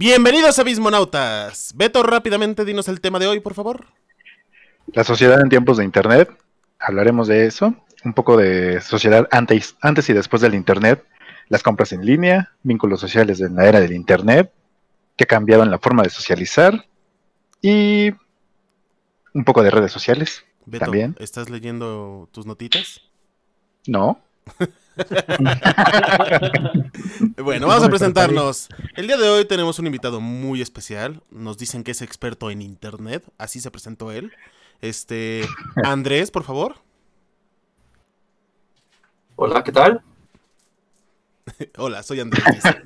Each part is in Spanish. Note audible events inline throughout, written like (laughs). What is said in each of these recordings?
Bienvenidos a Bismonautas. Beto, rápidamente dinos el tema de hoy, por favor. La sociedad en tiempos de Internet. Hablaremos de eso. Un poco de sociedad antes, antes y después del Internet. Las compras en línea, vínculos sociales en la era del Internet, que en la forma de socializar y un poco de redes sociales. Beto, también. ¿estás leyendo tus notitas? No. (laughs) (laughs) bueno, vamos a presentarnos. El día de hoy tenemos un invitado muy especial. Nos dicen que es experto en internet, así se presentó él. Este, Andrés, por favor. Hola, ¿qué tal? (laughs) Hola, soy Andrés. (laughs)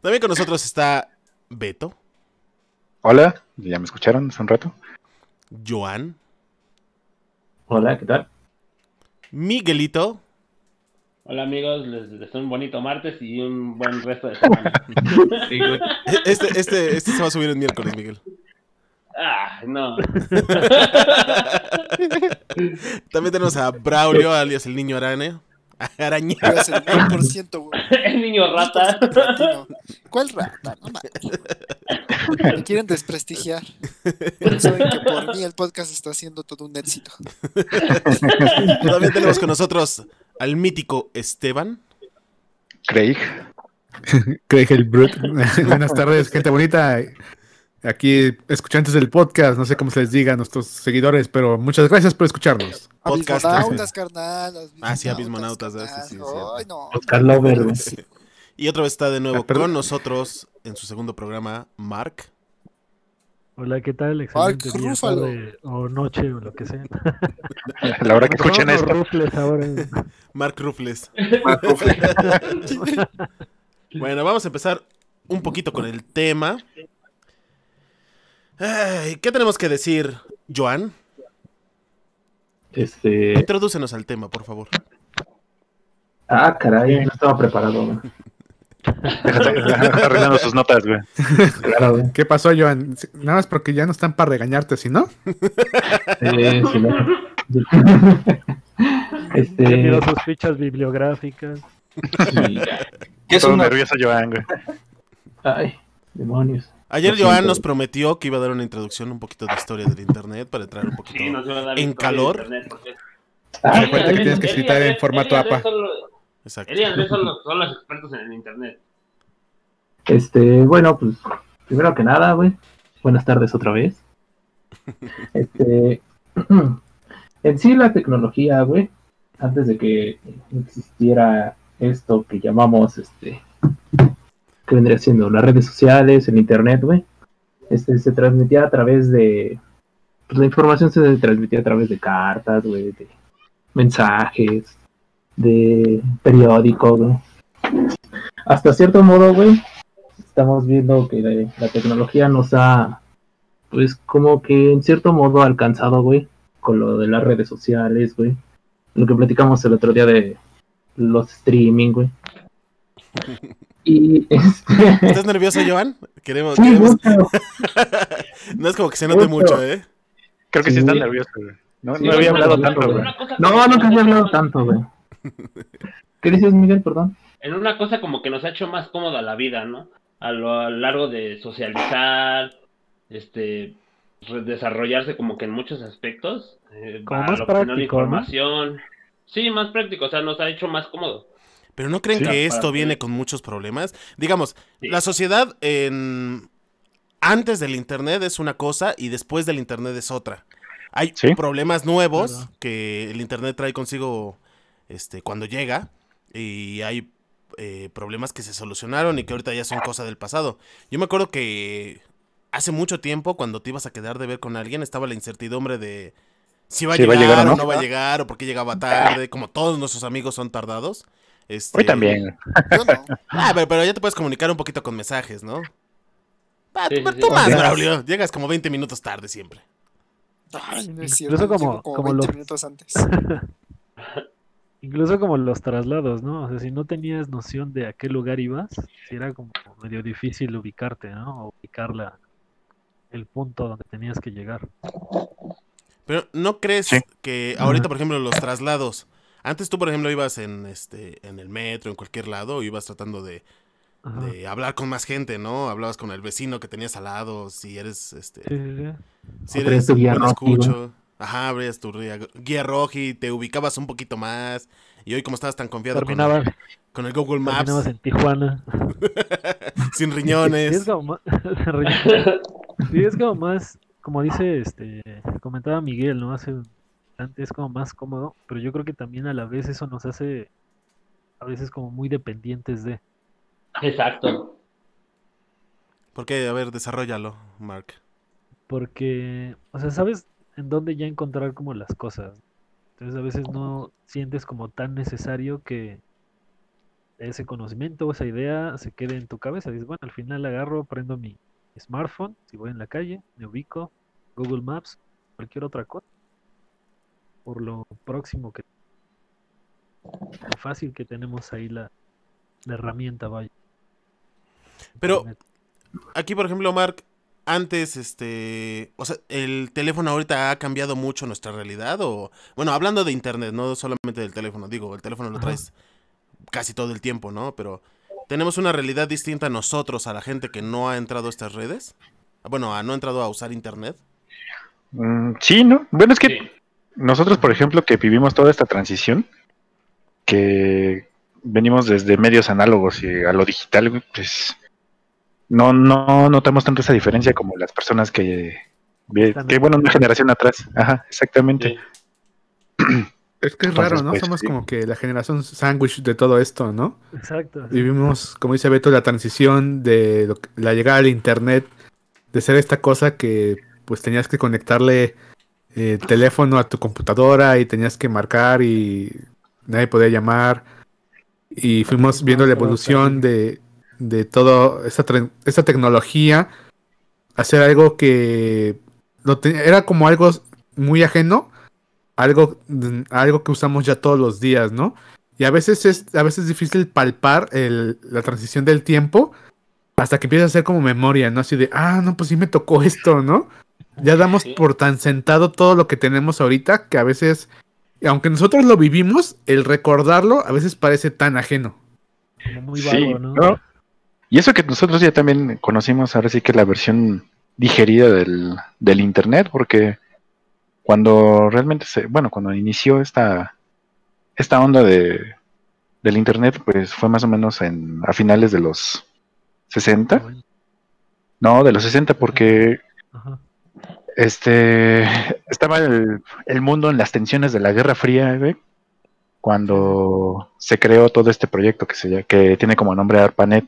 También con nosotros está Beto. Hola, ya me escucharon hace un rato. Joan. Hola, ¿qué tal? Miguelito. Hola amigos, les deseo un bonito martes y un buen resto de semana. (laughs) Güey. Este, este, este se va a subir el miércoles, Miguel. ah, no. (laughs) También tenemos a Braulio, alias el niño arane. Araña. El (laughs) 1%, güey. El niño rata. 1% latino. ¿Cuál rata? No mames. Me (laughs) quieren desprestigiar. Pero saben que por mí el podcast está siendo todo un éxito. (laughs) También tenemos con nosotros al mítico Esteban. Craig. Craig el Brute. Buenas tardes, gente bonita. Aquí, escuchantes del podcast, no sé cómo se les diga a nuestros seguidores, pero muchas gracias por escucharnos. Podcast. Abismonautas, carnal. Ah, sí, abismonautas, carnal. sí, sí. Ay, no. Güey. (laughs) Y otra vez está de nuevo Ah, perdón. con nosotros en su segundo programa, Mark. Hola, ¿qué tal? Mark Excelente día, Ruffalo. tarde o noche o lo que sea. La hora que escuchen esto. rufles ahora. (laughs) Mark Rufles. (laughs) Bueno, vamos a empezar un poquito con el tema. Ay, ¿Qué tenemos que decir, Joan? Este. Introdúcenos al tema, por favor. Ah, caray, no estaba preparado, güey. Arreglando sus notas, güey. Claro, güey. ¿Qué pasó, Joan? Nada más porque ya no están para regañarte, ¿sí no? Eh, sí, no. (laughs) Este. sus fichas bibliográficas. sí. (laughs) ¿Qué es Todo una.? nervioso, Joan, güey. Ay, demonios. Ayer. Joan nos prometió que iba a dar una introducción un poquito de historia del internet para entrar un poquito. Sí, nos iba a dar ¿En calor? porque- Ah, Recuerda que tienes que citar en formato APA. son los- Exacto. Él y Andrés son los, son los expertos en el internet. Este, bueno, pues, primero que nada, güey, buenas tardes otra vez. (laughs) Este, (clears throat) en sí la tecnología, güey, antes de que existiera esto que llamamos, este, vendría siendo las redes sociales, el internet, güey, este, se transmitía a través de, pues la información se transmitía a través de cartas, güey, de mensajes, de periódicos, güey. Hasta cierto modo, güey, estamos viendo que la, la tecnología nos ha, pues como que en cierto modo alcanzado, güey, con lo de las redes sociales, güey. Lo que platicamos el otro día de los streaming, güey. (laughs) Y este... (laughs) ¿Estás nervioso, Joan? Queremos, Sí, queremos- mucho. (laughs) No es como que se note Mucho. mucho, ¿eh? Creo que sí, Sí. están nerviosos, güey. No, Sí, no había hablado nervioso, tanto, güey. No, nunca había hablado tanto, güey. ¿Qué dices, Miguel? Perdón. En una cosa como que nos ha hecho más cómoda la vida, ¿no? A lo a largo de socializar, este, desarrollarse como que en muchos aspectos. eh, Como más obtener la práctico, ¿no? información. Sí, más práctico, o sea, nos ha hecho más cómodo. Pero ¿no creen Sí. que esto viene con muchos problemas? Digamos, Sí. la sociedad en... antes del Internet es una cosa y después del Internet es otra. Hay Sí. problemas nuevos Claro. que el Internet trae consigo este, cuando llega y hay eh, problemas que se solucionaron y que ahorita ya son cosa del pasado. Yo me acuerdo que hace mucho tiempo cuando te ibas a quedar de ver con alguien estaba la incertidumbre de si va a, Si va llegar, a llegar o o no. no va a llegar o por qué llegaba tarde, como todos nuestros amigos son tardados. Este, Hoy también. güey. Yo no. (laughs) Ah, pero, pero ya te puedes comunicar un poquito con mensajes, ¿no? Ah, Sí, tú, sí, tú sí. más, Llegas. Braulio. Llegas como 20 minutos tarde siempre. Ay, no es cierto. Incluso como- llego como, como 20 los- minutos antes. (laughs) Incluso como los traslados, ¿no? O sea, si no tenías noción de a qué lugar ibas, sí era como medio difícil ubicarte, ¿no? O ubicar la, el punto donde tenías que llegar. Pero ¿no crees Sí. que ahorita, por ejemplo, los traslados, antes tú, por ejemplo, ibas en este en el metro, en cualquier lado, ibas tratando de hablar con más gente, ¿no? Hablabas con el vecino que tenías al lado, si eres, este, Sí, sí, sí. si eres tu guía roji, escucho. Ajá, abrías tu guía, guía roji, te ubicabas un poquito más. Y hoy como estabas tan confiado con, el Google Maps, terminabas en Tijuana. (laughs) sin Sí, riñones. es como más, (laughs) sí, es como más, como dice, este, comentaba Miguel, ¿no? Hace es como más cómodo, pero yo creo que también a la vez eso nos hace a veces como muy dependientes de. Exacto. Porque, a ver, desarrollalo, Mark. Porque, o sea, sabes en dónde ya encontrar como las cosas. Entonces a veces no sientes como tan necesario que ese conocimiento o esa idea se quede en tu cabeza. Dices, bueno, al final agarro, prendo mi smartphone, si voy en la calle, me ubico, Google Maps, cualquier otra cosa. Por lo próximo que... Lo fácil que tenemos ahí la, la herramienta, vaya. Pero aquí, por ejemplo, Mark, antes, este, o sea, el teléfono ahorita ha cambiado mucho nuestra realidad o, bueno, hablando de internet, no solamente del teléfono, digo, el teléfono lo Ajá. traes casi todo el tiempo, ¿no? Pero tenemos una realidad distinta nosotros, a la gente que no ha entrado a estas redes, bueno, a, no ha entrado a usar internet. Mm, sí, ¿no? Bueno, es que Sí. Nosotros, por ejemplo, que vivimos toda esta transición, que venimos desde medios análogos y a lo digital, pues no, no notamos tanto esa diferencia como las personas que, que en- bueno, una generación atrás. Ajá, exactamente. Sí. Es que es Entonces, raro, ¿no? pues, Somos sí. como que la generación sándwich de todo esto, ¿no? Exacto. sí. Vivimos, como dice Beto, la transición de lo que- la llegada al internet, de ser esta cosa que pues tenías que conectarle eh, el teléfono a tu computadora y tenías que marcar y nadie podía llamar. Y fuimos viendo la evolución de, de todo esta, esta tecnología, hacer algo que te- era como algo muy ajeno, algo, algo que usamos ya todos los días, ¿no? Y a veces es, a veces es difícil palpar el- la transición del tiempo hasta que empieza a ser como memoria, ¿no? Así de, ah, no, pues sí me tocó esto, ¿no? Ya damos Sí. por tan sentado todo lo que tenemos ahorita que a veces, aunque nosotros lo vivimos, el recordarlo a veces parece tan ajeno. Como muy Sí, vago, ¿no? ¿no? Y eso que nosotros ya también conocimos ahora sí que la versión digerida del, del internet, porque cuando realmente se, bueno, cuando inició esta, esta onda de, del internet, pues fue más o menos en, a finales de los 60, Bueno, no, de los 60, porque ajá. Este estaba el, mundo en las tensiones de la Guerra Fría, cuando se creó todo este proyecto que tiene como nombre ARPANET.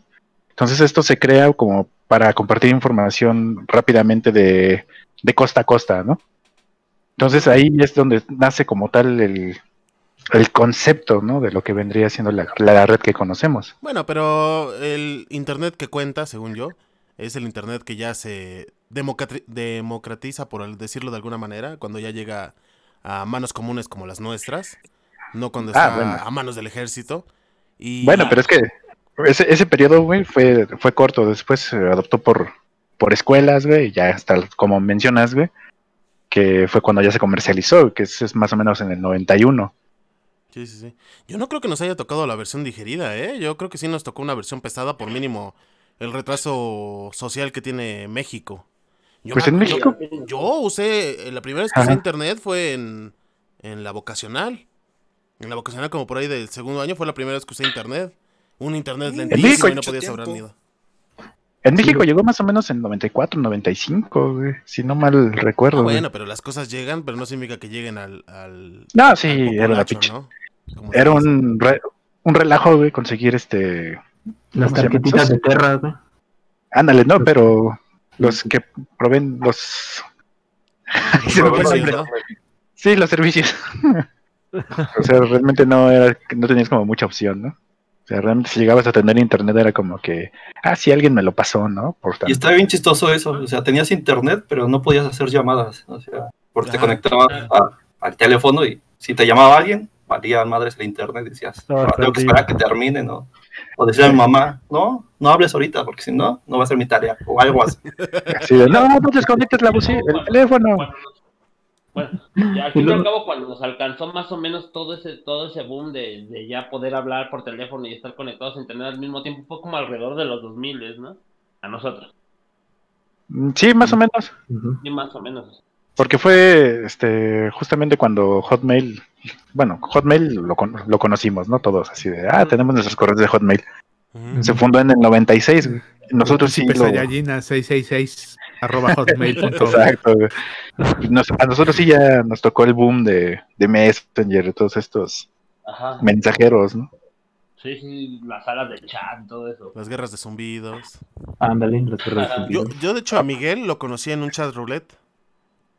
Entonces esto se crea como para compartir información rápidamente de, costa a costa, ¿no? Entonces ahí es donde nace como tal el, el concepto, ¿no? De lo que vendría siendo la, la red que conocemos. Bueno, pero el internet que cuenta, según yo, es el internet que ya se democratiza, por decirlo de alguna manera, cuando ya llega a manos comunes como las nuestras, no cuando Ah, está bueno. a manos del ejército. Y Bueno, pero es que ese, ese periodo, güey, fue, fue corto. Después se adoptó por, por escuelas, güey, y ya hasta como mencionas, güey, que fue cuando ya se comercializó, que es, es más o menos en el 91. Sí, sí, sí. Yo no creo que nos haya tocado la versión digerida, ¿eh? Yo creo que sí nos tocó una versión pesada, por mínimo el retraso social que tiene México. Yo Pues me en México- Yo, yo usé, eh, la primera vez que usé internet fue en, en la vocacional. En la vocacional, como por ahí del segundo año, fue la primera vez que usé internet. Un internet Mm, lentísimo México, y no tiempo. En México llegó más o menos en 94, 95, güey, si no mal recuerdo. Ah, güey. bueno, pero las cosas llegan, pero no significa que lleguen al. al no, al sí, era populacho, pinche. ¿no? Era un, re- un relajo, güey, conseguir este. Las tarjetitas de Terra, güey. Ándale, no, pero los que proveen los. (laughs) ¿no? Sí, los servicios. o sea, realmente no era, no tenías como mucha opción, ¿no? O sea, realmente si llegabas a tener internet era como que, ah, sí, alguien me lo pasó, ¿no? Por Y tanto. está bien chistoso eso, o sea, tenías internet, pero no podías hacer llamadas, o sea, porque te conectabas a- al teléfono y si te llamaba alguien, valía madres el internet, decías, "Ahora tengo que esperar a que termine, ¿no? O decía a mi mamá, no, no hables ahorita, porque si no, no va a ser mi tarea, o algo así. (laughs) Así de, no, no desconectes la bocina, el teléfono. Bueno, ya al fin y al cabo cuando nos alcanzó más o menos todo ese, todo ese boom de, de ya poder hablar por teléfono y estar conectados a internet al mismo tiempo, fue como alrededor de los 2000, ¿no? A nosotros, Mm, Sí, más o menos. Y más o menos. Porque fue este justamente cuando Hotmail, bueno, Hotmail lo, con- lo conocimos, ¿no? Todos así de, ah, tenemos nuestros correos de Hotmail. Se fundó en el 96. güey. Nosotros sí lo... Saiyajina 666 arroba hotmail.com. Exacto. Nos- a nosotros sí ya nos tocó el boom de, de Messenger, de todos estos Ajá. mensajeros, ¿no? Sí, sí, las salas de chat, todo eso. Las guerras de zumbidos. Ándale, perros Ajá. Yo, zumbidos. yo de hecho a Miguel lo conocí en un chat roulette.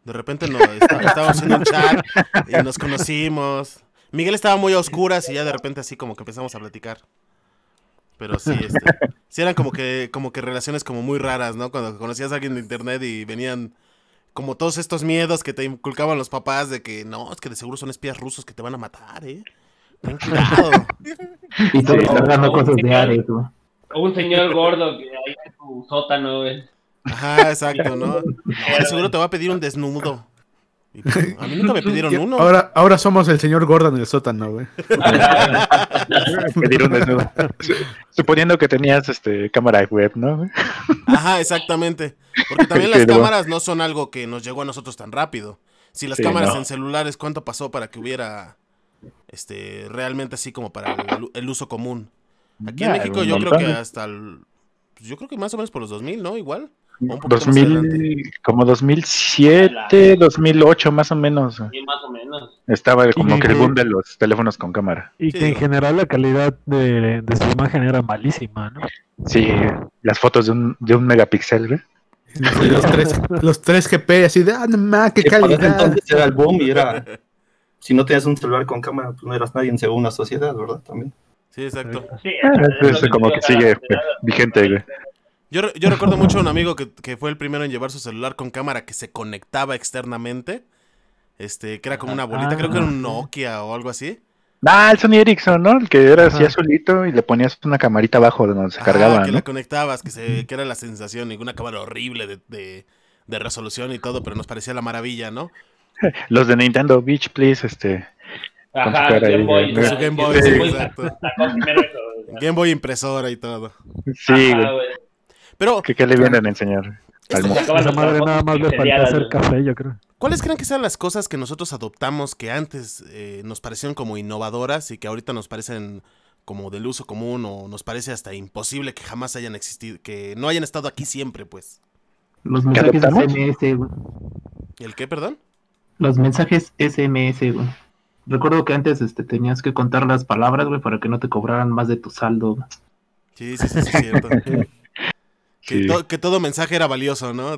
De repente no, está- estábamos en un chat y nos conocimos. Miguel estaba muy a oscuras y ya de repente así como que empezamos a platicar. Pero sí, este, sí eran como que, como que relaciones como muy raras, ¿no? Cuando conocías a alguien de internet y venían como todos estos miedos que te inculcaban los papás de que no, es que de seguro son espías rusos que te van a matar, ¿eh? Ten cuidado. Y todos Sí. No, cosas de. Ares. O un señor gordo que ahí en su sótano, güey. Ajá, exacto, ¿no? (laughs) No, seguro te va a pedir un desnudo. Pues, a mí nunca me (laughs) pidieron uno. Ahora, ahora somos el señor Gordon en el sótano, güey. (laughs) Pedir un desnudo. Su- Suponiendo que tenías este cámara web, ¿no? Ajá, exactamente. Porque también las cámaras no son algo que nos llegó a nosotros tan rápido. Si las Sí, cámaras no. en celulares, ¿cuánto pasó para que hubiera este realmente así como para el, el uso común? Aquí en México yo creo que hasta el... pues, Yo creo que más o menos por los 2000, ¿no? Igual. O un poquito más 2000, adelante. como 2007, 2008 más o menos. Sí, más o menos. Estaba como Y que el boom de los teléfonos con cámara. Y Sí, que en general la calidad de, de su imagen era malísima, ¿no? Sí, las fotos de un, de un megapíxel. Y los, tres, los 3 GP, así de, ah, no ma, qué calidad. entonces era el boom y era. (laughs) Si no tenías un celular con cámara, pues no eras nadie en según la sociedad, ¿verdad? También. Sí, exacto. Sí, Ah, es entonces como que sigue vigente, güey. Yo, yo recuerdo mucho a un amigo que, que fue el primero en llevar su celular con cámara que se conectaba externamente. Este, que era como una bolita, creo que era un Nokia o algo así. Ah, el Sony Ericsson, ¿no? El que era así Ajá. azulito y le ponías una camarita abajo de donde se Ajá, cargaba, que ¿no? la conectabas, que, se, que era la sensación, y una cámara horrible de, de, de resolución y todo, pero nos parecía la maravilla, ¿no? (laughs) Los de Nintendo Beach, please, este. Ajá, ahí, Game Boy. ajá, Game Boy, (laughs) Game exacto. Game impresora y todo. Sí, Ajá, güey. Pero, ¿Qué, qué le vienen a enseñar? Al Este- Esa las madre nada más le falta hacer café, yo creo. ¿cuáles creen que sean las cosas que nosotros adoptamos que antes eh, nos parecieron como innovadoras y que ahorita nos parecen como del uso común o nos parece hasta imposible que jamás hayan existido, que no hayan estado aquí siempre, pues? Los mensajes? SMS, güey. ¿El qué, perdón? Los mensajes SMS, güey. Recuerdo que antes este, tenías que contar las palabras, güey, para que no te cobraran más de tu saldo. Sí, sí, sí, sí, cierto. (laughs) Que, Sí. to- que todo mensaje era valioso, ¿no?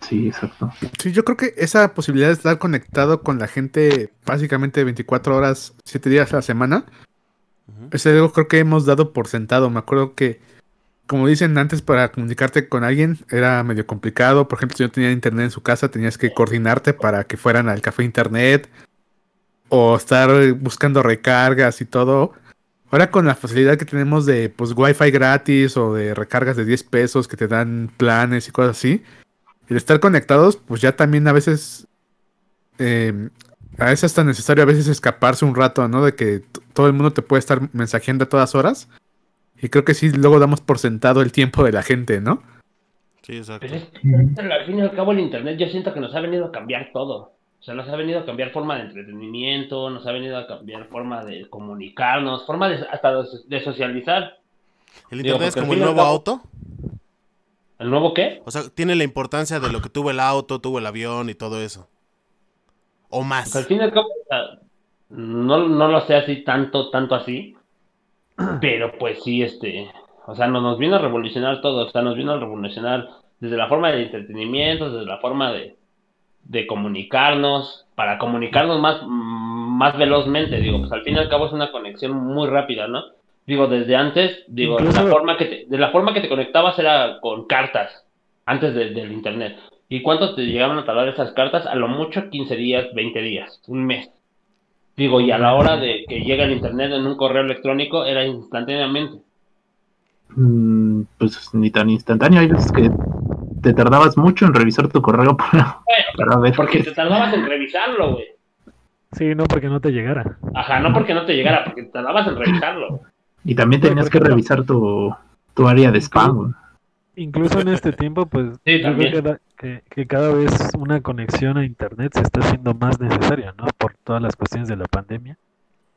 Sí, exacto. Sí, yo creo que esa posibilidad de estar conectado con la gente básicamente 24 horas, 7 días a la semana, Ujú. es algo creo que hemos dado por sentado. Me acuerdo que, como dicen antes, para comunicarte con alguien era medio complicado. Por ejemplo, si no tenía internet en su casa, tenías que coordinarte para que fueran al café internet o estar buscando recargas y todo. Ahora con la facilidad que tenemos de pues wifi gratis o de recargas de 10 pesos que te dan planes y cosas así, el estar conectados, pues ya también a veces eh, a veces es tan necesario a veces escaparse un rato, ¿no? De que todo el mundo te puede estar mensajeando a todas horas. Y creo que sí, luego damos por sentado el tiempo de la gente, ¿no? Sí, exacto. Pero es que, al fin y al cabo el internet yo siento que nos ha venido a cambiar todo. O sea, nos ha venido a cambiar forma de entretenimiento, nos ha venido a cambiar forma de comunicarnos, forma de, hasta de, socializar. ¿El Digo, internet es como el nuevo cabo- auto? ¿El nuevo qué? O sea, tiene la importancia de lo que tuvo el auto, tuvo el avión y todo eso. O más. Al fin y al cabo, o sea, no, no lo sé así tanto, tanto así. (clears throat) Pero pues sí, este, o sea, no, nos vino a revolucionar todo, o sea, nos vino a revolucionar desde la forma de entretenimiento, desde la forma de, de comunicarnos, para comunicarnos más, más velozmente, digo, pues al fin y al cabo es una conexión muy rápida, ¿no? Digo, desde antes, digo, Incluso- la forma que te, de la forma que te conectabas era con cartas, antes de- del internet. ¿Y cuánto te llegaban a tardar esas cartas? A lo mucho 15 días, 20 días, un mes. Digo, y a la hora de que llega el internet en un correo electrónico era instantáneamente. Mm, pues ni tan instantáneo. Hay veces que te tardabas mucho en revisar tu correo (laughs) para, para ver. Porque qué- te tardabas en revisarlo, güey. Sí, no porque no te llegara. Ajá, no porque no te llegara, porque te tardabas en revisarlo. Y también tenías que revisar tu, tu área de spam. güey. Incluso en este tiempo, pues Sí, yo creo que, da- que, que cada vez una conexión a internet se está haciendo más necesaria, ¿no? Por todas las cuestiones de la pandemia.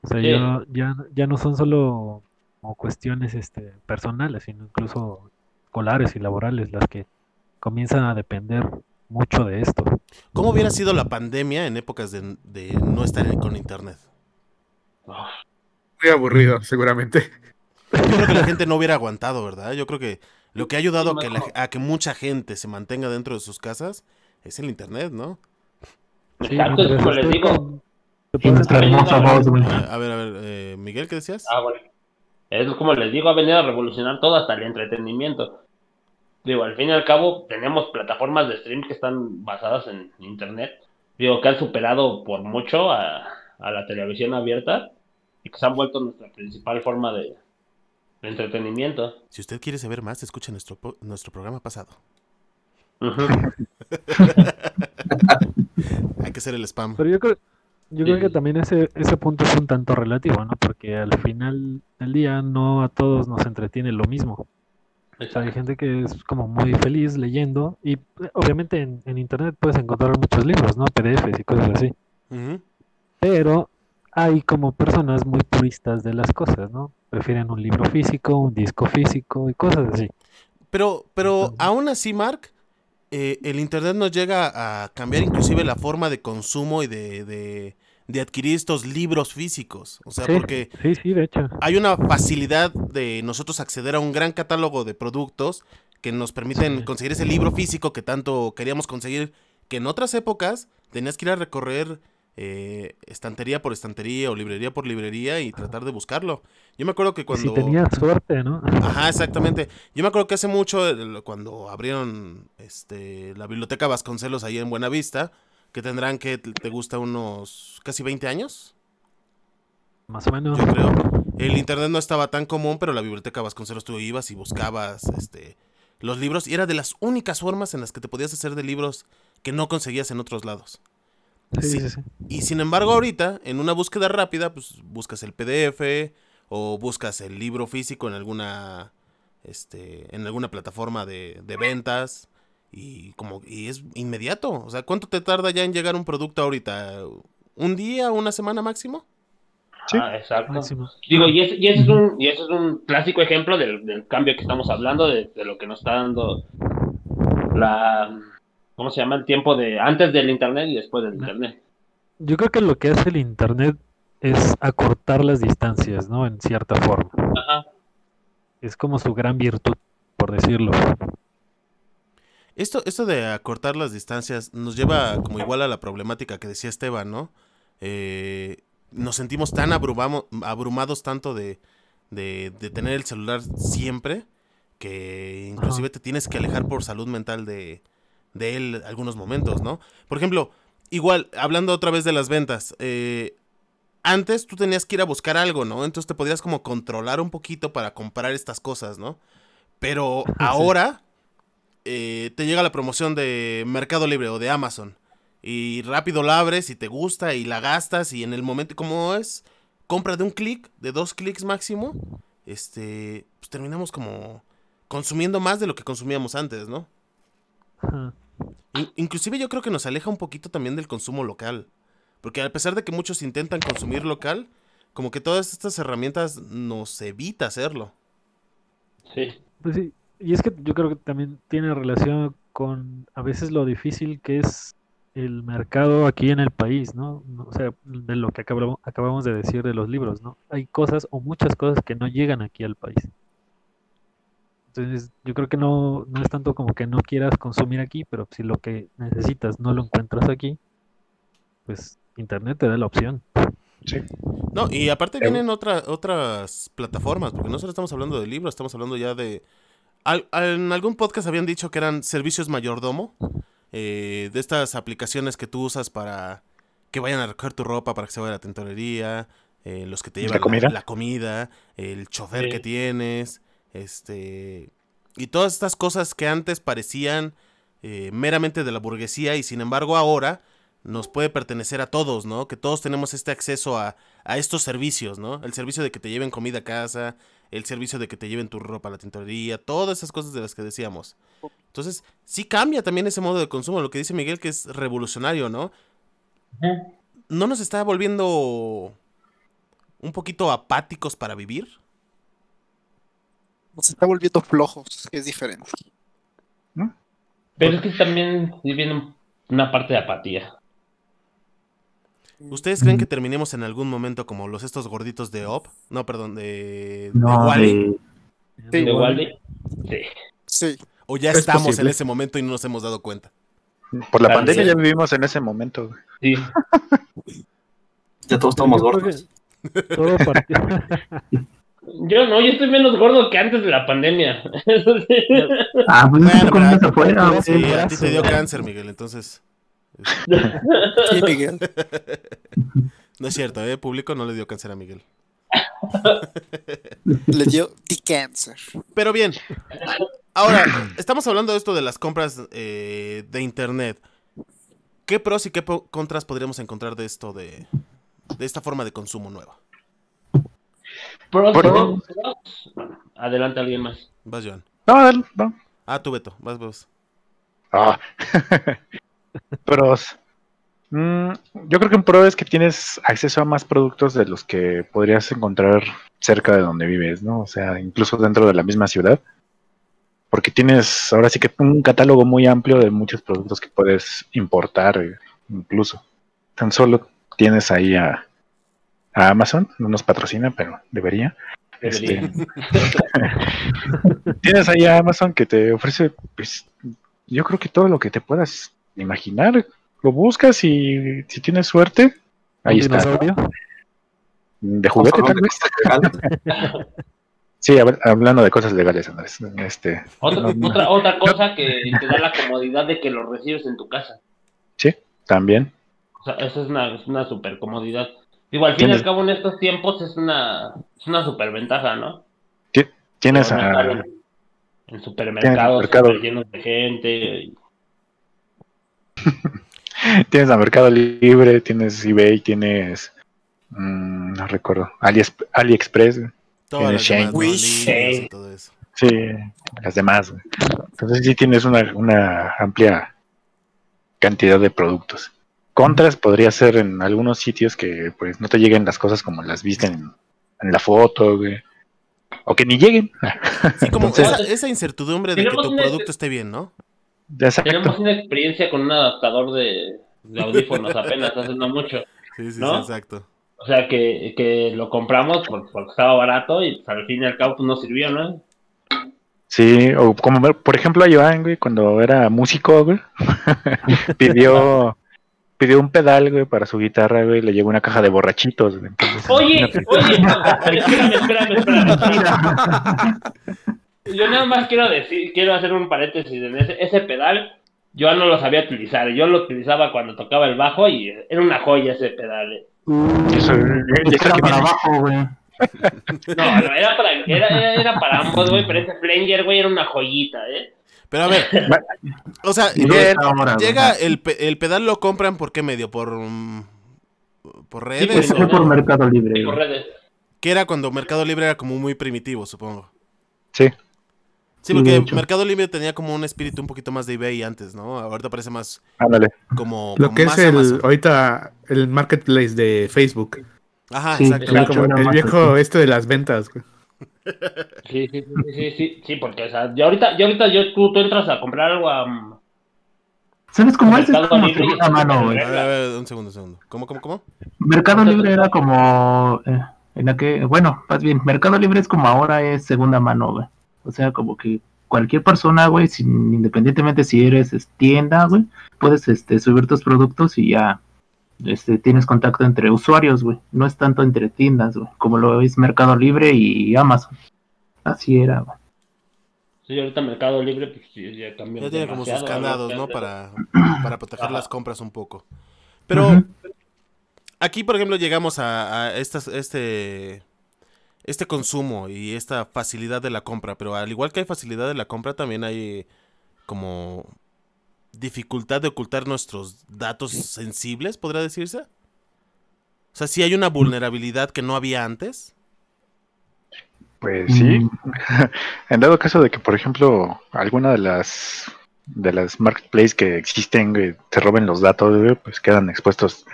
O sea, Sí. ya, ya, ya no son solo como cuestiones este, personales, sino incluso escolares y laborales las que comienzan a depender mucho de esto. ¿Cómo hubiera sido la pandemia en épocas de, de no estar con internet? Muy aburrido, seguramente. Yo creo que la (laughs) gente no hubiera aguantado, ¿verdad? Yo creo que lo que ha ayudado a que, la- mejor. a que mucha gente se mantenga dentro de sus casas es el internet, ¿no? Sí, Exacto, les digo. a ver, a ver, eh, Miguel, ¿qué decías? Ah, bueno. Es como les digo, ha venido a revolucionar todo hasta el entretenimiento. Digo, al fin y al cabo, tenemos plataformas de stream que están basadas en internet. Digo, que han superado por mucho a, a la televisión abierta y que se han vuelto nuestra principal forma de, de entretenimiento. Si usted quiere saber más, escuche nuestro, nuestro programa pasado. (laughs) Hay que hacer el spam. Pero yo creo, yo creo que también ese, ese punto es un tanto relativo, ¿no? Porque al final del día no a todos nos entretiene lo mismo. Hay gente que es como muy feliz leyendo y eh, obviamente en, en internet puedes encontrar muchos libros, ¿no? PDFs y cosas así. Pero hay como personas muy puristas de las cosas, ¿no? Prefieren un libro físico, un disco físico y cosas así. Pero, pero Entonces- aún así, Mark, eh, el internet nos llega a cambiar inclusive la forma de consumo y de, de, de adquirir estos libros físicos. O sea, Sí, porque sí, sí, de hecho. hay una facilidad de nosotros acceder a un gran catálogo de productos que nos permiten conseguir ese libro físico que tanto queríamos conseguir, que en otras épocas tenías que ir a recorrer eh, estantería por estantería o librería por librería y tratar de buscarlo. Yo me acuerdo que cuando... Si tenías suerte, ¿no? Ajá, exactamente. Yo me acuerdo que hace mucho, cuando abrieron este, la biblioteca Vasconcelos ahí en Buenavista, que tendrán que te gusta unos casi 20 años, Más o menos. yo creo. El internet no estaba tan común, pero la biblioteca Vasconcelos tú ibas y buscabas este, los libros y era de las únicas formas en las que te podías hacer de libros que no conseguías en otros lados. Sí, sí. sí, sí. Y sin embargo, ahorita, en una búsqueda rápida, pues buscas el PDF o buscas el libro físico en alguna este en alguna plataforma de, de ventas y como y es inmediato. O sea, ¿cuánto te tarda ya en llegar un producto ahorita? ¿Un día, una semana máximo? Sí. Ah, exacto. Máximo. Digo, y, ese, y ese es un, y ese es un clásico ejemplo del, del cambio que estamos hablando, de, de lo que nos está dando la, ¿cómo se llama? El tiempo de antes del internet y después del internet. Yo creo que lo que hace el internet es acortar las distancias, ¿no? En cierta forma. Ajá. Es como su gran virtud, por decirlo. Esto, esto de acortar las distancias nos lleva como igual a la problemática que decía Esteban, ¿no? Eh, nos sentimos tan abrumados tanto de, de, de tener el celular siempre que inclusive te tienes que alejar por salud mental de, de él algunos momentos, ¿no? Por ejemplo, igual, hablando otra vez de las ventas, eh, antes tú tenías que ir a buscar algo, ¿no? Entonces te podías como controlar un poquito para comprar estas cosas, ¿no? Pero ahora eh, te llega la promoción de Mercado Libre o de Amazon y rápido la abres y te gusta y la gastas y en el momento como es compra de un clic, de dos clics máximo, este, pues terminamos como consumiendo más de lo que consumíamos antes, ¿no? Ajá. In- inclusive yo creo que nos aleja un poquito también del consumo local, porque a pesar de que muchos intentan consumir local, como que todas estas herramientas nos evita hacerlo. Sí. Pues sí, y es que yo creo que también tiene relación con a veces lo difícil que es el mercado aquí en el país, ¿no? O sea, de lo que acabamos, acabamos de decir de los libros, ¿no? Hay cosas o muchas cosas que no llegan aquí al país. Entonces, yo creo que no, no es tanto como que no quieras consumir aquí, pero si lo que necesitas no lo encuentras aquí, pues Internet te da la opción. No, y aparte vienen otra- otras plataformas, porque no solo estamos hablando de libros, estamos hablando ya de... al- en algún podcast habían dicho que eran servicios mayordomo, eh, de estas aplicaciones que tú usas para que vayan a recoger tu ropa, para que se vaya a la tintorería, eh, los que te ¿La llevan comida? la comida, el chofer Sí. que tienes, este... Y todas estas cosas que antes parecían eh, meramente de la burguesía y sin embargo ahora nos puede pertenecer a todos, ¿no? Que todos tenemos este acceso a, a estos servicios, ¿no? El servicio de que te lleven comida a casa, el servicio de que te lleven tu ropa a la tintorería, todas esas cosas de las que decíamos. Entonces, sí cambia también ese modo de consumo, lo que dice Miguel que es revolucionario, ¿no? ¿No nos está volviendo un poquito apáticos para vivir? Nos está volviendo flojos, que es diferente. Pero es que también viene una parte de apatía. ¿Ustedes creen que terminemos en algún momento como los estos gorditos de Op? No, perdón, de, de No, Wall-E? de- ¿De Wally? Sí. Sí. ¿O ya Es estamos en ese momento y no nos hemos dado cuenta? Por la pandemia ya vivimos en ese momento. güey. Sí. Ya todos estamos gordos. Todo. (laughs) Yo no, yo estoy menos gordo que antes de la pandemia. Sí. (laughs) Ah, pues Bueno, pero- afuera. Sí, a ti te dio cáncer, Miguel, entonces... (laughs) Sí, Miguel. (laughs) No es cierto, ¿eh? Público no le dio cáncer a Miguel. (laughs) Le dio the cancer. Pero bien, ahora, estamos hablando de esto de las compras eh, de internet. ¿Qué pros y qué contras podríamos encontrar de esto, de, de esta forma de consumo nueva? Pros, adelante alguien más. Vas, Joan. No, no. Ah, tú, Beto. Vas, vas. Ah. Pros. Mm, yo creo que un pro es que tienes acceso a más productos de los que podrías encontrar cerca de donde vives, ¿no? O sea, incluso dentro de la misma ciudad. Porque tienes ahora sí que un catálogo muy amplio de muchos productos que puedes importar, incluso. Tan solo tienes ahí a, a Amazon, no nos patrocina, pero debería. Debería. Este, (laughs) tienes ahí a Amazon que te ofrece, pues, yo creo que todo lo que te puedas imaginar, lo buscas y si tienes suerte, ahí ¿Un está. dinosaurio? De juguete tal vez. (laughs) Sí, hab- hablando de cosas legales, Andrés. Este, Otra, no, no, otra, otra cosa que te da la comodidad de que lo recibes en tu casa. también. O sea, eso es una, es una super comodidad. Digo, al fin y al cabo en estos tiempos es una, es una super ventaja, ¿no? Tienes a, en, en supermercados llenos de gente. (laughs) tienes a Mercado Libre, tienes eBay, tienes, mm, no recuerdo, Alies- AliExpress, las Shane. Wish. Y Sí. todo eso. sí, las demás. güey. Entonces sí tienes una, una amplia cantidad de productos. Contras podría ser en algunos sitios que pues no te lleguen las cosas como las viste en, en la foto, güey. O que ni lleguen. Sí, como (laughs) Entonces- esa, esa incertidumbre de que tu producto esté bien, ¿no? Exacto. Tenemos una experiencia con un adaptador de, de audífonos apenas hace no mucho. Sí, sí, ¿No? sí, exacto. O sea, que, que lo compramos por- porque estaba barato y pues, al fin y al cabo pues, no sirvió, ¿no? Sí, o como por ejemplo a Joan, güey, cuando era músico, güey, (laughs) pidió, pidió un pedal, güey, para su guitarra, güey, le llegó una caja de borrachitos, güey. Entonces, Oye, oye, espérame, espérame, espérame, espérame. (laughs) Yo nada más quiero decir, quiero hacer un paréntesis en ese, ese pedal. Yo no lo sabía utilizar, yo lo utilizaba cuando tocaba el bajo y era una joya ese pedal. eh. Eso, y eso Era que para abajo, güey. No, no, era para, era, era, para ambos, güey, pero ese Flanger, güey, era una joyita, ¿eh? Pero a ver, o sea, está ahora, llega el, el pedal lo compran por qué medio, por mm, por Sí, redes, o- fue por Mercado Libre. Por güey. redes. que era cuando Mercado Libre era como muy primitivo, supongo. Sí, Sí, porque. Mercado Libre tenía como un espíritu un poquito más de eBay antes, ¿no? Ahorita parece más ándale. como, Lo como que más es el, Amazon. ahorita el marketplace de Facebook. Ajá, Sí, exacto. exacto. Como el viejo este de las ventas. güey. Sí, sí, sí, sí, sí, sí, porque, o sea, yo ahorita, yo ahorita, yo, tú, tú entras a comprar algo a... mm, ¿Sabes cómo es? Es Mercado como Libre segunda mano, güey. A ver, a ver, un segundo, un segundo. ¿Cómo, cómo, cómo? Mercado Libre era como. eh, en la que, bueno, más bien, Mercado Libre es como ahora es segunda mano, güey. O sea, como que cualquier persona, güey, sin, independientemente si eres es, tienda, güey, puedes este, subir tus productos y ya este, tienes contacto entre usuarios, güey. No es tanto entre tiendas, güey, como lo es Mercado Libre y Amazon. Así era, güey. Sí, ahorita Mercado Libre, pues sí, ya cambió. Ya tiene como sus candados, ¿no? Para, para proteger Ajá. las compras un poco. Pero aquí, por ejemplo, llegamos a, a estas, este, este consumo y esta facilidad de la compra. Pero al igual que hay facilidad de la compra, también hay como dificultad de ocultar nuestros datos sensibles, podría decirse. O sea, si hay una vulnerabilidad que no había antes. Pues sí. Mm. (laughs) En dado caso de que, por ejemplo, alguna de las de las marketplaces que existen, te roben los datos, pues quedan expuestos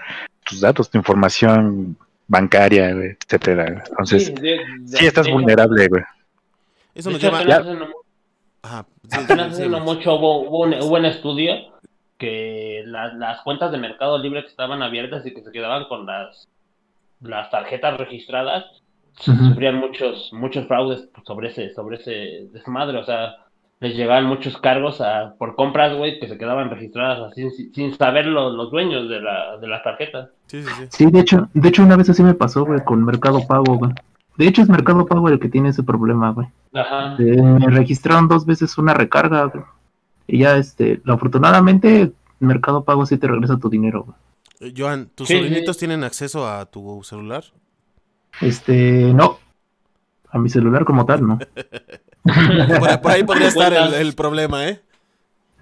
tus datos, tu información bancaria, güey, etcétera. Entonces, sí, de- de- estás de- vulnerable, güey. Eso nos lleva. apenas hace no- Ajá, sí, apenas sí, hace sí, no mucho hubo, hubo un, hubo un estudio que la- las cuentas de Mercado Libre que estaban abiertas y que se quedaban con las, las tarjetas registradas sufrían muchos muchos fraudes sobre ese sobre ese desmadre, o sea, les llegaban muchos cargos a, por compras, güey, que se quedaban registradas así sin, sin saber lo- los dueños de, la, de las tarjetas. Sí, sí, sí. Sí, de hecho, de hecho una vez así me pasó, güey, con Mercado Pago, güey. De hecho es Mercado Pago el que tiene ese problema, güey. Ajá. Eh, me registraron dos veces una recarga, güey. Y ya, este, afortunadamente, Mercado Pago sí te regresa tu dinero, güey. Eh, Joan, ¿tus Sí, sí. sobrinitos tienen acceso a tu celular? Este, no. A mi celular como tal, no. (laughs) (laughs) Por, por ahí podría estar el, problema, ¿eh?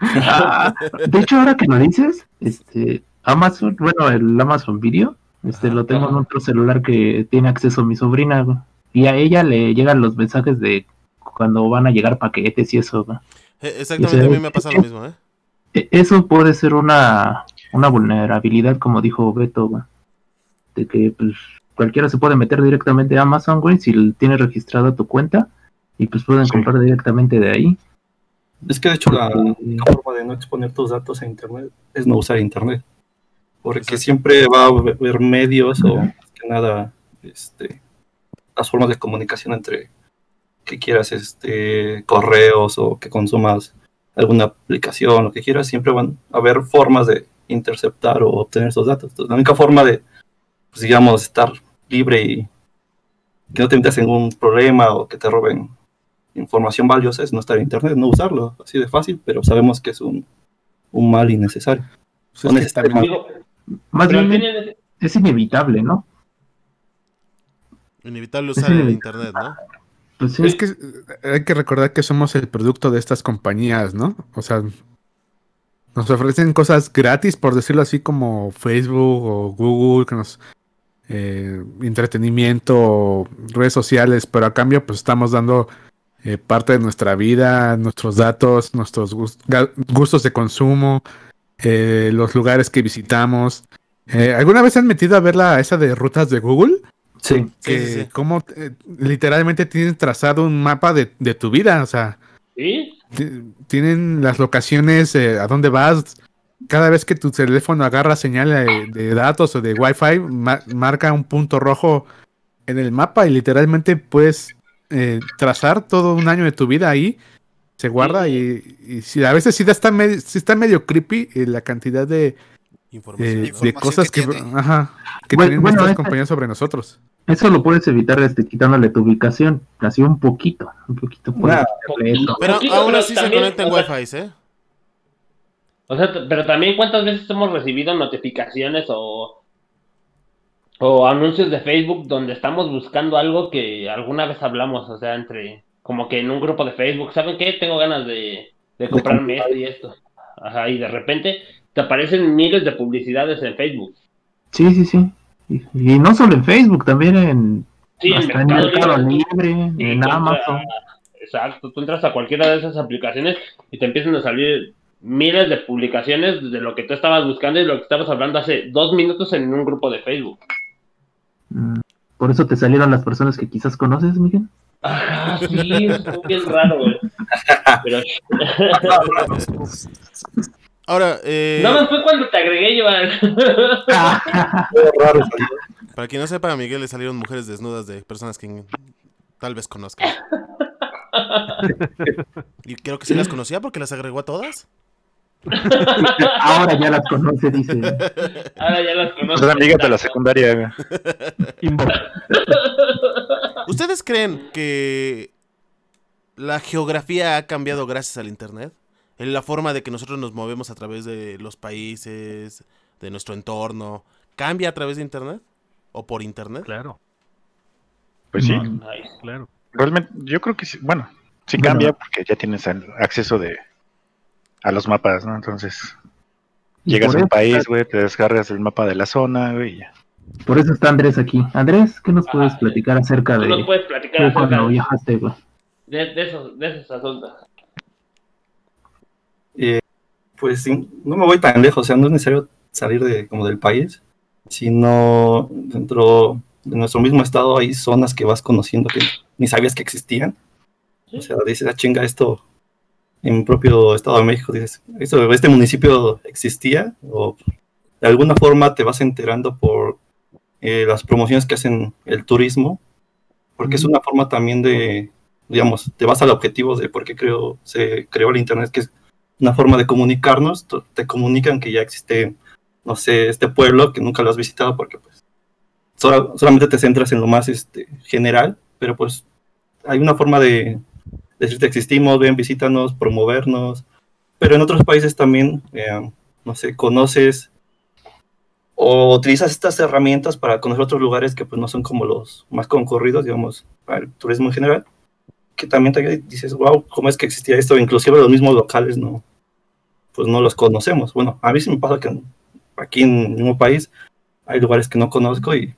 Ah, (laughs) de hecho, ahora que lo dices, este, Amazon, bueno, el Amazon Video, este, lo tengo en otro celular que tiene acceso a mi sobrina, güey. Y a ella le llegan los mensajes de cuando van a llegar paquetes y eso, güey. Eh, Exactamente, a mí me pasa lo mismo, ¿eh? E- Eso puede ser una, una vulnerabilidad, como dijo Beto, güey. De que pues, cualquiera se puede meter directamente a Amazon, güey, si tienes registrada tu cuenta. Y pues pueden Sí. comprar directamente de ahí. Es que de hecho la Porque- única forma de no exponer tus datos a internet es no usar internet. Porque Exacto. siempre va a haber medios o más que nada este, las formas de comunicación entre que quieras este correos o que consumas alguna aplicación, lo que quieras, siempre van a haber formas de interceptar o obtener esos datos. Entonces, la única forma de, pues, digamos, estar libre y que no te metas en ningún problema o que te roben información valiosa es no estar en internet, no usarlo, así de fácil, pero sabemos que es un, un mal innecesario. Pues es que también- Más bien es inevitable, ¿no? Inevitable usar el internet, ¿no? Pues sí. Es que eh, hay que recordar que somos el producto de estas compañías, ¿no? O sea, nos ofrecen cosas gratis, por decirlo así, como Facebook o Google, que nos eh, entretenimiento, redes sociales, pero a cambio, pues estamos dando eh, parte de nuestra vida, nuestros datos, nuestros gustos de consumo, eh, los lugares que visitamos. Eh, ¿Alguna vez han metido a ver la esa de rutas de Google? Sí, que sí, sí. como eh, literalmente tienen trazado un mapa de, de tu vida, o sea, ¿Sí? ti- tienen las locaciones, eh, a dónde vas. Cada vez que tu teléfono agarra señal de, de datos o de Wi-Fi, ma- marca un punto rojo en el mapa y literalmente puedes eh, trazar todo un año de tu vida ahí. Se guarda y, y si a veces sí está medio, sí está medio creepy eh, la cantidad de, Información. eh, de cosas que que, tiene. ajá, que Bueno, tienen bueno, esta- compañías sobre nosotros. Eso lo puedes evitar este, quitándole tu ubicación, así un poquito, un poquito. Nah. Pero Poquito, aún pero así se también, conecta en sea, Wi-Fi, ¿eh? O sea, pero también cuántas veces hemos recibido notificaciones o, o anuncios de Facebook donde estamos buscando algo que alguna vez hablamos, o sea, entre como que en un grupo de Facebook, ¿saben qué? Tengo ganas de, de comprarme esto y esto. Ajá, y de repente te aparecen miles de publicidades en Facebook. Sí, sí, sí. Y, y no solo en Facebook, también en, Sí, en hasta en Mercado. Libre, en Amazon. Exacto, tú entras a cualquiera de esas aplicaciones y te empiezan a salir miles de publicaciones de lo que tú estabas buscando y lo que estabas hablando hace dos minutos en un grupo de Facebook. Por eso te salieron las personas que quizás conoces, Miguel. Ah, sí, es bien raro, güey. Pero Ahora, eh, no, fue cuando te agregué, Joan. Para quien no sepa, a Miguel le salieron mujeres desnudas de personas que tal vez conozcan. (laughs) Y creo que sí las conocía porque las agregó a todas. (laughs) Ahora ya las conoce, dice. Ahora ya las Pues conozco. era amiga de la secundaria. (laughs) ¿Ustedes creen que la geografía ha cambiado gracias al Internet? En la forma de que nosotros nos movemos a través de los países, de nuestro entorno, ¿cambia a través de Internet? ¿O por Internet? Claro, Pues sí, No. Claro. realmente yo creo que sí, bueno, sí Bueno. cambia porque ya tienes el acceso de, a los mapas, ¿no? Entonces, llegas a un país, güey, te descargas el mapa de la zona, güey, y ya. Por eso está Andrés aquí. Andrés, ¿qué nos puedes Ah, platicar acerca de, nos puedes platicar de acerca cuando de, viajaste, güey? de, de esos, de esos asuntos. Eh, pues sí, no me voy tan lejos, o sea, no es necesario salir de, como del país, sino dentro de nuestro mismo estado hay zonas que vas conociendo que ni sabías que existían. O sea, dices, ah, chinga, esto en propio estado de México, dices, esto, este municipio existía, o de alguna forma te vas enterando por eh, las promociones que hacen el turismo, porque es una forma también de, digamos, te vas al objetivo de por qué creo, se creó el Internet, que es una forma de comunicarnos, te comunican que ya existe, no sé, este pueblo que nunca lo has visitado porque pues sola- solamente te centras en lo más este, general, pero pues hay una forma de decirte existimos, ven, visítanos, promovernos, pero en otros países también, eh, no sé, conoces o utilizas estas herramientas para conocer otros lugares que pues no son como los más concurridos, digamos, para el turismo en general, que también te dices, wow, ¿cómo es que existía esto? Inclusive los mismos locales no, pues no los conocemos. Bueno, a mí sí me pasa que aquí en el mismo país hay lugares que no conozco y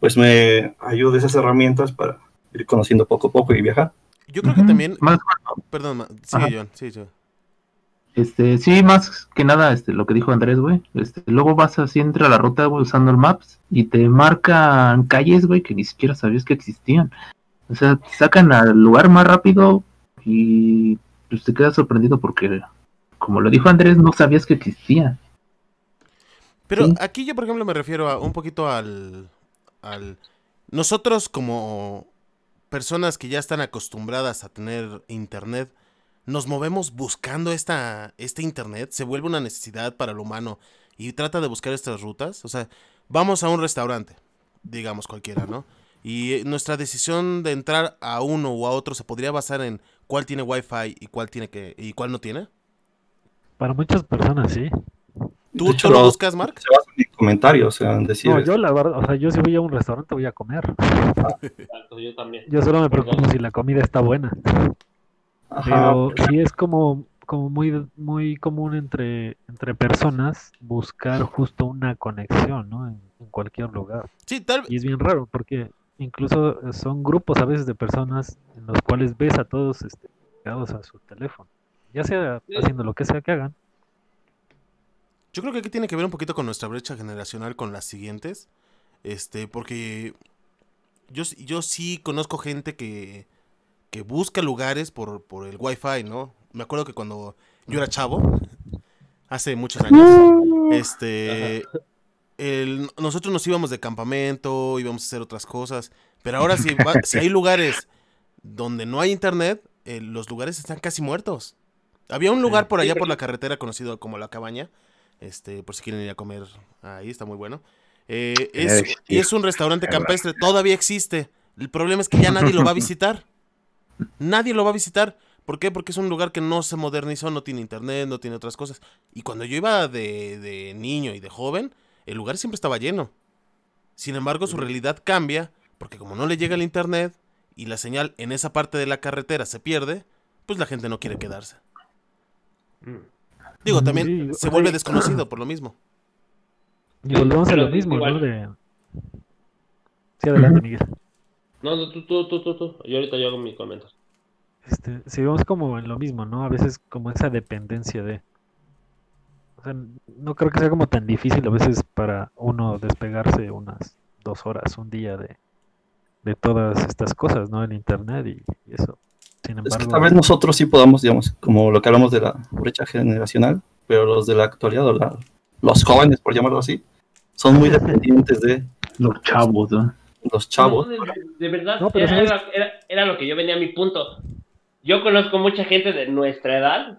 pues me ayudo de esas herramientas para ir conociendo poco a poco y viajar. Yo creo que también. Más, Perdón, sigue. John, sí, John. este, sí, más que nada, este, lo que dijo Andrés, güey. Este, luego vas así entre la ruta, güey, usando el Maps y te marcan calles, güey, que ni siquiera sabías que existían. O sea, te sacan al lugar más rápido y pues te quedas sorprendido porque, como lo dijo Andrés, no sabías que existía. Pero Sí. aquí yo, por ejemplo, me refiero a un poquito al, al... Nosotros como personas que ya están acostumbradas a tener internet, nos movemos buscando esta, este internet, se vuelve una necesidad para el humano y trata de buscar estas rutas. O sea, vamos a un restaurante, digamos cualquiera, ¿no? Y nuestra decisión de entrar a uno o a otro se podría basar en cuál tiene wifi y cuál tiene que y cuál no tiene. Para muchas personas, sí. ¿Tú, hecho, tú lo buscas, Mark? Se en comentarios, o sea, en decir, No, yo la verdad, o sea, yo si voy a un restaurante voy a comer. Exacto, yo también. Yo solo me preocupo si la comida está buena. ajá, Pero sí es como, como muy, muy común entre, entre personas buscar justo una conexión, ¿no? En, en cualquier lugar. Sí, tal Y es bien raro porque incluso son grupos a veces de personas en los cuales ves a todos este, pegados a su teléfono. Ya sea haciendo lo que sea que hagan. Yo creo que aquí tiene que ver un poquito con nuestra brecha generacional con las siguientes. Este, porque yo, yo sí conozco gente que, que busca lugares por, por el wifi, ¿no? Me acuerdo que cuando yo era chavo, hace muchos años, este, el- nosotros nos íbamos de campamento, íbamos a hacer otras cosas, pero ahora si, va- si hay lugares donde no hay internet, eh, los lugares están casi muertos. Había un lugar por allá por la carretera conocido como La Cabaña, este, por si quieren ir a comer ahí, está muy bueno. Eh, es, y es un restaurante campestre, todavía existe. El problema es que ya nadie lo va a visitar. (laughs) Nadie lo va a visitar. ¿Por qué? Porque es un lugar que no se modernizó, no tiene internet, no tiene otras cosas. Y cuando yo iba de, de niño y de joven, el lugar siempre estaba lleno. Sin embargo, su realidad cambia, porque como no le llega el internet y la señal en esa parte de la carretera se pierde, pues la gente no quiere quedarse. Mm. Digo, Sí, también se vuelve (clears throat) desconocido por lo mismo. Y volvemos a lo mismo, ¿no? De... Sí, adelante, (laughs) Miguel. No, no, tú, tú, tú, tú, tú. Yo ahorita yo hago mi comentario. Este, sí, vemos como en lo mismo, ¿no? A veces como esa dependencia de... O sea, no creo que sea como tan difícil a veces para uno despegarse unas dos horas, un día de, de todas estas cosas, ¿no? El internet y, y eso. Sin Es que tal vez nosotros sí podamos, digamos, como lo que hablamos de la brecha generacional, pero los de la actualidad, o la- los jóvenes, por llamarlo así, son muy dependientes de Los chavos, ¿no? los chavos. No, de, verdad, No, pero era, ¿sabes? era- era lo que yo venía a mi punto. Yo conozco mucha gente de nuestra edad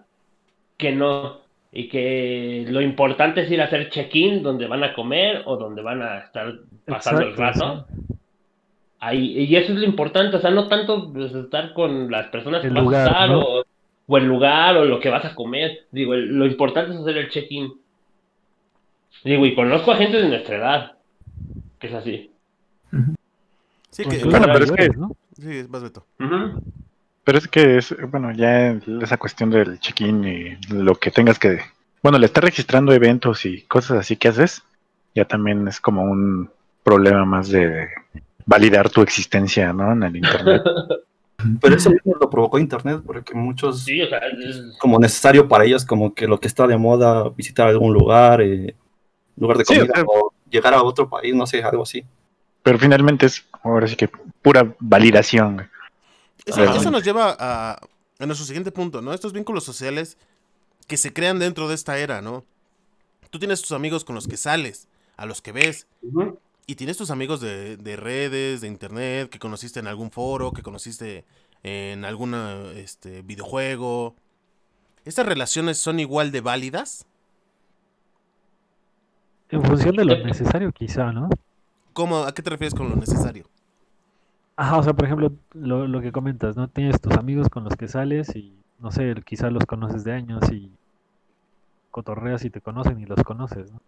que no, y que lo importante es ir a hacer check-in donde van a comer o donde van a estar pasando el rato. Ahí, y eso es lo importante, o sea, no tanto pues, estar con las personas que El vas lugar, a estar ¿no? o, o el lugar o lo que vas a comer. Digo, el- lo importante es hacer el check-in. Digo, y conozco a gente de nuestra edad que es así. Sí, que, bueno, pero es que- ¿no? sí, vas Beto. Ujú. Pero es que es, bueno, ya esa cuestión del check-in y lo que tengas que, bueno, le estás registrando eventos y cosas así que haces, ya también es como un problema más de validar tu existencia, ¿no? En el internet. (laughs) Pero eso mismo lo provocó internet, porque muchos, Sí, o sea, es- como necesario para ellos, como que lo que está de moda, visitar algún lugar, eh, lugar de Sí, comida, o sea- o llegar a otro país, no sé, algo así. Pero finalmente es, ahora sí que pura validación. Eso, nos lleva a, a nuestro siguiente punto, ¿no? Estos vínculos sociales que se crean dentro de esta era, ¿no? Tú tienes tus amigos con los que sales, a los que ves, Ujú. Y tienes tus amigos de, de redes, de internet, que conociste en algún foro, que conociste en algún este, videojuego. ¿Estas relaciones son igual de válidas? En función de lo necesario, quizá, ¿no? ¿Cómo, ¿A qué te refieres con lo necesario? Ajá, o sea, por ejemplo, lo, lo que comentas, ¿no? Tienes tus amigos con los que sales y, no sé, quizá los conoces de años y cotorreas y te conocen y los conoces, ¿no?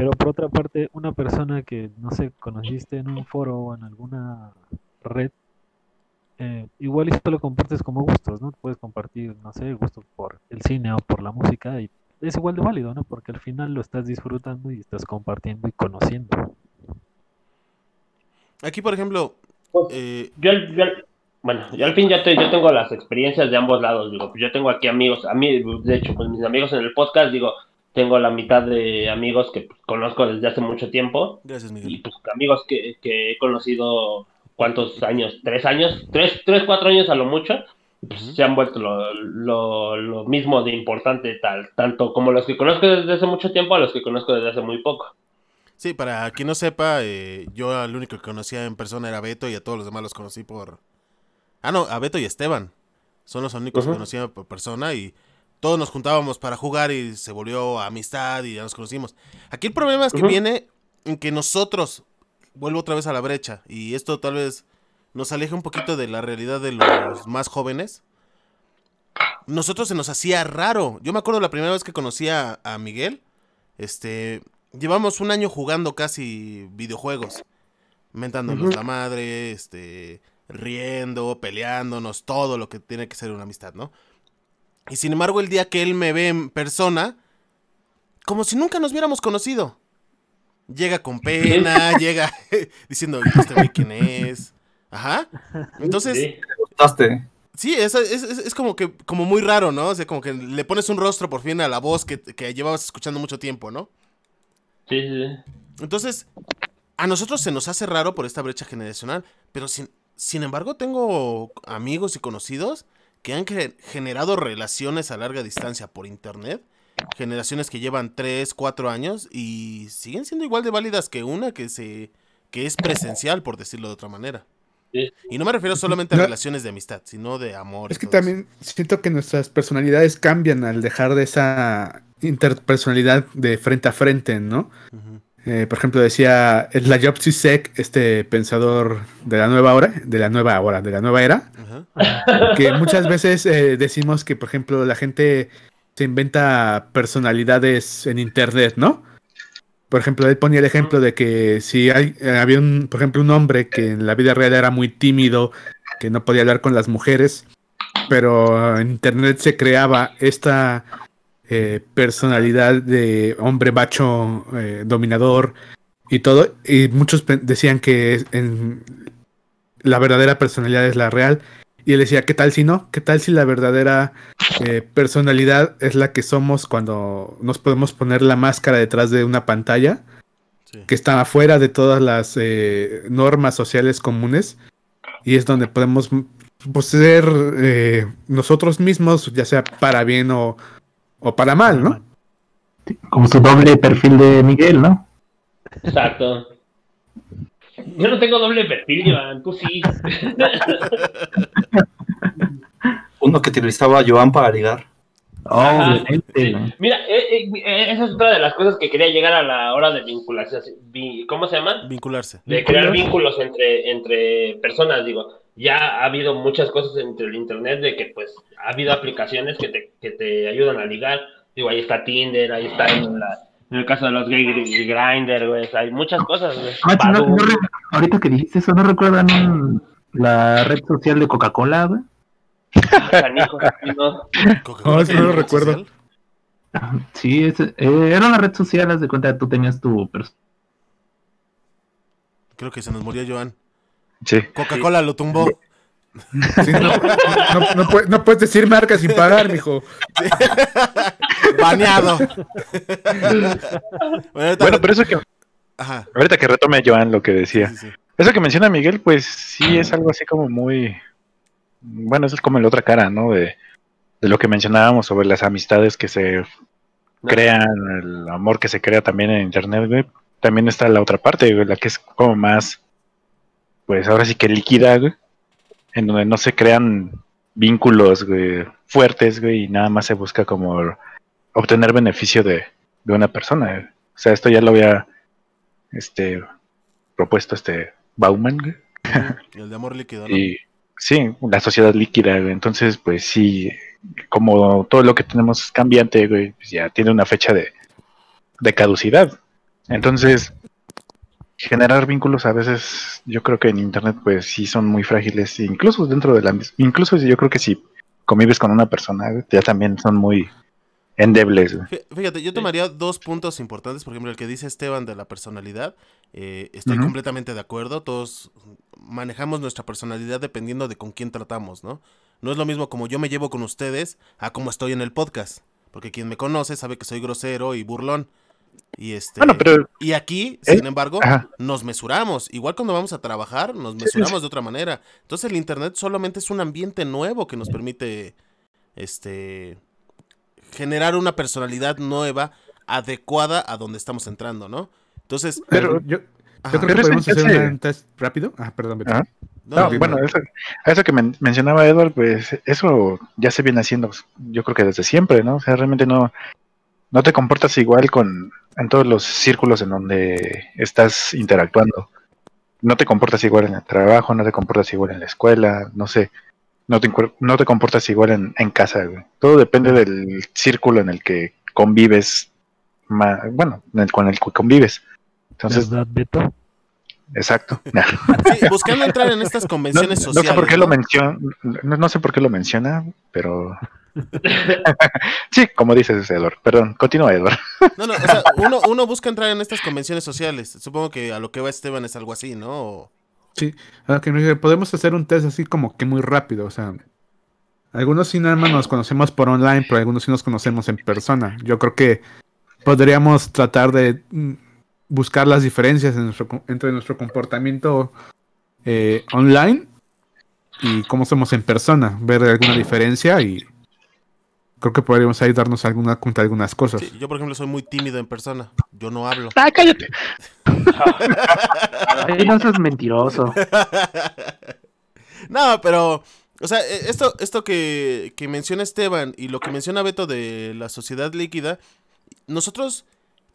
Pero por otra parte, una persona que, no sé, conociste en un foro o en alguna red, eh, igual y solo compartes como gustos, ¿no? Puedes compartir, no sé, gustos por el cine o por la música y es igual de válido, ¿no? Porque al final lo estás disfrutando y estás compartiendo y conociendo. Aquí, por ejemplo, Pues, eh, yo, bueno, yo al fin ya te- yo tengo las experiencias de ambos lados, digo, yo tengo aquí amigos, a mí, de hecho, pues mis amigos en el podcast, digo, tengo la mitad de amigos que pues, conozco desde hace mucho tiempo gracias, y Miguel. pues amigos que, que he conocido, ¿cuántos años? ¿Tres años? ¿Tres, tres cuatro años a lo mucho? Y, Pues se han vuelto lo, lo, lo mismo de importante, tal, tanto como los que conozco desde hace mucho tiempo a los que conozco desde hace muy poco. Sí, para quien no sepa, eh, yo al único que conocía en persona era Beto y a todos los demás los conocí por... Ah, no, a Beto y Esteban. Son los únicos que conocía por persona y todos nos juntábamos para jugar y se volvió amistad y ya nos conocimos. Aquí el problema es que viene en que nosotros, vuelvo otra vez a la brecha, y esto tal vez nos aleja un poquito de la realidad de los más jóvenes. Nosotros se nos hacía raro. Yo me acuerdo la primera vez que conocí a, a Miguel, este, llevamos un año jugando casi videojuegos, mentándonos la madre, este, riendo, peleándonos, todo lo que tiene que ser una amistad, ¿no? Y sin embargo, el día que él me ve en persona, como si nunca nos hubiéramos conocido. Llega con pena, (laughs) llega (laughs) diciendo, "¿Y este güey quién es? Ajá. Entonces, Sí. ¿Te gustaste? Sí, es, es, es- es como que como muy raro, ¿no? O sea, como que le pones un rostro por fin a la voz que, que llevabas escuchando mucho tiempo, ¿no? Sí, sí, sí. Entonces, a nosotros se nos hace raro por esta brecha generacional, pero sin, sin embargo tengo amigos y conocidos que han ge- generado relaciones a larga distancia por internet, generaciones que llevan 3, 4 años y siguen siendo igual de válidas que una que se que es presencial, por decirlo de otra manera. Sí. Y no me refiero solamente a No. relaciones de amistad, sino de amor. Es que eso. también siento que nuestras personalidades cambian al dejar de esa interpersonalidad de frente a frente, ¿no? Ujú. Eh, por ejemplo, decía Slayov Zizek, este pensador de la nueva hora, de la nueva hora, de la nueva era, Ajá. que muchas veces eh, decimos que, por ejemplo, la gente se inventa personalidades en internet, ¿no? Por ejemplo, él ponía el ejemplo de que si hay, eh, había un, por ejemplo, un hombre que en la vida real era muy tímido, que no podía hablar con las mujeres, pero en internet se creaba esta eh, personalidad de hombre macho eh, dominador y todo, y muchos decían que en, la verdadera personalidad es la real, y él decía, ¿qué tal si no? ¿Qué tal si la verdadera eh, personalidad es la que somos cuando nos podemos poner la máscara detrás de una pantalla Sí. que está afuera de todas las eh, normas sociales comunes y es donde podemos pues, ser eh, nosotros mismos, ya sea para bien o, o para mal, ¿no? Como su doble perfil de Miguel, ¿no? Exacto. Yo no tengo doble perfil, Iván, tú sí. (laughs) Uno que utilizaba Joan para ligar. Ajá, Obviamente, sí. Mira, eh, eh, eh, esa es otra de las cosas que quería llegar a la hora de vinculación. vi- ¿Cómo se llama? Vincularse. De crear vínculos entre, entre personas, digo. Ya ha habido muchas cosas entre el internet de que pues ha habido aplicaciones que te, que te ayudan a ligar. Digo, ahí está Tinder, ahí está en, la- en el caso de los gay grinder, güey. Hay muchas cosas. Ah, no, no ahorita que dijiste eso, ¿no recuerdan un- la red social de Coca-Cola, güey? ¿no? Coca-Cola No, eso tiene no lo recuerdo. social. Ajá, Sí, es- eh, era una red social, haz de cuenta, tú tenías tu Creo que se nos murió Joan. Sí. Coca-Cola lo tumbó. Sí, (laughs) no, no- no puedes, no puedes decir marca sin pagar, mijo. Baneado. (laughs) bueno, pero eso que Ajá. ahorita que retome Joan lo que Sí, decía. sí, sí. Eso que menciona Miguel, pues sí es algo así como muy. Bueno, eso es como la otra cara, ¿no? De, de lo que mencionábamos sobre las amistades que se crean, el amor que se crea también en Internet, güey. También está la otra parte, güey, la que es como más. Pues ahora sí que líquida, güey. En donde no se crean vínculos, güey, fuertes, güey, y nada más se busca como obtener beneficio de, de una persona. güey. O sea, esto ya lo había este propuesto este Bauman, güey. El de amor líquido, ¿no? (laughs) Y sí, la sociedad líquida, güey. Entonces, pues sí, como todo lo que tenemos es cambiante, güey, pues ya tiene una fecha de, de caducidad. Entonces, generar vínculos a veces, yo creo que en internet, pues sí son muy frágiles, incluso dentro de la incluso yo creo que si convives con una persona, ya también son muy endebles, Fíjate, yo tomaría dos puntos importantes. Por ejemplo, el que dice Esteban de la personalidad. eh, estoy completamente de acuerdo. Todos manejamos nuestra personalidad dependiendo de con quién tratamos, ¿no? No es lo mismo como yo me llevo con ustedes a como estoy en el podcast. Porque quien me conoce sabe que soy grosero y burlón. Y este. Bueno, pero Y aquí, ¿Eh? sin embargo, Ajá. nos mesuramos. Igual cuando vamos a trabajar, nos mesuramos sí. de otra manera. Entonces el internet solamente es un ambiente nuevo que nos permite este generar una personalidad nueva adecuada a donde estamos entrando, ¿no? Entonces, Pero- yo, yo creo que Pero eso podemos hacer un test rápido. Ah, perdón. Ajá. No, No, no, bueno, eso, eso que men- mencionaba Edward, pues eso ya se viene haciendo, yo creo que desde siempre, ¿no? O sea, realmente no, no te comportas igual con en todos los círculos en donde estás interactuando. No te comportas igual en el trabajo, no te comportas igual en la escuela, no sé, no te, no te comportas igual en, en casa, güey. Todo depende del círculo en el que convives, ma- bueno, en el- con el que convives. Entonces, ¿Verdad, Beto? exacto. (laughs) sí, buscando entrar en estas No, convenciones no sociales. sé por qué ¿no? lo menciona, no, no sé por qué lo menciona, pero (laughs) sí, como dices, Edward. Perdón, continúa, Edward. No, no, o sea, uno, uno busca entrar en estas convenciones sociales. Supongo que a lo que va Esteban es algo así, ¿no? O- Sí, que nos- podemos hacer un test así como que muy rápido, o sea, algunos sí nada más nos conocemos por online, pero algunos sí nos conocemos en persona. Yo creo que podríamos tratar de mm, buscar las diferencias en nuestro co- entre nuestro comportamiento eh, online y cómo somos en persona, ver alguna diferencia y creo que podríamos ahí darnos alguna cuenta de algunas cosas. Sí, yo, por ejemplo, soy muy tímido en persona. Yo no hablo. ¡Ah, cállate! (laughs) Ay, no seas mentiroso. (laughs) No, pero, o sea, e- esto, esto que, que menciona Esteban y lo que menciona Beto de la sociedad líquida, nosotros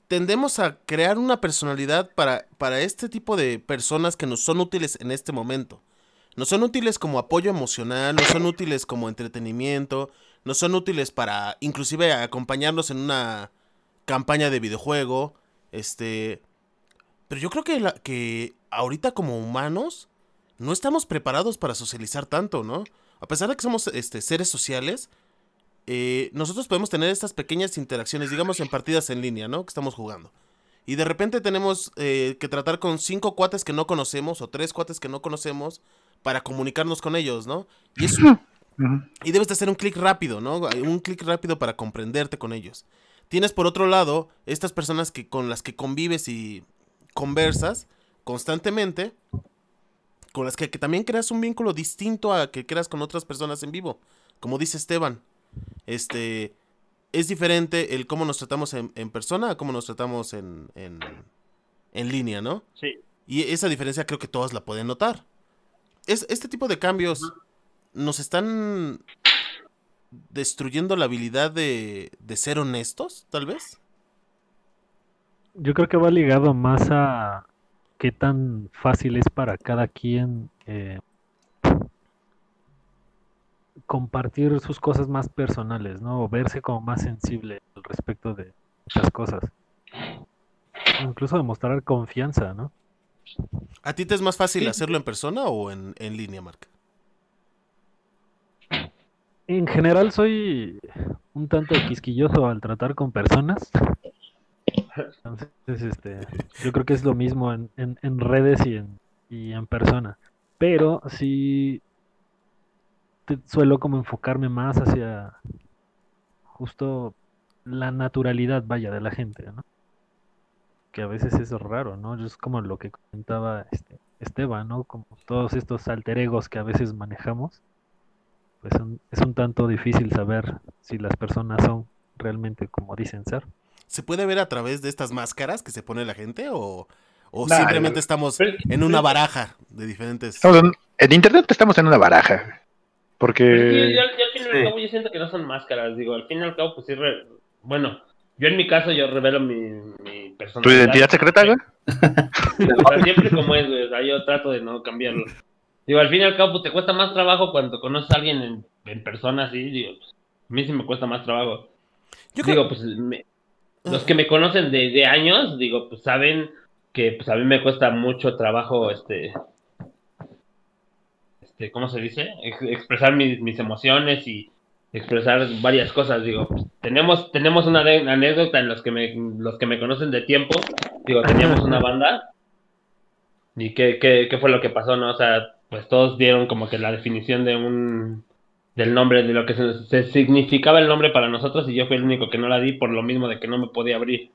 tendemos a crear una personalidad para, para este tipo de personas que nos son útiles en este momento. Nos son útiles como apoyo emocional, nos son útiles como entretenimiento, nos son útiles para inclusive acompañarnos en una campaña de videojuego, este... Pero yo creo que, la, que ahorita como humanos no estamos preparados para socializar tanto, ¿no? A pesar de que somos este, seres sociales, eh, nosotros podemos tener estas pequeñas interacciones, digamos en partidas en línea, ¿no? Que estamos jugando. Y de repente tenemos eh, que tratar con cinco cuates que no conocemos o tres cuates que no conocemos para comunicarnos con ellos, ¿no? Y, es, (clears throat) Y debes de hacer un clic rápido, ¿no? Un clic rápido para comprenderte con ellos. Tienes por otro lado estas personas que, con las que convives y conversas constantemente, con las que, que también creas un vínculo distinto a que creas con otras personas en vivo. Como dice Esteban, este es diferente el cómo nos tratamos en, en persona a cómo nos tratamos en, en, en línea, ¿no? Sí. Y esa diferencia creo que todos la pueden notar. Es, este tipo de cambios nos están destruyendo la habilidad de, de ser honestos, tal vez. Yo creo que va ligado más a qué tan fácil es para cada quien eh, compartir sus cosas más personales, ¿no? O verse como más sensible al respecto de muchas cosas. Incluso demostrar confianza, ¿no? ¿A ti te es más fácil hacerlo en persona o en, en línea, Marca? En general soy un tanto quisquilloso al tratar con personas. Entonces, este, yo creo que es lo mismo en, en- en redes y en, y en persona. Pero sí te- suelo como enfocarme más hacia justo la naturalidad, vaya, de la gente, ¿no? Que a veces es raro, ¿no? Es como lo que comentaba este, Esteban, ¿no? Como todos estos alter egos que a veces manejamos, pues son- es un tanto difícil saber si las personas son realmente como dicen ser. ¿Se puede ver a través de estas máscaras que se pone la gente o, o Nah, simplemente estamos en una baraja de diferentes... En, en internet estamos en una baraja. Porque. Yo, yo al fin y al cabo yo siento que no son máscaras, digo, al fin y al cabo pues sí, re- bueno, yo en mi caso yo revelo mi, mi ¿Tu personalidad. identidad secreta, güey? (laughs) Siempre como es, güey, o sea, yo trato de no cambiarlo. Digo, al fin y al cabo pues, te cuesta más trabajo cuando conoces a alguien en, en persona así, digo, pues, a mí sí me cuesta más trabajo. Yo creo- Digo, pues me- los que me conocen de, de años, digo, pues saben que pues a mí me cuesta mucho trabajo, este, este, ¿cómo se dice? Ex- expresar mis, mis emociones y expresar varias cosas, digo, pues, tenemos, tenemos una anécdota en los que me, los que me conocen de tiempo, digo, teníamos una banda y qué, qué, qué fue lo que pasó, ¿no? O sea, pues todos dieron como que la definición de un del nombre, de lo que se, se significaba el nombre para nosotros y yo fui el único que no la di por lo mismo de que no me podía abrir.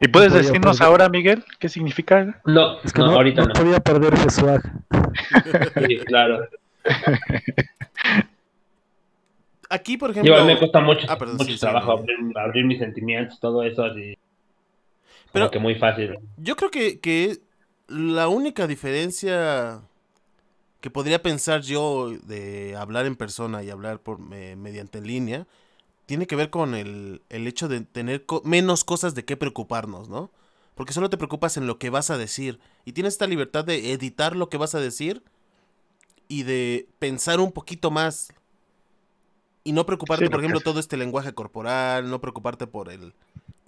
¿Y puedes Podía decirnos perder. ahora, Miguel, qué significa? No, Es que no, no, ahorita no no. podía perder ese swag. (laughs) (laughs) Sí, claro. Aquí, por ejemplo... Mí me cuesta mucho, Ah, perdón, mucho sí, sí, trabajo abrir, abrir mis sentimientos, todo eso así. Como Pero- que muy fácil. Yo creo que, que la única diferencia que podría pensar yo de hablar en persona y hablar por me- mediante línea tiene que ver con el, el hecho de tener co- menos cosas de qué preocuparnos, ¿no? Porque solo te preocupas en lo que vas a decir y tienes esta libertad de editar lo que vas a decir y de pensar un poquito más y no preocuparte, Sí, por ejemplo, todo este lenguaje corporal, no preocuparte por el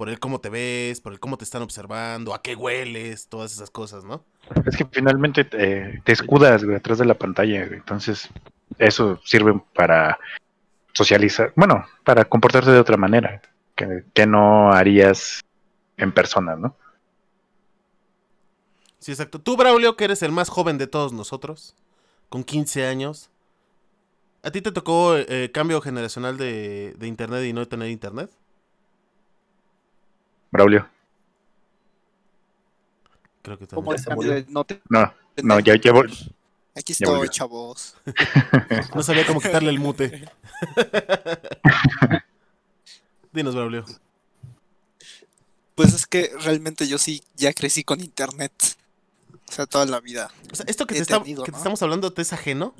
por el cómo te ves, por el cómo te están observando, a qué hueles, todas esas cosas, ¿no? Es que finalmente te, te escudas, güey, atrás de la pantalla, güey. Entonces, eso sirve para socializar, bueno, para comportarte de otra manera, que, que no harías en persona, ¿no? Sí, exacto. Tú, Braulio, que eres el más joven de todos nosotros, con 15 años. ¿A ti te tocó eh, cambio generacional de, de internet y no tener internet? Braulio. Creo que el se murió. no te- No, no, ya llevo. Aquí Ya estoy, chavos. (laughs) No sabía cómo quitarle el mute. (laughs) Dinos, Braulio. Pues es que realmente yo sí ya crecí con internet. O sea, toda la vida. O sea, esto que, te, está- tenido, que te estamos hablando te es ajeno.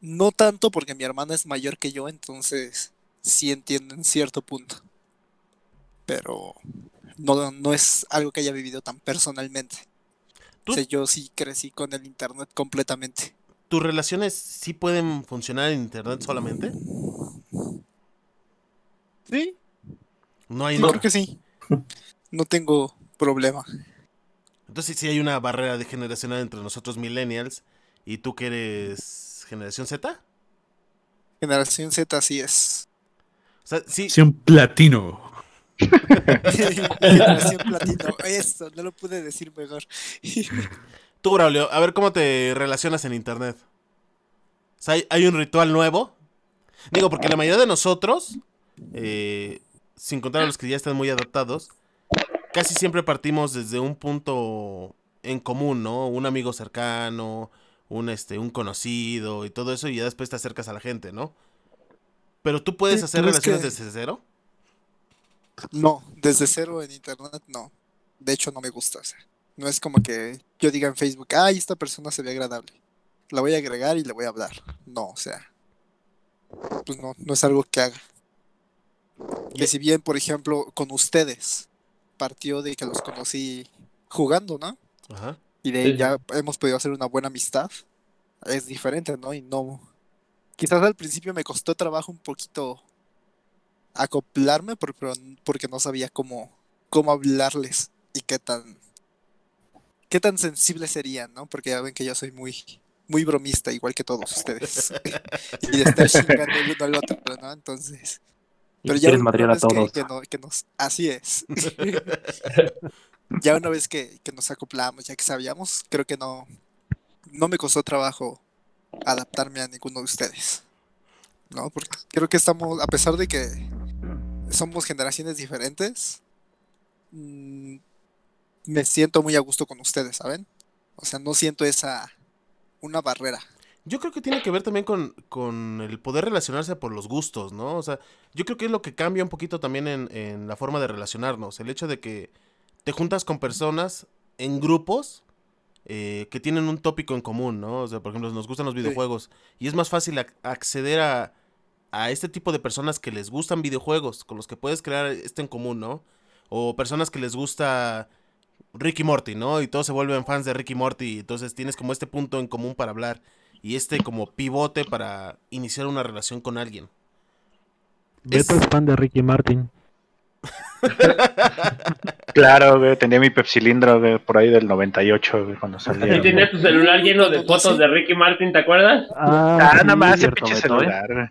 No tanto porque mi hermana es mayor que yo, entonces sí entiendo en cierto punto. Pero no, no es algo que haya vivido tan personalmente. ¿Tú- O sea, yo sí crecí con el internet completamente. ¿Tus relaciones sí pueden funcionar en internet solamente? Sí, No hay sí, no. creo que sí. No tengo problema. Entonces sí hay una barrera de generacional entre nosotros millennials y tú que eres generación Z. Generación Z sí es. O sea, sí, Sí, un platino. Platino. Eso, no lo pude decir mejor. Tú, Braulio, a ver cómo te relacionas en internet. O sea, ¿hay, un ritual nuevo? Digo, porque la mayoría de nosotros, eh, sin contar a los que ya están muy adaptados, casi siempre partimos desde un punto en común, ¿no? Un amigo cercano, un, este, un conocido y todo eso, y ya después te acercas a la gente, ¿no? Pero tú puedes hacer relaciones que- desde cero. No, desde cero en internet no. De hecho, no me gusta. o sea, no es como que yo diga en Facebook, ay, esta persona se ve agradable. La voy a agregar y le voy a hablar. No, o sea. Pues no, no es algo que haga. Que si bien, por ejemplo, con ustedes partió de que los conocí jugando, ¿no? Ajá. Y de ahí sí. ya hemos podido hacer una buena amistad. Es diferente, ¿no? Y no. Quizás al principio me costó trabajo un poquito acoplarme porque no sabía cómo, cómo hablarles y qué tan qué tan sensibles serían, ¿no? Porque ya ven que yo soy muy muy bromista, igual que todos ustedes. (laughs) y estar chingando el uno al otro, ¿no? Entonces. Pero ya una a vez que- todos. que no- que nos, así es. (laughs) ya una vez que, que nos acoplamos, ya que sabíamos, creo que no, no me costó trabajo adaptarme a ninguno de ustedes. ¿No? Porque creo que estamos, a pesar de que somos generaciones diferentes, mm, me siento muy a gusto con ustedes, ¿saben? O sea, no siento esa, una barrera. Yo creo que tiene que ver también con, con el poder relacionarse por los gustos, ¿no? O sea, yo creo que es lo que cambia un poquito también en, en la forma de relacionarnos. El hecho de que te juntas con personas en grupos eh, que tienen un tópico en común, ¿no? O sea, por ejemplo, nos gustan los videojuegos y es más fácil ac- acceder a, a este tipo de personas que les gustan videojuegos, con los que puedes crear esto en común, ¿no? O personas que les gusta Ricky Morty, ¿no? Y todos se vuelven fans de Ricky Morty, entonces tienes como este punto en común para hablar y este como pivote para iniciar una relación con alguien. Beto Es- es fan de Ricky Martin. Claro, güey, tenía mi pepsilindro güey, por ahí del 98, güey, cuando Y salía. tenías tu celular lleno de fotos de Ricky Martin, ¿te acuerdas? Ah, Ah, sí, nada más ese pinche celular, güey.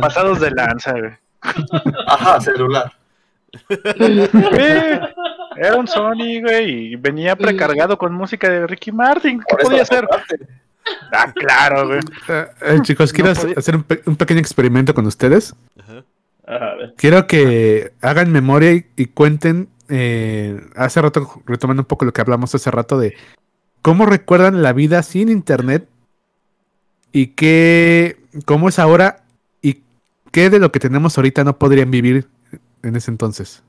Pasados de lanza, güey. Ajá, celular. Era un Sony, güey, y venía precargado con música de Ricky Martin. ¿Qué podía hacer? Ah, claro, güey. Eh, eh, chicos, quiero No hacer- podía- hacer un, pe- un pequeño experimento con ustedes. Ajá. Quiero que hagan memoria y, y cuenten, eh, hace rato, retomando un poco lo que hablamos hace rato de cómo recuerdan la vida sin internet y qué, cómo es ahora y qué de lo que tenemos ahorita no podrían vivir en ese entonces.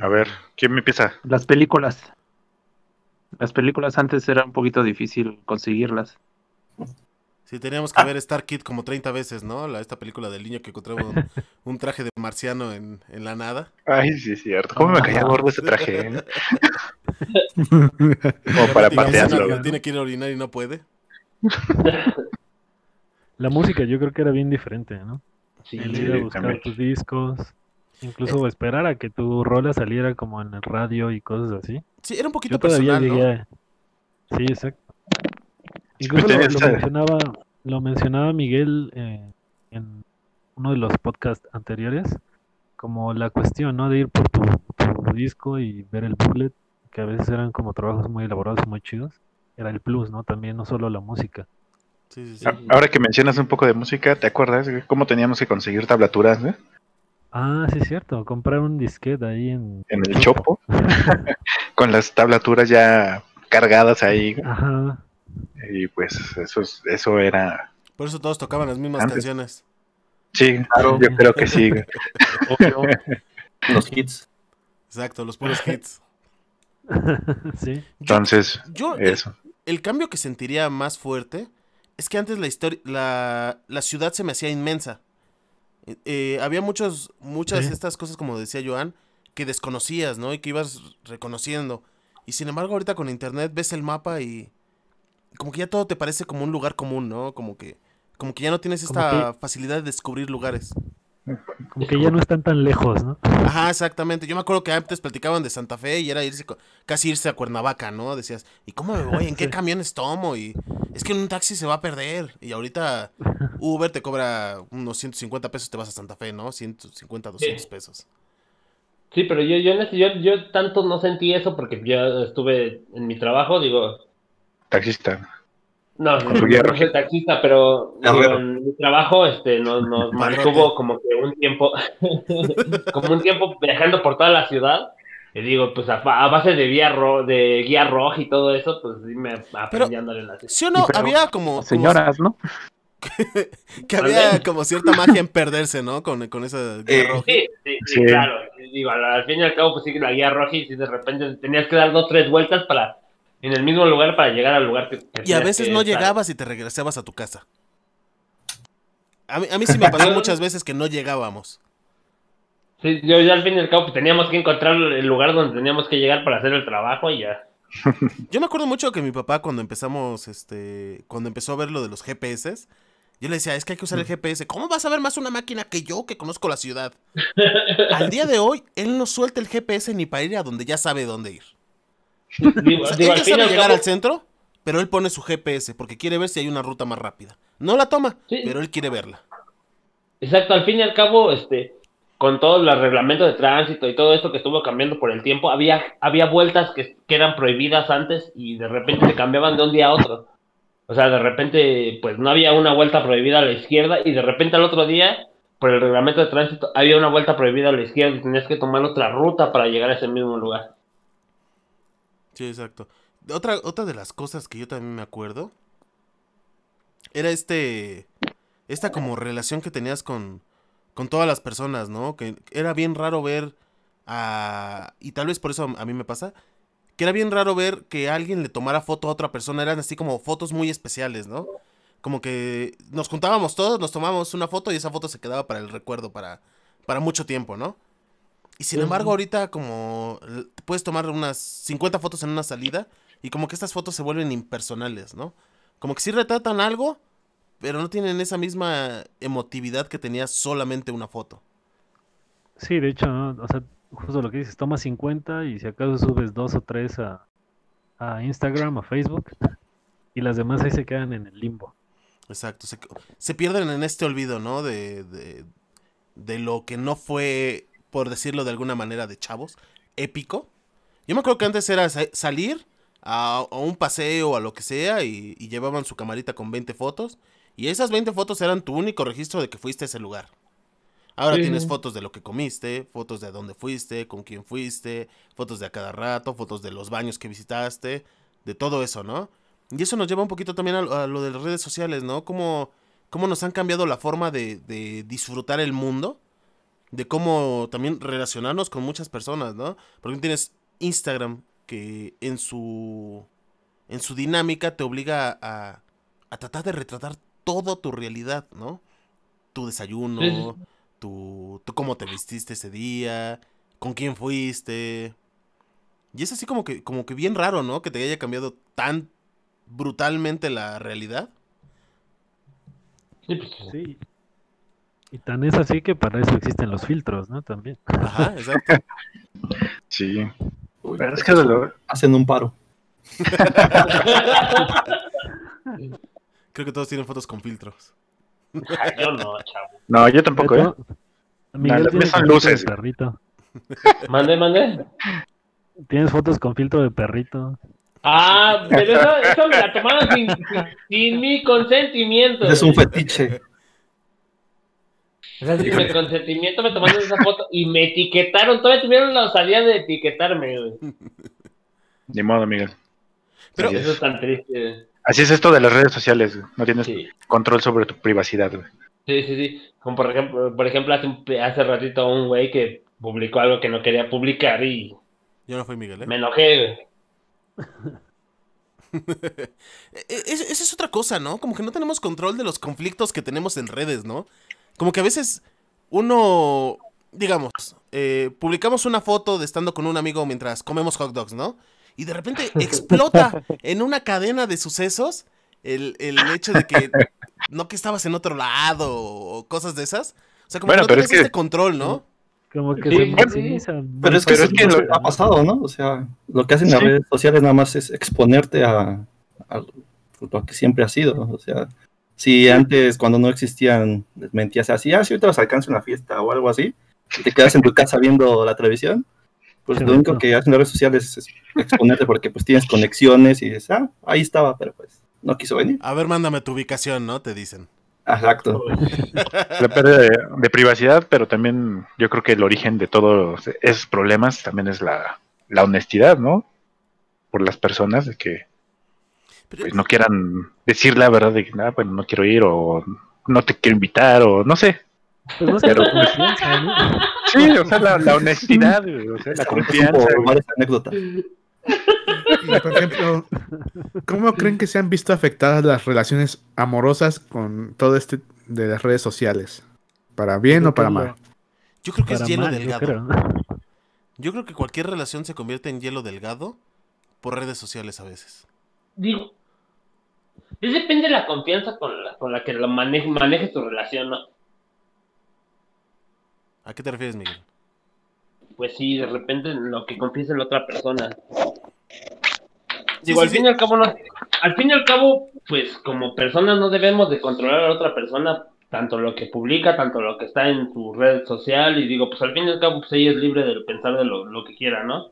A ver, ¿quién me empieza? Las películas. Las películas antes era un poquito difícil conseguirlas. Sí, teníamos que ver Star Kid como 30 veces, ¿no? La, esta película del niño que encontraba un, (laughs) un traje de marciano en, en la nada. Ay, sí, es cierto. ¿Cómo me caía gordo ese traje? eh? (laughs) Como para patearlo. Tiene que ir a orinar y no puede. (laughs) La música yo creo que era bien diferente, ¿no? Sí, El ir a buscar también. tus discos, incluso esperar a que tu rola saliera como en el radio y cosas así. Sí, era un poquito Yo todavía personal, llegué ¿no? a... Sí, exacto. Incluso lo, lo mencionaba, lo mencionaba Miguel eh, en uno de los podcasts anteriores, como la cuestión, ¿no? De ir por tu, tu disco y ver el booklet, que a veces eran como trabajos muy elaborados, muy chidos. Era el plus, ¿no? También no solo la música. Sí, sí, sí. A- Ahora que mencionas un poco de música, ¿te acuerdas cómo teníamos que conseguir tablaturas? Ah, sí, es cierto. Comprar un disquete ahí en... en el Chopo? (laughs) Con las tablaturas ya cargadas ahí. Ajá. Y pues eso, es- eso era... Por eso todos tocaban las mismas Antes. canciones. Sí, Claro. yo creo que sí. (laughs) Los hits. Exacto, los puros hits. (laughs) sí. Entonces, yo- eso. el cambio que sentiría más fuerte es que antes la historia, la, la ciudad se me hacía inmensa. Eh, eh, había muchos, muchas Sí. de estas cosas, como decía Joan, que desconocías, ¿no? Y que ibas reconociendo. Y sin embargo, ahorita con internet ves el mapa y como que ya todo te parece como un lugar común, ¿no? Como que, como que ya no tienes esta facilidad de descubrir lugares. Como que ya no están tan lejos, ¿no? Ajá, exactamente. Yo me acuerdo que antes platicaban de Santa Fe y era irse, casi irse a Cuernavaca, ¿no? Decías, ¿y cómo me voy? ¿En qué (laughs) Sí. camiones tomo? Y es que en un taxi se va a perder. Y ahorita (laughs) Uber te cobra unos 150 pesos, te vas a Santa Fe, ¿no? 150, 200 pesos. Sí, pero yo, yo, yo, yo tanto no sentí eso porque yo estuve en mi trabajo, digo, Taxista. no, no, guía no roja. soy taxista, pero digo, en mi trabajo este, nos, nos (laughs) mantuvo como que un tiempo, (laughs) como un tiempo viajando por toda la ciudad. Y digo, pues a, base de guía, ro- de guía roja y todo eso, pues sí me aprendí a andar en la ciudad. ¿Sí o no? pero- había como, como- Señoras, ¿no? (laughs) que había como cierta magia en perderse, ¿no? Con, con esa guía Eh, roja. Sí, sí, sí, Sí. claro. Digo, al, al fin y al cabo, pues sí, la guía roja y si de repente tenías que dar dos, tres vueltas para en el mismo lugar para llegar al lugar que, que Y a veces no estar. llegabas y te regresabas a tu casa. A mí, a mí sí me pasó (laughs) muchas veces que no llegábamos. Sí, yo ya al fin y al cabo pues, teníamos que encontrar el lugar donde teníamos que llegar para hacer el trabajo y ya. (laughs) Yo me acuerdo mucho que mi papá cuando empezamos, este, cuando empezó a ver lo de los GPS, yo le decía, es que hay que usar el GPS. ¿Cómo vas a ver más una máquina que yo que conozco la ciudad? (laughs) Al día de hoy, él no suelta el GPS ni para ir a donde ya sabe dónde ir. Digo, al fin llegar cabo, al centro, pero él pone su GPS porque quiere ver si hay una ruta más rápida. No la toma, Sí. pero él quiere verla. Exacto, al fin y al cabo, este, con todo el reglamento de tránsito y todo esto que estuvo cambiando por el tiempo, había, había vueltas que, que eran prohibidas antes y de repente se cambiaban de un día a otro. O sea, de repente, pues no había una vuelta prohibida a la izquierda y de repente al otro día, por el reglamento de tránsito, había una vuelta prohibida a la izquierda y tenías que tomar otra ruta para llegar a ese mismo lugar. Sí, exacto. Otra, otra de las cosas que yo también me acuerdo era este. Esta como relación que tenías con, con todas las personas, ¿no? Que era bien raro ver a. Y tal vez por eso a mí me pasa. Que era bien raro ver que alguien le tomara foto a otra persona. Eran así como fotos muy especiales, ¿no? Como que nos juntábamos todos, nos tomábamos una foto y esa foto se quedaba para el recuerdo, para, para mucho tiempo, ¿no? Y sin embargo, ahorita como puedes tomar unas 50 fotos en una salida y como que estas fotos se vuelven impersonales, ¿no? Como que sí retratan algo, pero no tienen esa misma emotividad que tenía solamente una foto. Sí, de hecho, ¿no? O sea, justo lo que dices, toma 50 y si acaso subes dos o tres a, a Instagram, a Facebook, y las demás ahí se quedan en el limbo. Exacto. Se, se pierden en este olvido, ¿no? De, de, de lo que no fue, por decirlo de alguna manera, de chavos, épico. Yo me acuerdo que antes era sa- salir a, a un paseo, a lo que sea, y, y llevaban su camarita con 20 fotos. Y esas 20 fotos eran tu único registro de que fuiste a ese lugar. Ahora Sí. tienes fotos de lo que comiste, fotos de dónde fuiste, con quién fuiste, fotos de a cada rato, fotos de los baños que visitaste, de todo eso, ¿no? Y eso nos lleva un poquito también a, a lo de las redes sociales, ¿no? Cómo, cómo nos han cambiado la forma de, de disfrutar el mundo, de cómo también relacionarnos con muchas personas, ¿no? Porque tienes Instagram que en su, en su dinámica te obliga a, a tratar de retratar toda tu realidad, ¿no? Tu desayuno, Sí, sí. tu, tu cómo te vestiste ese día, con quién fuiste. Y es así como que, como que bien raro, ¿no? Que te haya cambiado tan brutalmente la realidad. Sí, pues, Sí. Y tan es así que para eso existen los filtros, ¿no? También. Ajá, (laughs) exacto. Sí. Uy, Pero es que de lo- Hacen un paro. Creo que todos tienen fotos con filtros. Ay, yo no, chavo. No, yo tampoco, ¿eh? Miguel mías son luces. perrito. Mande, mande. Tienes fotos con filtro de perrito. Ah, pero eso, eso me la tomaron sin, sin, sin mi consentimiento. Es un fetiche. O sea, sin mi consentimiento me tomaron esa foto y me etiquetaron. Todavía tuvieron la osadía de etiquetarme, güey. Ni modo, Miguel. Pero- Así Eso es. tan triste. Así es esto de las redes sociales. güey. No tienes Sí. control sobre tu privacidad. güey. Sí, sí, sí. Como por ejemplo, por ejemplo hace, un- hace ratito un güey que publicó algo que no quería publicar y Yo no fui Miguel, ¿eh? me enojé, güey. (laughs) E- e- Esa es otra cosa, ¿no? Como que no tenemos control de los conflictos que tenemos en redes, ¿no? Como que a veces uno, digamos, eh, publicamos una foto de estando con un amigo mientras comemos hot dogs, ¿no? Y de repente (laughs) explota en una cadena de sucesos el, el hecho de que no que estabas en otro lado o cosas de esas. O sea, como Bueno, que no pero es que- este control, ¿no? Como que Sí, se sí. Pero es que eso es que ha pasado, ¿no? O sea, lo que hacen las Sí. redes sociales nada más es exponerte a, a lo que siempre ha sido. O sea, si antes, cuando no existían, mentías así, ah, si ahorita los alcanza una fiesta o algo así, y te quedas en tu casa viendo la televisión, pues Sí, lo único que hacen las redes sociales es exponerte porque pues tienes conexiones y dices, ah, ahí estaba, pero pues no quiso venir. A ver, mándame tu ubicación, ¿no? Te dicen. Exacto. (laughs) La pérdida de, de privacidad, pero también yo creo que el origen de todos esos problemas también es la, la honestidad, ¿no? Por las personas de que pues, no quieran decir la verdad de que nada, bueno, no quiero ir o no te quiero invitar o no sé. Pues no Pero- por confianza, ¿no? Sí, o sea, la, la honestidad, o sea, la confianza. Y, por ejemplo, ¿cómo creen que se han visto afectadas las relaciones amorosas con todo este de las redes sociales? ¿Para bien o para mal? Yo creo que Para es hielo mal, yo delgado. creo. Yo creo que cualquier relación se convierte en hielo delgado por redes sociales a veces. Digo, es depende de la confianza con la, con la que lo mane- manejes tu relación, ¿no? ¿A qué te refieres, Miguel? Pues sí, de repente en lo que confíes en la otra persona. Digo, sí, al sí. fin y al cabo, no, al fin y al cabo, pues como personas no debemos de controlar a la otra persona, tanto lo que publica, tanto lo que está en su red social, y digo, pues al fin y al cabo, pues ella es libre de pensar de lo, lo que quiera, ¿no?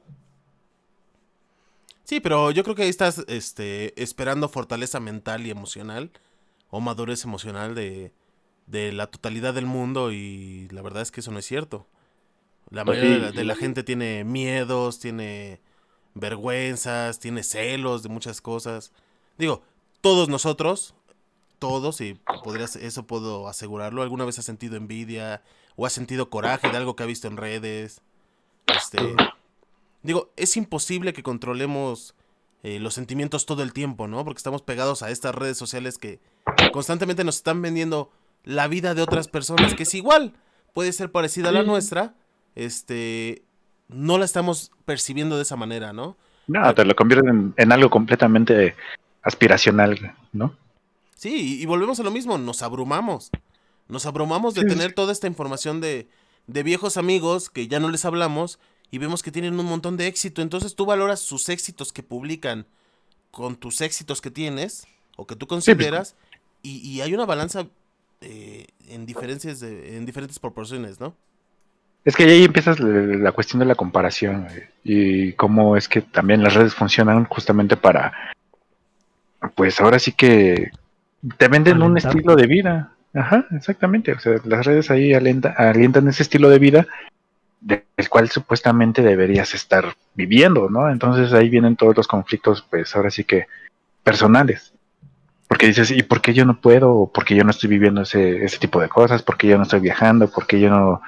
Sí, pero yo creo que ahí estás este, esperando fortaleza mental y emocional o madurez emocional de, de la totalidad del mundo y la verdad es que eso no es cierto. La Pues mayoría sí, de, la, de sí. la gente tiene miedos, tiene vergüenzas, tiene celos de muchas cosas. Digo, todos nosotros, todos, y podrías, eso puedo asegurarlo, alguna vez ha sentido envidia o ha sentido coraje de algo que ha visto en redes. Este, digo, es imposible que controlemos eh, los sentimientos todo el tiempo, ¿no? Porque estamos pegados a estas redes sociales que constantemente nos están vendiendo la vida de otras personas, que es igual, puede ser parecida a la nuestra, este, no la estamos percibiendo de esa manera, ¿no? No, te lo convierten en, algo completamente aspiracional, ¿no? Sí, y, y volvemos a lo mismo, nos abrumamos. Nos abrumamos de Sí, tener toda esta información de, de viejos amigos que ya no les hablamos y vemos que tienen un montón de éxito. Entonces tú valoras sus éxitos que publican con tus éxitos que tienes o que tú consideras y, y hay una balanza eh, en, diferencias de- en diferentes proporciones, ¿no? Es que ahí empiezas la cuestión de la comparación güey, y cómo es que también las redes funcionan justamente para, pues ahora sí que te venden un estilo de vida. Ajá, exactamente. O sea, las redes ahí alienta- alientan ese estilo de vida del cual supuestamente deberías estar viviendo, ¿no? Entonces ahí vienen todos los conflictos, pues ahora sí que personales. Porque dices, ¿y por qué yo no puedo? ¿Por qué yo no estoy viviendo ese, ese tipo de cosas? ¿Por qué yo no estoy viajando? ¿Por qué yo no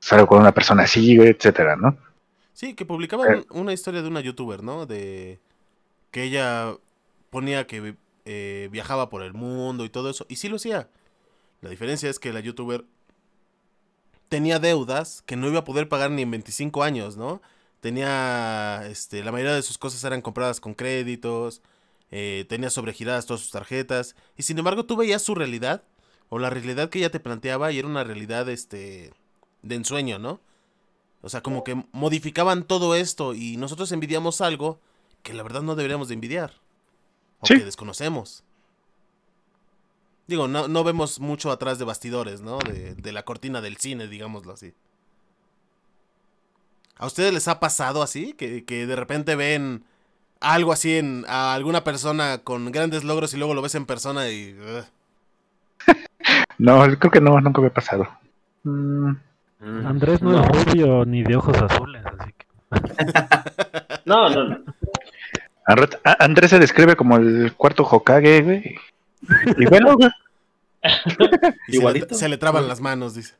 salgo con una persona así, etcétera, ¿no? Sí, que publicaban una historia de una youtuber, ¿no? De que ella ponía que eh, viajaba por el mundo y todo eso. Y sí lo hacía. La diferencia es que la youtuber tenía deudas que no iba a poder pagar ni en 25 años, ¿no? Tenía, este, la mayoría de sus cosas eran compradas con créditos, eh, tenía sobregiradas todas sus tarjetas. Y sin embargo tú veías su realidad, o la realidad que ella te planteaba, y era una realidad, este, de ensueño, ¿no? O sea, como que modificaban todo esto y nosotros envidiamos algo que la verdad no deberíamos de envidiar. O Sí. que desconocemos. Digo, no, no vemos mucho atrás de bastidores, ¿no? De, de la cortina del cine, digámoslo así. ¿A ustedes les ha pasado así? Que, que de repente ven algo así en a alguna persona con grandes logros y luego lo ves en persona y... (laughs) No, creo que no, nunca me ha pasado. Mm, Andrés no, es rubio ni de ojos azules, así que. (laughs) No, no, no. Andrés se describe como el cuarto Hokage, güey. Y bueno, güey. (laughs) y se le- Igualito. se le traban las manos, dice.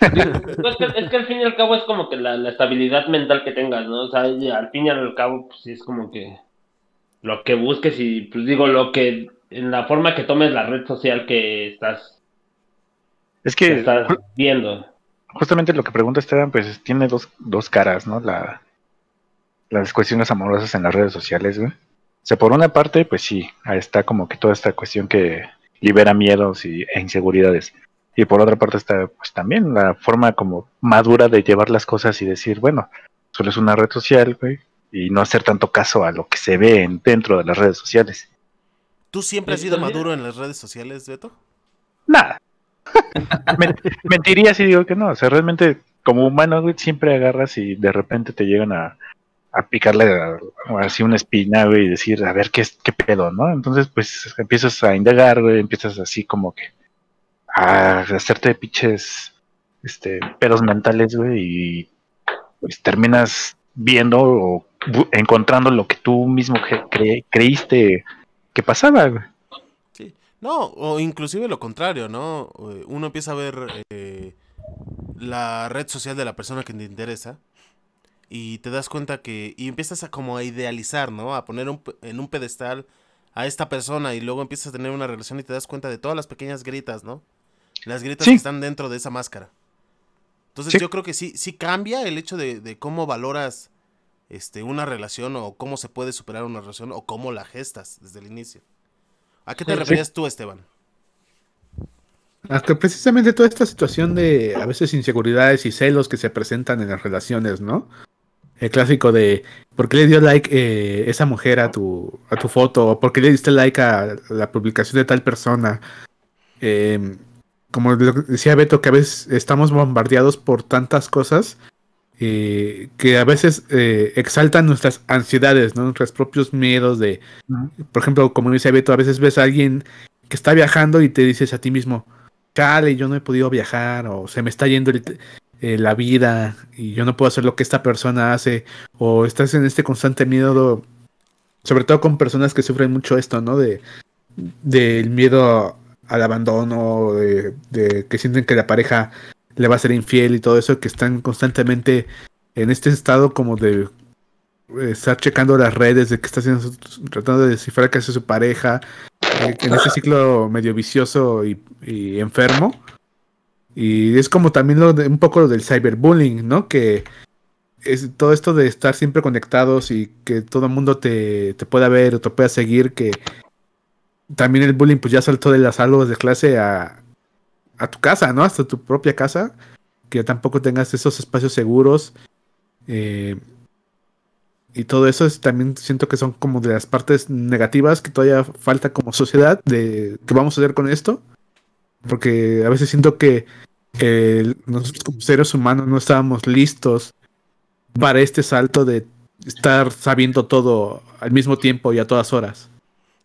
Pues es, que, es que al fin y al cabo es como que la, la estabilidad mental que tengas, ¿no? O sea, y al fin y al cabo, pues sí es como que lo que busques y, pues digo, lo que, en la forma que tomes la red social que estás, Es que que estás viendo. justamente lo que pregunta Esteban, pues tiene dos, dos caras, ¿no? La, las cuestiones amorosas en las redes sociales, güey. O sea, por una parte, pues sí, ahí está como que toda esta cuestión que libera miedos y, e inseguridades. Y por otra parte está, pues también la forma como madura de llevar las cosas y decir, bueno, solo es una red social, güey, y no hacer tanto caso a lo que se ve en- dentro de las redes sociales. ¿Tú siempre has sido maduro en las redes sociales, Beto? Nada. (laughs) Men- mentiría si digo que no. O sea, realmente, como humano, güey, siempre agarras y de repente te llegan a, a picarle así una espina, güey, y decir, a ver qué, qué pedo, ¿no? Entonces, pues empiezas a indagar, güey, empiezas así como que a hacerte pinches este, pedos mentales, güey, y pues terminas viendo o encontrando lo que tú mismo cre- cre- creíste que pasaba, güey. Sí. No, o inclusive lo contrario, ¿no? Eh, Uno empieza a ver eh, la red social de la persona que te interesa y te das cuenta que... Y empiezas a como a idealizar, ¿no? A poner un en un pedestal a esta persona y luego empiezas a tener una relación y te das cuenta de todas las pequeñas gritas, ¿no? Las gritas Sí. que están dentro de esa máscara. Entonces Sí. yo creo que sí, sí cambia el hecho de, de cómo valoras este, una relación o cómo se puede superar una relación o cómo la gestas desde el inicio. ¿A qué te Sí. referías tú, Esteban? A que precisamente toda esta situación de a veces inseguridades y celos que se presentan en las relaciones, ¿no? El clásico de ¿por qué le dio like eh, esa mujer a tu, a tu foto? ¿O por qué le diste like a la publicación de tal persona? Eh, como decía Beto, que a veces estamos bombardeados por tantas cosas eh, que a veces eh, exaltan nuestras ansiedades, ¿no? nuestros propios miedos de, por ejemplo, como dice Beto, a veces ves a alguien que está viajando y te dices a ti mismo, chale, yo no he podido viajar o se me está yendo el- eh, la vida y yo no puedo hacer lo que esta persona hace o estás en este constante miedo, sobre todo con personas que sufren mucho esto, ¿no? De del miedo al abandono, de, de que sienten que la pareja le va a ser infiel y todo eso, que están constantemente en este estado como de eh, estar checando las redes, de que está haciendo, tratando de descifrar qué hace su pareja, eh, en ese ciclo medio vicioso y enfermo. Y es como también lo de, un poco lo del cyberbullying, ¿no? Que es todo esto de estar siempre conectados y que todo el mundo te, te pueda ver o te pueda seguir, que también el bullying pues ya saltó de las aulas de clase a, a tu casa, ¿no? Hasta tu propia casa, que tampoco tengas esos espacios seguros. eh, y todo eso es, también siento que son como de las partes negativas que todavía falta como sociedad de qué vamos a hacer con esto. Porque a veces siento que eh, nosotros como seres humanos no estábamos listos para este salto de estar sabiendo todo al mismo tiempo y a todas horas.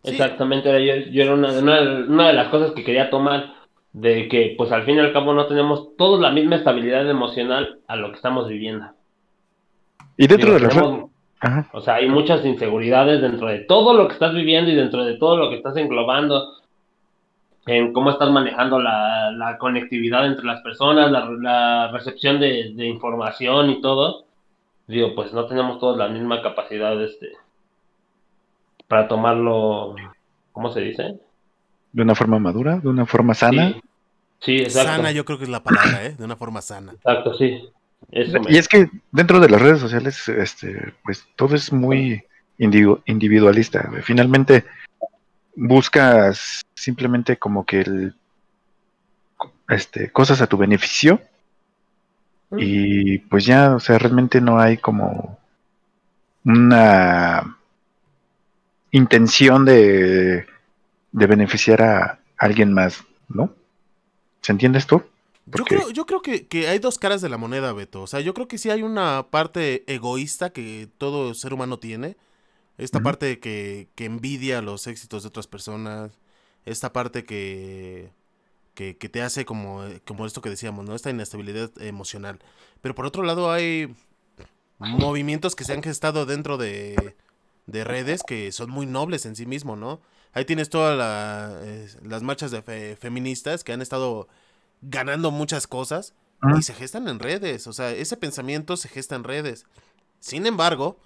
Exactamente, era yo, yo era una, una- una de las cosas que quería tomar, de que pues al fin y al cabo no tenemos todos la misma estabilidad emocional a lo que estamos viviendo. Y dentro Digo, de tenemos- Ajá. o sea, hay muchas inseguridades dentro de todo lo que estás viviendo y dentro de todo lo que estás englobando en cómo estás manejando la, la conectividad entre las personas, la, la recepción de, de información y todo. Digo, pues no tenemos todos la misma capacidad este, para tomarlo, ¿cómo se dice? de una forma madura, de una forma sana. Sí, sí, exacto. Sana yo creo que es la palabra, ¿eh? De una forma sana. Exacto, sí. Eso Y es que dentro de las redes sociales, este, pues todo es muy individu- individualista. Finalmente buscas simplemente como que el, este, cosas a tu beneficio y pues ya, o sea, realmente no hay como una intención de, de beneficiar a alguien más, ¿no? ¿Se entiende esto? Yo creo, yo creo que, que hay dos caras de la moneda, Beto. O sea, yo creo que sí hay una parte egoísta que todo ser humano tiene. Esta parte que, que envidia los éxitos de otras personas. Esta parte que, que, que te hace como, como esto que decíamos, ¿no? Esta inestabilidad emocional. Pero por otro lado hay movimientos que se han gestado dentro de, de redes que son muy nobles en sí mismo, ¿no? Ahí tienes todas la- eh, las marchas de fe- feministas que han estado ganando muchas cosas y se gestan en redes. O sea, ese pensamiento se gesta en redes. Sin embargo,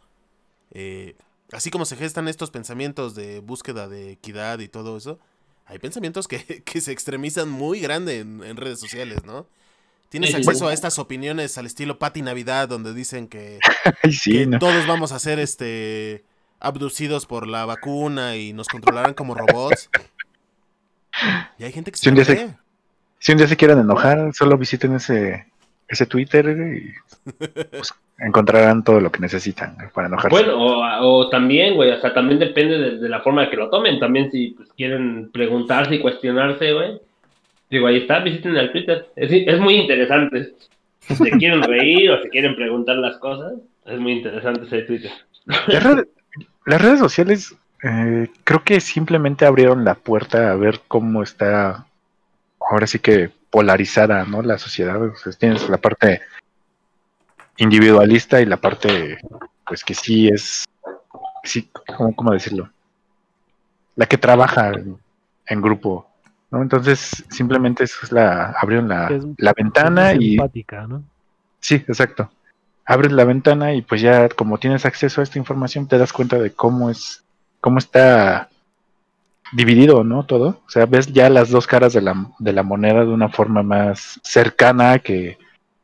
eh, así como se gestan estos pensamientos de búsqueda de equidad y todo eso, hay pensamientos que, (laughs) que se extremizan muy grande en, en redes sociales, ¿no? Tienes Sí, acceso sí. a estas opiniones al estilo Pati Navidad, donde dicen que, (laughs) Ay, sí, que ¿no? todos vamos a ser este abducidos por la vacuna y nos controlarán como robots. Y hay gente que se un lo día se-. Si un día se quieren enojar, solo visiten ese, ese Twitter y pues, encontrarán todo lo que necesitan para enojarse. Bueno, o, o también, güey, o sea, también depende de, de la forma que lo tomen. También si pues, quieren preguntarse y cuestionarse, güey. Digo, ahí está, visiten el Twitter. Es, es muy interesante. Si se quieren reír (laughs) o si quieren preguntar las cosas, es muy interesante ese Twitter. Las redes, las redes sociales eh, creo que simplemente abrieron la puerta a ver cómo está ahora sí que polarizada ¿no? la sociedad. O sea, tienes la parte individualista y la parte pues que sí es sí, ¿cómo, cómo decirlo? La que trabaja en, en grupo. ¿no? Entonces simplemente eso es la abrieron la, Es- la ventana Es y. Sí, exacto. Abres la ventana y pues ya como tienes acceso a esta información te das cuenta de cómo es, cómo está dividido, ¿no? Todo. O sea, ves ya las dos caras de la, de la moneda de una forma más cercana que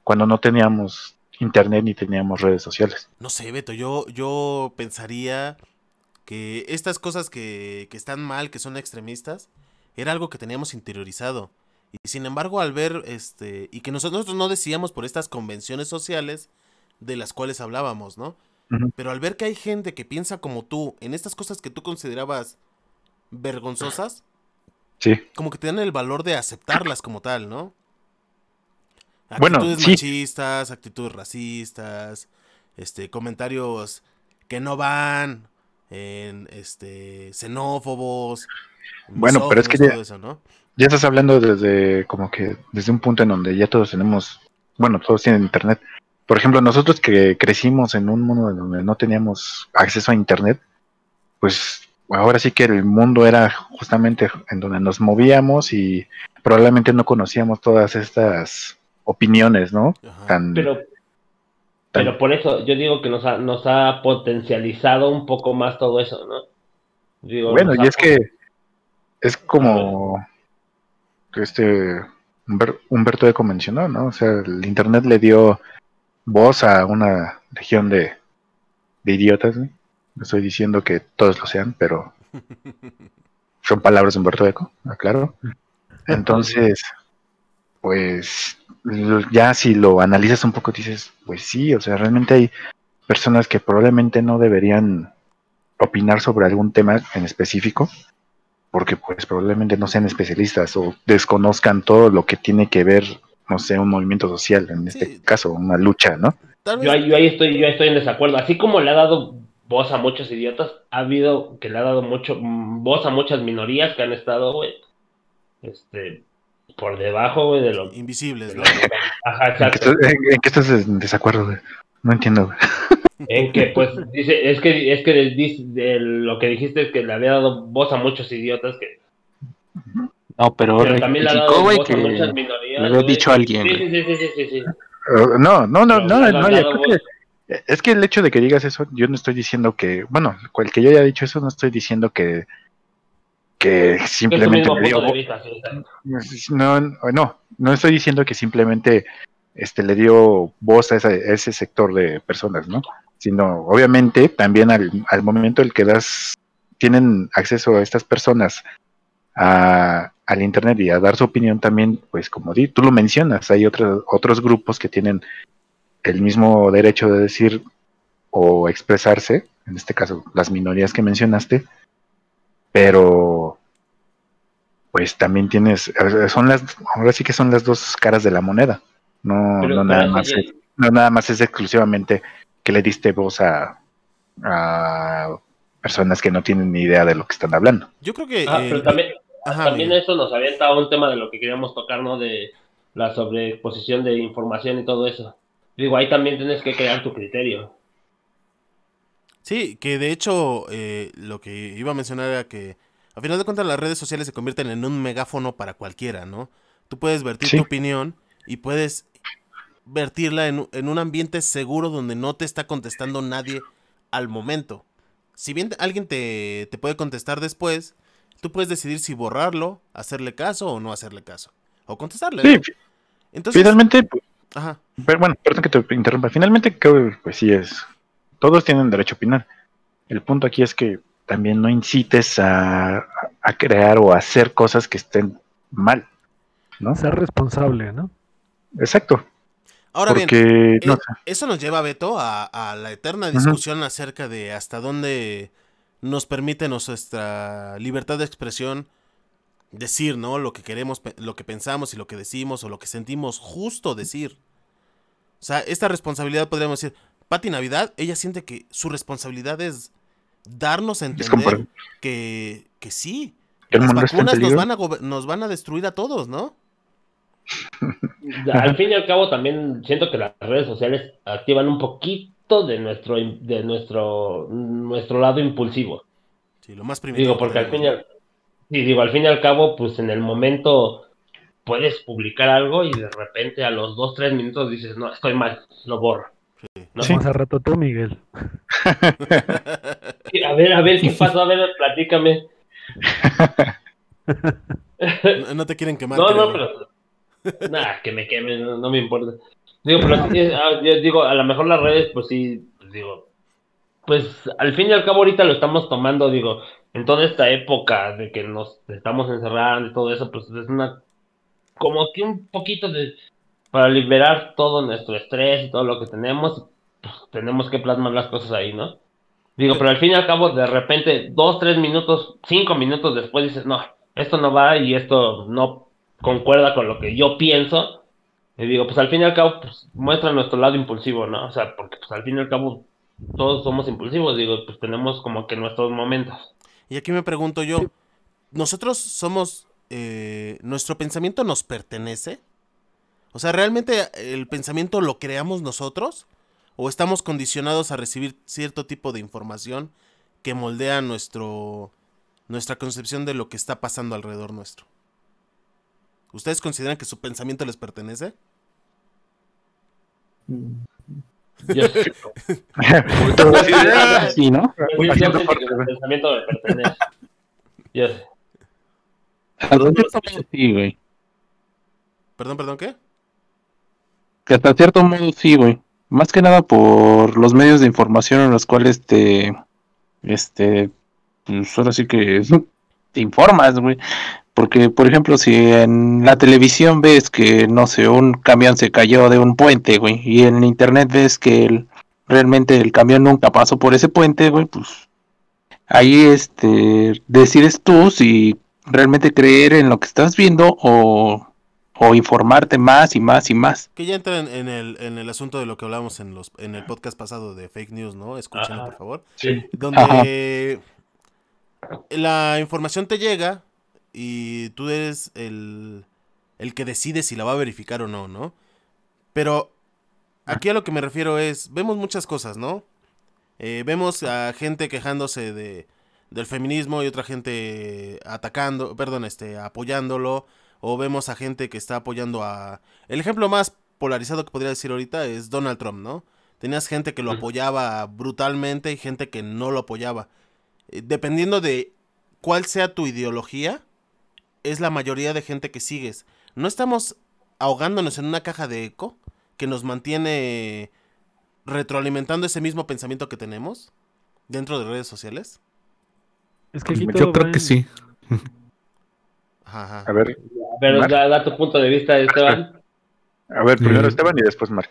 cuando no teníamos internet ni teníamos redes sociales. No sé, Beto, yo, yo pensaría que estas cosas que, que están mal, que son extremistas, era algo que teníamos interiorizado. Y sin embargo, al ver, este, y que nosotros no decíamos por estas convenciones sociales, de las cuales hablábamos, ¿no? Pero al ver que hay gente que piensa como tú en estas cosas que tú considerabas vergonzosas, Sí. como que te dan el valor de aceptarlas como tal, ¿no? Bueno, Actitudes sí. machistas, actitudes racistas, este, comentarios que no van, en, este, xenófobos. Bueno, pero es que ya- todo eso, ¿no? Ya estás hablando desde como que desde un punto en donde ya todos tenemos, bueno, todos tienen internet. Por ejemplo, nosotros que crecimos en un mundo en donde no teníamos acceso a internet, pues ahora sí que el mundo era justamente en donde nos movíamos y probablemente no conocíamos todas estas opiniones, ¿no? Tan, Pero, pero por eso yo digo que nos ha, nos ha potencializado un poco más todo eso, ¿no? Digo, bueno, y ha es que es como este Humber- Humberto Eco mencionó, ¿no? O sea, el internet le dio voz a una legión de, de idiotas, ¿no? No estoy diciendo que todos lo sean, pero son palabras de Humberto Eco, aclaro. Entonces, pues ya si lo analizas un poco dices, pues sí, o sea, realmente hay personas que probablemente no deberían opinar sobre algún tema en específico, porque pues probablemente no sean especialistas o desconozcan todo lo que tiene que ver, no sé, un movimiento social, en este Sí. caso, una lucha, ¿no? Yo ahí estoy, yo ahí estoy en desacuerdo. Así como le ha dado voz a muchos idiotas, ha habido que le ha dado mucho mm, voz a muchas minorías que han estado, güey, este, por debajo, güey, de lo, invisibles, de ¿no? lo que- Ajá, ¿En qué, exacto. estás, en- en qué estás en desacuerdo? güey? No entiendo. güey. En que, pues, dice, es que, es que de lo que dijiste es que le había dado voz a muchos idiotas que, No, pero, pero también le ha dado voz a muchas que minorías. le había dicho a alguien, Sí, sí, sí, sí, sí, sí. Uh, no, no, no, Pero no, no, yo dado creo voz. que- es que el hecho de que digas eso, yo no estoy diciendo que, bueno, cual que yo haya dicho eso, no estoy diciendo que que simplemente le dio vista, sí. No, no, no estoy diciendo que simplemente este le dio voz a ese, a ese sector de personas, ¿no? Sino, obviamente, también al, al momento el que das, tienen acceso a estas personas a, al internet y a dar su opinión también, pues como di, tú lo mencionas, hay otros otros grupos que tienen el mismo derecho de decir o expresarse, en este caso las minorías que mencionaste, pero pues también tienes, eh, son las, ahora sí que son las dos caras de la moneda. No, no nada más es, no nada más es exclusivamente que le diste voz a, a personas que no tienen ni idea de lo que están hablando. Yo creo que... Ah, pero también, Ajá, también Miguel. eso nos avienta a un tema de lo que queríamos tocar, ¿no? De la sobreexposición de información y todo eso. Digo, ahí también tienes que crear tu criterio. Sí, que de hecho eh, lo que iba a mencionar era que a final de cuentas las redes sociales se convierten en un megáfono para cualquiera, ¿no? Tú puedes vertir Sí. tu opinión y puedes vertirla en, en un ambiente seguro donde no te está contestando nadie al momento. Si bien alguien te, te puede contestar después, tú puedes decidir si borrarlo, hacerle caso o no hacerle caso. O contestarle. Sí, ¿no? Entonces, finalmente, ajá. Pero bueno, perdón que te interrumpa, finalmente creo que pues sí es, todos tienen derecho a opinar. El punto aquí es que también no incites a, a crear o a hacer cosas que estén mal, ¿no? Ser responsable, ¿no? Exacto, Ahora bien, porque, no Eh, sé. Eso nos lleva, Beto, a, a la eterna discusión acerca de hasta dónde nos permite nuestra libertad de expresión decir, ¿no? Lo que queremos, lo que pensamos y lo que decimos o lo que sentimos justo decir. O sea, esta responsabilidad podríamos decir, Pati Navidad, ella siente que su responsabilidad es darnos a entender que, que sí, El las vacunas nos van, a gober- nos van a destruir a todos, ¿no? Al fin y al cabo también siento que las redes sociales activan un poquito de nuestro de nuestro nuestro lado impulsivo. Sí, lo más primitivo. Digo, porque que al fin y al, sí, digo, al fin y al cabo, pues en el momento puedes publicar algo y de repente a los dos, tres minutos dices, no, estoy mal, lo borro. ¿no? Sí. Hace rato tú, Miguel. A ver, a ver, ¿qué pasó? A ver, platícame. (laughs) no, no te quieren quemar. No, creo. no, pero. Nah, que me quemen, no, no me importa. Digo, pero sí, ah, yo digo, a lo mejor las redes, pues sí, pues digo. Pues al fin y al cabo, ahorita lo estamos tomando, digo, en toda esta época de que nos estamos encerrando y todo eso, pues es una. Como que un poquito de. Para liberar todo nuestro estrés y todo lo que tenemos. pues, tenemos que plasmar las cosas ahí, ¿no? Digo, pero al fin y al cabo, de repente, dos, tres minutos, cinco minutos después dices, no, esto no va y esto no concuerda con lo que yo pienso. Y digo, pues al fin y al cabo, pues muestra nuestro lado impulsivo, ¿no? O sea, porque pues al fin y al cabo todos somos impulsivos, digo, pues tenemos como que nuestros momentos. Y aquí me pregunto yo, ¿nosotros somos, eh, nuestro pensamiento nos pertenece? O sea, ¿realmente el pensamiento lo creamos nosotros? ¿O estamos condicionados a recibir cierto tipo de información que moldea nuestro, nuestra concepción de lo que está pasando alrededor nuestro? ¿Ustedes consideran que su pensamiento les pertenece? Yo, (laughs) Sí, ¿no? yo el pensamiento me pertenece. Yo cierto modo sí, güey. Perdón, perdón, ¿qué? Que hasta cierto modo sí, güey. Más que nada por los medios de información en los cuales te, este, pues ahora sí que (laughs) te informas, güey. Porque, por ejemplo, si en la televisión ves que, no sé, un camión se cayó de un puente, güey, y en internet ves que el- realmente el camión nunca pasó por ese puente, güey, pues ahí, este, decides tú si realmente creer en lo que estás viendo o, o informarte más y más y más. Que ya entra en, en el, en el asunto de lo que hablamos en, los, en el podcast pasado de fake news, ¿no? Escúchenlo, Ajá. por favor. Sí. Donde la información te llega y tú eres el, el que decide si la va a verificar o no, ¿no? Pero aquí a lo que me refiero es, vemos muchas cosas, ¿no? Eh, vemos a gente quejándose de, del feminismo y otra gente atacando, perdón, este, apoyándolo. O vemos a gente que está apoyando a... El ejemplo más polarizado que podría decir ahorita es Donald Trump, ¿no? Tenías gente que lo apoyaba brutalmente y gente que no lo apoyaba. Eh, Dependiendo de cuál sea tu ideología, es la mayoría de gente que sigues. No estamos ahogándonos en una caja de eco que nos mantiene retroalimentando ese mismo pensamiento que tenemos dentro de redes sociales. Es que aquí todo Yo va creo que en- sí. Ajá. A ver, Pero Marc. da, da tu punto de vista, Esteban. a ver, primero Mm. Esteban y después Mark.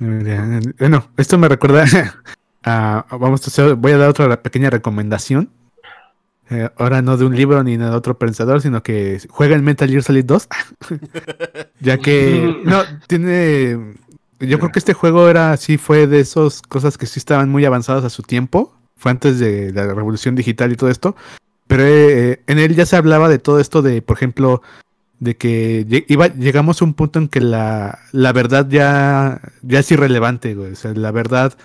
Eh, Bueno, esto me recuerda (laughs) a, vamos a hacer, voy a dar otra pequeña recomendación. Eh, ahora no de un libro ni de otro pensador, sino que juega en Metal Gear Solid 2. (laughs) ya que (laughs) no tiene yo creo que este juego era sí fue de esas cosas que sí estaban muy avanzadas a su tiempo. Fue antes de la revolución digital y todo esto. Pero eh, en él ya se hablaba de todo esto de, por ejemplo, de que iba, llegamos a un punto en que la, la verdad ya, ya es irrelevante, güey. O sea, la verdad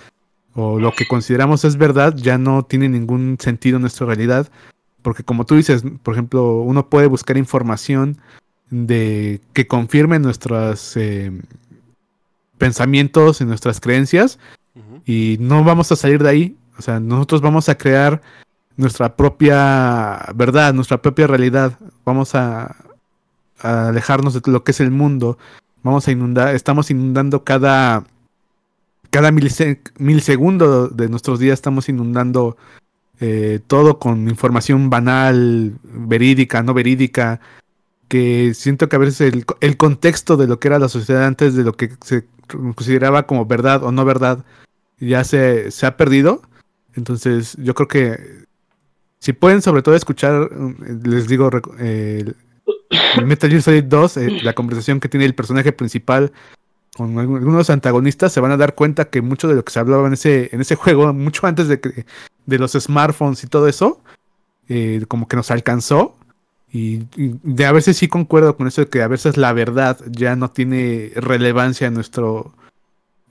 o lo que consideramos es verdad ya no tiene ningún sentido en nuestra realidad. Porque como tú dices, por ejemplo, uno puede buscar información de que confirme nuestros eh, pensamientos y nuestras creencias y no vamos a salir de ahí. O sea, nosotros vamos a crear nuestra propia verdad, nuestra propia realidad. Vamos a, alejarnos de lo que es el mundo. Vamos a inundar, estamos inundando cada, cada milise- milisegundo de nuestros días, estamos inundando eh, todo con información banal, verídica, no verídica. Que siento que a veces el, el contexto de lo que era la sociedad antes de lo que se consideraba como verdad o no verdad ya se, se ha perdido. Entonces, yo creo que si pueden, sobre todo, escuchar, mm, les digo, eh, Metal Gear Solid 2, eh, la conversación que tiene el personaje principal con algu- algunos antagonistas, se van a dar cuenta que mucho de lo que se hablaba en ese, en ese juego, mucho antes de, que, de los smartphones y todo eso, eh, como que nos alcanzó. Y, de a veces sí concuerdo con eso de que a veces la verdad ya no tiene relevancia en nuestro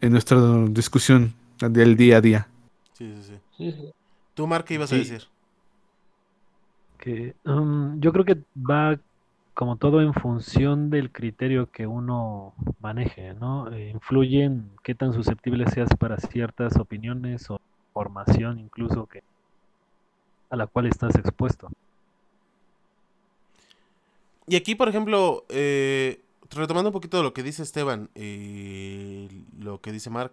en nuestra discusión del día a día. Sí, sí. Sí, sí. ¿Tú, Mark, qué ibas a decir? que um, yo creo que va como todo en función del criterio que uno maneje, ¿no? Eh, influye en qué tan susceptible seas para ciertas opiniones o formación incluso que a la cual estás expuesto. Y aquí, por ejemplo, eh, retomando un poquito de lo que dice Esteban y lo que dice Mark,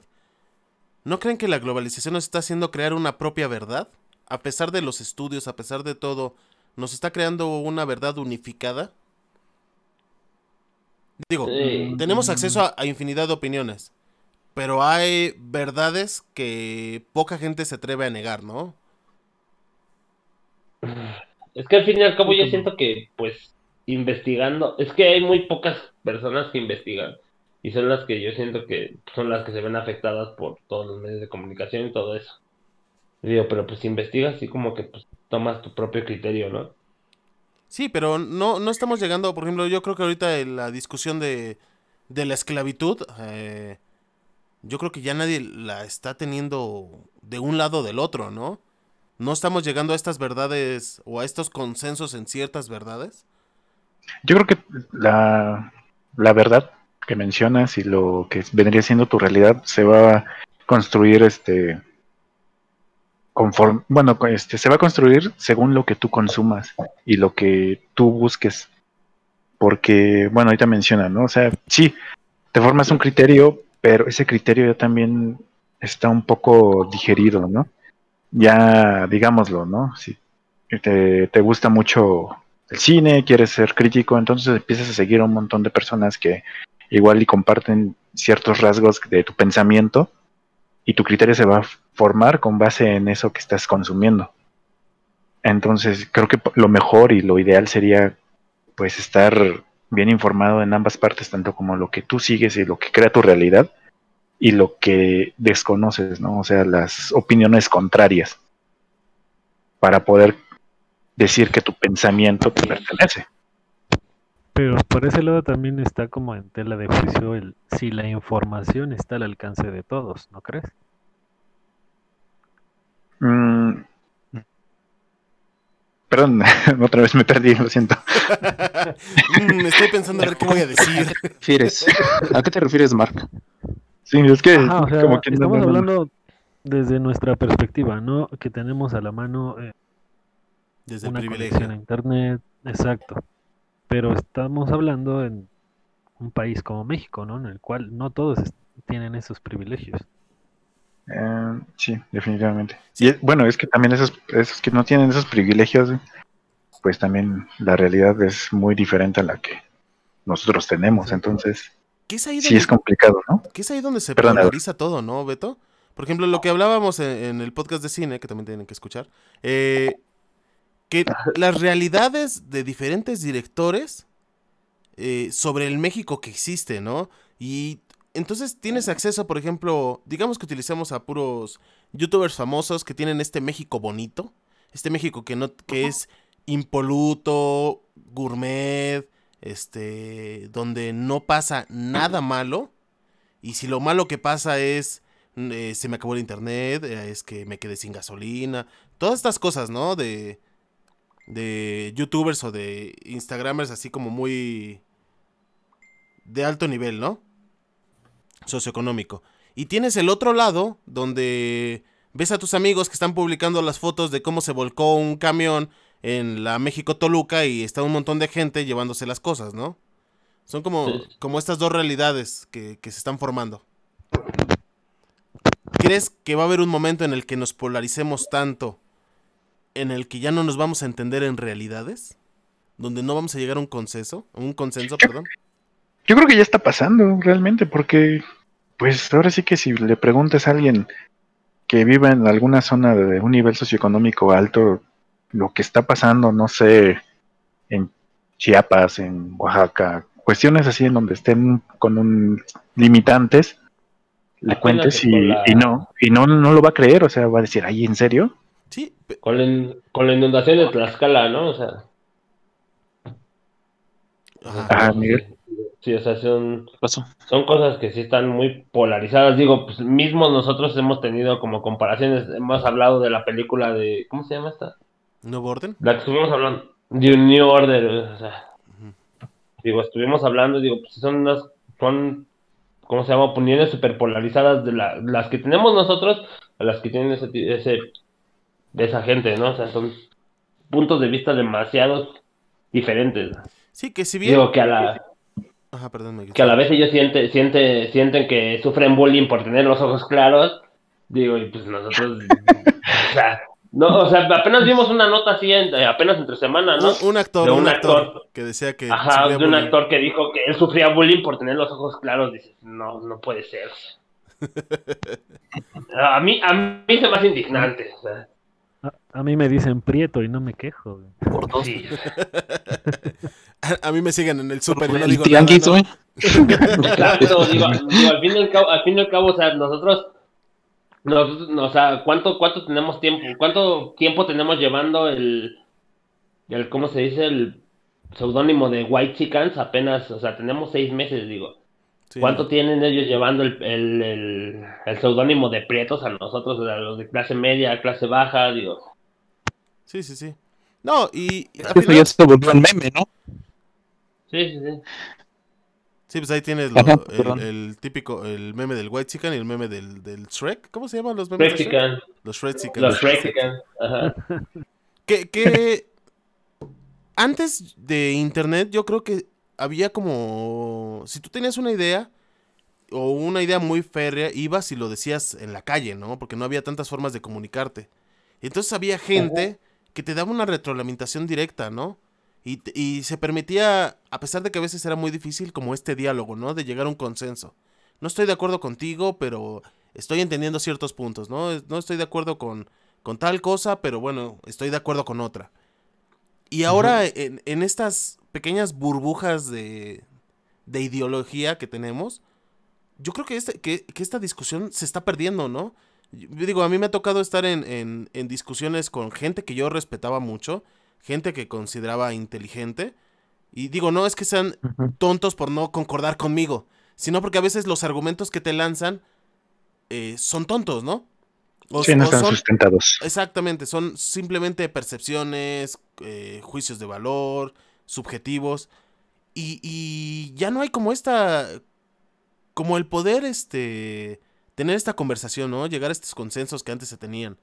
¿no creen que la globalización nos está haciendo crear una propia verdad? A pesar de los estudios, a pesar de todo, ¿nos está creando una verdad unificada? Digo, Sí. tenemos acceso a, a infinidad de opiniones, pero hay verdades que poca gente se atreve a negar, ¿no? Es que al fin y al cabo yo siento que, pues, investigando, es que hay muy pocas personas que investigan y son las que yo siento que son las que se ven afectadas por todos los medios de comunicación y todo eso. Digo, pero pues investigas y como que pues tomas tu propio criterio, ¿no? Sí, pero no, no estamos llegando, por ejemplo, yo creo que ahorita en la discusión de, de la esclavitud, eh, yo creo que ya nadie la está teniendo de un lado o del otro, ¿no? No estamos llegando a estas verdades o a estos consensos en ciertas verdades. Yo creo que la, la verdad que mencionas y lo que vendría siendo tu realidad se va a construir este conforme, bueno, este se va a construir según lo que tú consumas y lo que tú busques. Porque, bueno, ahorita menciona, ¿no? O sea, sí, te formas un criterio, pero ese criterio ya también está un poco digerido, ¿no? Ya, digámoslo, ¿no? Si te, te gusta mucho el cine, quieres ser crítico, entonces empiezas a seguir a un montón de personas que igual y comparten ciertos rasgos de tu pensamiento y tu criterio se va a formar con base en eso que estás consumiendo. Entonces, creo que lo mejor y lo ideal sería pues estar bien informado en ambas partes, tanto como lo que tú sigues y lo que crea tu realidad y lo que desconoces, ¿no? O sea, las opiniones contrarias para poder decir que tu pensamiento te pertenece. Pero por ese lado también está como en tela de juicio el si la información está al alcance de todos, ¿no crees? Mm. Perdón, (laughs) otra vez me perdí, lo siento. Mm, estoy pensando a ver qué voy a decir. refieres? ¿A qué te refieres, Mark? Sí, es que Ajá, o sea, como que no- estamos no- no- hablando desde nuestra perspectiva, ¿no? Que tenemos a la mano eh, Desde el una privilegio. conexión a internet, exacto. Pero estamos hablando en un país como México, ¿no? En el cual no todos tienen esos privilegios. Eh, sí, definitivamente. Y es- bueno, es que también esos, esos que no tienen esos privilegios, pues también la realidad es muy diferente a la que nosotros tenemos. Entonces, ¿Qué es ahí sí donde, es complicado, ¿no? qué es ahí donde se Perdón, polariza todo, no, Beto? Por ejemplo, lo que hablábamos en, en el podcast de cine, que también tienen que escuchar, eh, que (laughs) las realidades de diferentes directores eh, sobre el México que existe, ¿no? Y entonces tienes acceso, por ejemplo, digamos que utilicemos a puros youtubers famosos que tienen este México bonito, este México que no que es impoluto, gourmet, este, donde no pasa nada malo. Y si lo malo que pasa es eh, se me acabó el internet, eh, es que me quedé sin gasolina, todas estas cosas, ¿no? De de youtubers o de instagramers así como muy de alto nivel, ¿no? Socioeconómico. Y tienes el otro lado donde ves a tus amigos que están publicando las fotos de cómo se volcó un camión en la México Toluca y está un montón de gente llevándose las cosas, ¿no? Son como, Sí. como estas dos realidades que, que se están formando. ¿Crees que va a haber un momento en el que nos polaricemos tanto, en el que ya no nos vamos a entender en realidades? Donde no vamos a llegar a un consenso, a un consenso, perdón. Yo creo que ya está pasando realmente, porque pues ahora sí que si le preguntas a alguien que vive en alguna zona de un nivel socioeconómico alto, lo que está pasando, no sé, en Chiapas, en Oaxaca, cuestiones así en donde estén con un limitantes, le Apenas cuentes y, la- y no, y no, no lo va a creer, o sea, va a decir, ay, ¿en serio? Sí, Con la, in- con la inundación de Tlaxcala, ¿no? O sea. Ah, Miguel. sí, o sea, son, son cosas que sí están muy polarizadas. Digo, pues mismos nosotros hemos tenido como comparaciones, hemos hablado de la película de, ¿cómo se llama esta? ¿Nuevo orden? La que estuvimos hablando, de New Order, o sea, digo, estuvimos hablando, digo, pues son unas, son, ¿cómo se llama? Opiniones super polarizadas de la- las que tenemos nosotros a las que tienen ese, ese, de esa gente, ¿no? O sea, son puntos de vista demasiado diferentes. Sí, que si bien... Digo, que a la, Ajá, perdón, Miguel. que a la vez ellos siente, siente, sienten que sufren bullying por tener los ojos claros, digo, y pues nosotros, (laughs) o sea, no, o sea, apenas vimos una nota así, en- eh, apenas entre semana, ¿no? Un, un actor, De un, un actor, actor. que decía que... Ajá, de un bullying. actor que dijo que él sufría bullying por tener los ojos claros, dices, no, no puede ser. (laughs) A mí, a mí se me hace indignante. o sea, A, a mí me dicen prieto y no me quejo. güey. Por dos. sí. (laughs) A, a mí me siguen en el súper y no El digo tianguis, nada, ¿no? Exacto, digo, (laughs) digo, al fin y al cabo, al fin y al cabo, o sea, nosotros, nosotros, o sea, ¿cuánto, cuánto tenemos tiempo, cuánto tiempo tenemos llevando el, el ¿cómo se dice? El seudónimo de White Chickens, apenas, o sea, tenemos seis meses, digo. Sí. ¿Cuánto tienen ellos llevando el, el, el, el seudónimo de prietos a nosotros, a los de clase media, clase baja, digo? Sí, sí, sí. No, y Eso final- ya se volvió un meme, ¿no? Sí, sí, sí. Sí, pues ahí tienes lo- Ajá, el, típico, el meme del White Chicken y el meme del, del Shrek. ¿Cómo se llaman los memes? de Shrek? Mexican, Los Shrek Chicken. los Mexican, ajá. (laughs) Que, que antes de internet yo creo que había como... Si tú tenías una idea o una idea muy férrea, ibas y lo decías en la calle, ¿no? Porque no había tantas formas de comunicarte. Entonces había gente que te daba una retroalimentación directa, ¿no? Y, se permitía, a pesar de que a veces era muy difícil, como este diálogo, ¿no? De llegar a un consenso. No estoy de acuerdo contigo, pero estoy entendiendo ciertos puntos, ¿no? No estoy de acuerdo con, con tal cosa, pero bueno, estoy de acuerdo con otra. Y ahora en, en estas pequeñas burbujas de, de ideología que tenemos, yo creo que, este, que, que esta discusión se está perdiendo, ¿no? Yo digo, a mí me ha tocado estar en, en- en discusiones con gente que yo respetaba mucho, gente que consideraba inteligente, y digo, no es que sean tontos por no concordar conmigo, sino porque a veces los argumentos que te lanzan eh, son tontos, ¿no? O- Sí, no están son- sustentados. Exactamente, son simplemente percepciones, eh, juicios de valor, subjetivos. Y, y ya no hay como esta. como el poder, este. tener esta conversación, ¿no? Llegar a estos consensos que antes se tenían.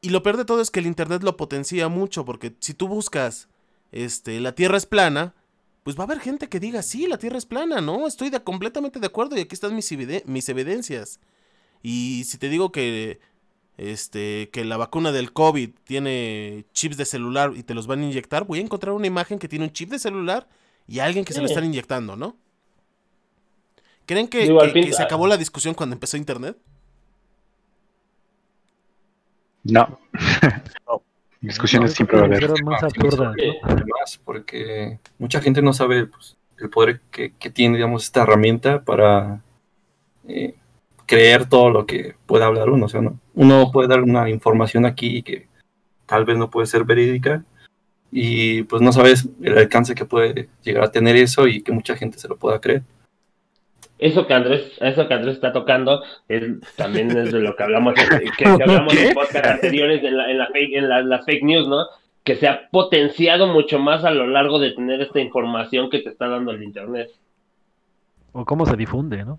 Y lo peor de todo es que el internet lo potencia mucho, porque si tú buscas. Este, la tierra es plana. Pues va a haber gente que diga, sí, la tierra es plana, ¿no? Estoy completamente de acuerdo y aquí están mis, mis evidencias. Y si te digo que este, que la vacuna del COVID tiene chips de celular y te los van a inyectar, voy a encontrar una imagen que tiene un chip de celular y alguien que se lo están inyectando, ¿no? ¿Creen que, Digo, al que- fin- que se acabó la discusión cuando empezó Internet? No. (laughs) Discusiones No, siempre va a haber. era más Ah, ¿no? Además, porque mucha gente no sabe pues, el poder que, que tiene, digamos, esta herramienta para eh, creer todo lo que pueda hablar uno. O sea, ¿no? uno puede dar una información aquí que tal vez no puede ser verídica y pues no sabes el alcance que puede llegar a tener eso y que mucha gente se lo pueda creer. Eso que Andrés, eso que Andrés está tocando es, también es de lo que hablamos, que, que (laughs) hablamos en podcast anteriores en, la, en, la fake, en la- las fake news, ¿no? Que se ha potenciado mucho más a lo largo de tener esta información que te está dando el internet. O cómo se difunde, ¿no?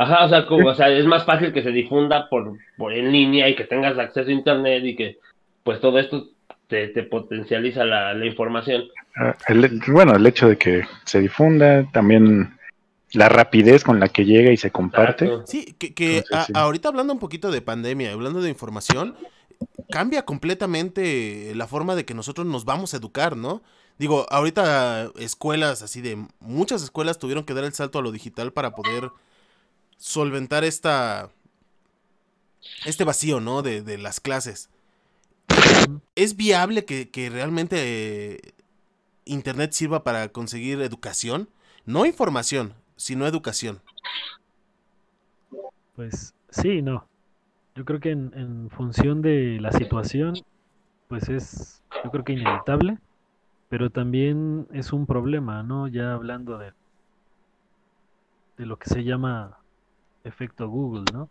Ajá, o sea, como, o sea, es más fácil que se difunda por, por en línea y que tengas acceso a internet y que pues todo esto te, te potencializa la, la información. Ah, el- bueno, el hecho de que se difunda, también la rapidez con la que llega y se comparte. Exacto. Sí, que, que Entonces, a- sí. ahorita hablando un poquito de pandemia, hablando de información, cambia completamente la forma de que nosotros nos vamos a educar, ¿no? Digo, ahorita escuelas así de muchas escuelas tuvieron que dar el salto a lo digital para poder solventar esta este vacío, ¿no? De, de las clases. ¿Es viable que, que realmente eh, Internet sirva para conseguir educación? No información, sino educación. Pues sí y no. Yo creo que en, en función de la situación, pues es, yo creo que inevitable, pero también es un problema, ¿no? Ya hablando de, de lo que se llama efecto Google, ¿no?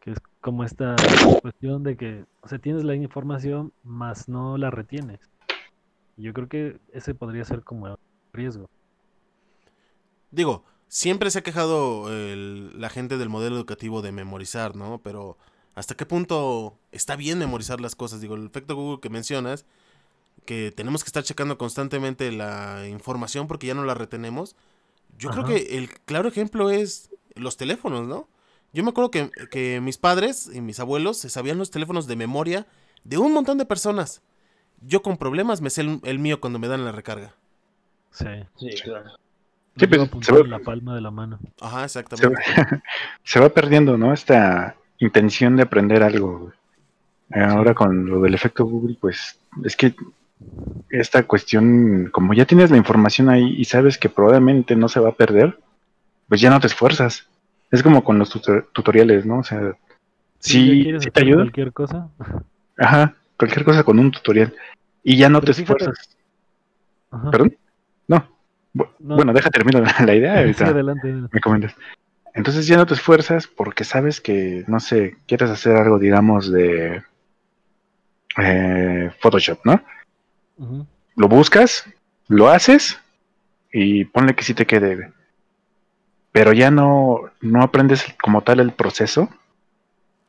Que es como esta cuestión de que, o sea, tienes la información, más no la retienes. Yo creo que ese podría ser como el riesgo. Digo, siempre se ha quejado el- la gente del modelo educativo de memorizar, ¿no? Pero ¿hasta qué punto está bien memorizar las cosas? Digo, el efecto Google que mencionas, que tenemos que estar checando constantemente la información porque ya no la retenemos. Yo creo que el claro ejemplo es los teléfonos, ¿no? Yo me acuerdo que, que mis padres y mis abuelos se sabían los teléfonos de memoria de un montón de personas. Yo con problemas me sé el, el mío cuando me dan la recarga. Sí. Sí, claro. Sí, pues, se en la palma de la mano. Ajá, Se, exactamente. (laughs) se va perdiendo, ¿no? Esta intención de aprender algo. Ahora con lo del efecto Google, pues es que esta cuestión, como ya tienes la información ahí y sabes que probablemente no se va a perder, pues ya no te esfuerzas. Es como con los tutor- tutoriales, ¿no? O sea, ¿ya sí, te ayuda. Cualquier cosa. Ajá, cualquier cosa con un tutorial. Y ya no Pero te fíjate- esfuerzas. Ajá. ¿Perdón? No. No. Bueno, deja terminar la, la idea. (laughs) Sí, ahorita adelante. me comentas. Entonces ya no te esfuerzas porque sabes que, no sé, quieres hacer algo, digamos, de eh, Photoshop, ¿no? Lo buscas, lo haces y ponle que sí te quede. Pero ya no, no aprendes como tal el proceso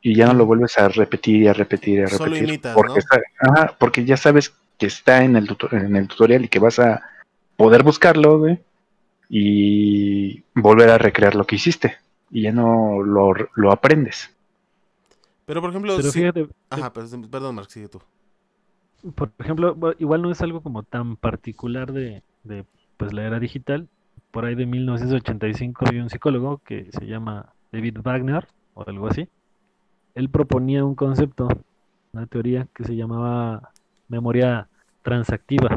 y ya no lo vuelves a repetir y a repetir y a Solo repetir. imitas, porque, ¿no? está- ajá, porque ya sabes que está en el, en el tutorial y que vas a poder buscarlo y volver a recrear lo que hiciste. Y ya no lo, lo aprendes. Pero por ejemplo, Pero fíjate, Ajá, pues, perdón, Mark, sigue tú. por ejemplo, igual no es algo como tan particular de, de, pues la era digital. Por ahí de 1985 había un psicólogo que se llama David Wagner o algo así. Él proponía un concepto, una teoría que se llamaba memoria transactiva.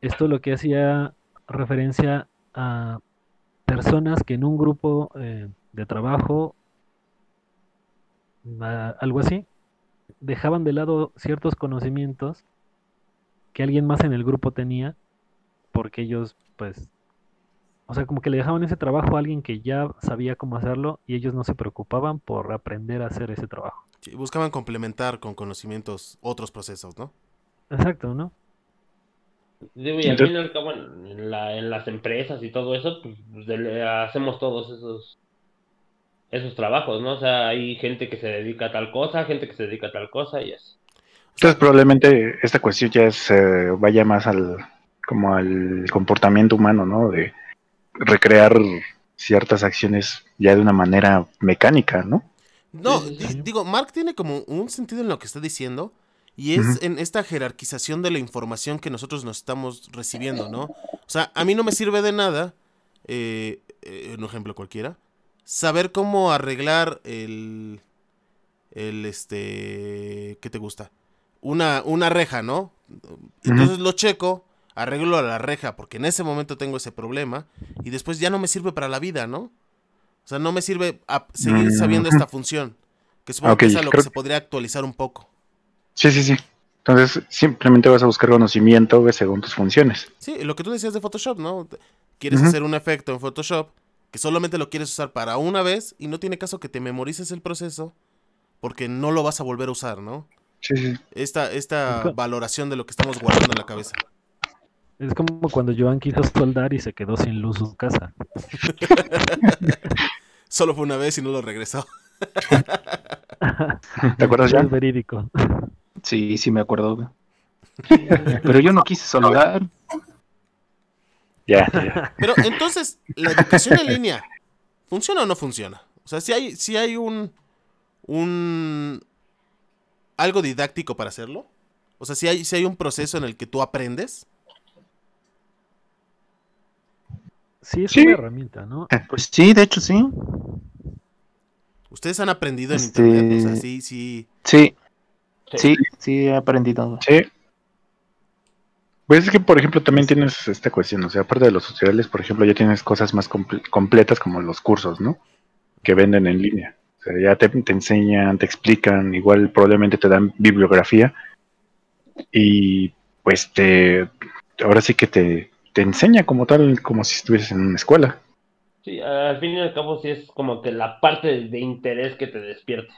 Esto lo que hacía referencia a personas que en un grupo eh, de trabajo, algo así, dejaban de lado ciertos conocimientos que alguien más en el grupo tenía, porque ellos, pues, o sea, como que le dejaban ese trabajo a alguien que ya sabía cómo hacerlo y ellos no se preocupaban por aprender a hacer ese trabajo. Sí, buscaban complementar con conocimientos otros procesos, ¿no? Exacto, ¿no? Digo, y al fin y al cabo, en, en la- en las empresas y todo eso, pues, pues, de- hacemos todos esos esos trabajos, ¿no? O sea, hay gente que se dedica a tal cosa, gente que se dedica a tal cosa y así. Entonces probablemente esta cuestión ya se vaya más al como al comportamiento humano, ¿no? De recrear ciertas acciones ya de una manera mecánica, ¿no? No, digo, Mark tiene como un sentido en lo que está diciendo y es en esta jerarquización de la información que nosotros nos estamos recibiendo, ¿no? O sea, a mí no me sirve de nada, eh, eh, un ejemplo cualquiera, saber cómo arreglar el, el, este, ¿qué te gusta? Una, una reja, ¿no? Entonces lo checo, arreglo la reja porque en ese momento tengo ese problema y después ya no me sirve para la vida, ¿no? O sea, no me sirve a seguir sabiendo Ujú. esta función, que supongo Ok, que es a lo que se podría actualizar un poco. Sí, sí, sí. Entonces simplemente vas a buscar conocimiento según tus funciones. Sí, lo que tú decías de Photoshop, ¿no? Quieres hacer un efecto en Photoshop que solamente lo quieres usar para una vez y no tiene caso que te memorices el proceso porque no lo vas a volver a usar, ¿no? Sí, sí. Esta, esta valoración de lo que estamos guardando en la cabeza. Es como cuando Joan quiso soldar y se quedó sin luz su casa. (laughs) Solo fue una vez y no lo regresó. ¿Te acuerdas ya? Es verídico. Sí, sí me acuerdo. Pero yo no quise soldar. Ya, ya. Pero entonces, ¿la educación en línea funciona o no funciona? O sea, si hay, si hay un, un algo didáctico para hacerlo. O sea, si hay, si hay un proceso en el que tú aprendes. Sí, es Sí. una herramienta, ¿no? Pues sí, de hecho sí. Ustedes han aprendido en Este- internet. O sea, sí, sí. Sí, Sí. sí, sí he aprendido. Sí. Pues es que, por ejemplo, también tienes esta cuestión, o sea, aparte de los tutoriales, por ejemplo, ya tienes cosas más comple- completas como los cursos, ¿no? Que venden en línea. O sea, ya te, te enseñan, te explican, igual probablemente te dan bibliografía y pues te, ahora sí que te, te enseña como tal, como si estuvieses en una escuela. Sí, al fin y al cabo sí es como que la parte de, interés que te despierte.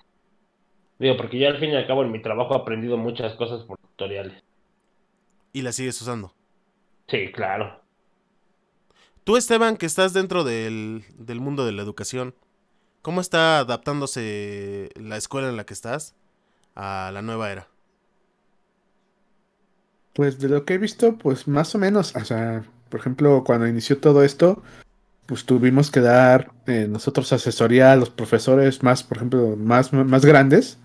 Digo, porque yo al fin y al cabo en mi trabajo he aprendido muchas cosas por tutoriales. Y la sigues usando. Sí, claro. Tú, Esteban, que estás dentro del, del mundo de la educación, ¿cómo está adaptándose la escuela en la que estás a la nueva era? Pues de lo que he visto, pues más o menos, o sea, por ejemplo, cuando inició todo esto, pues tuvimos que dar eh, nosotros asesoría a los profesores más, por ejemplo, más, más grandes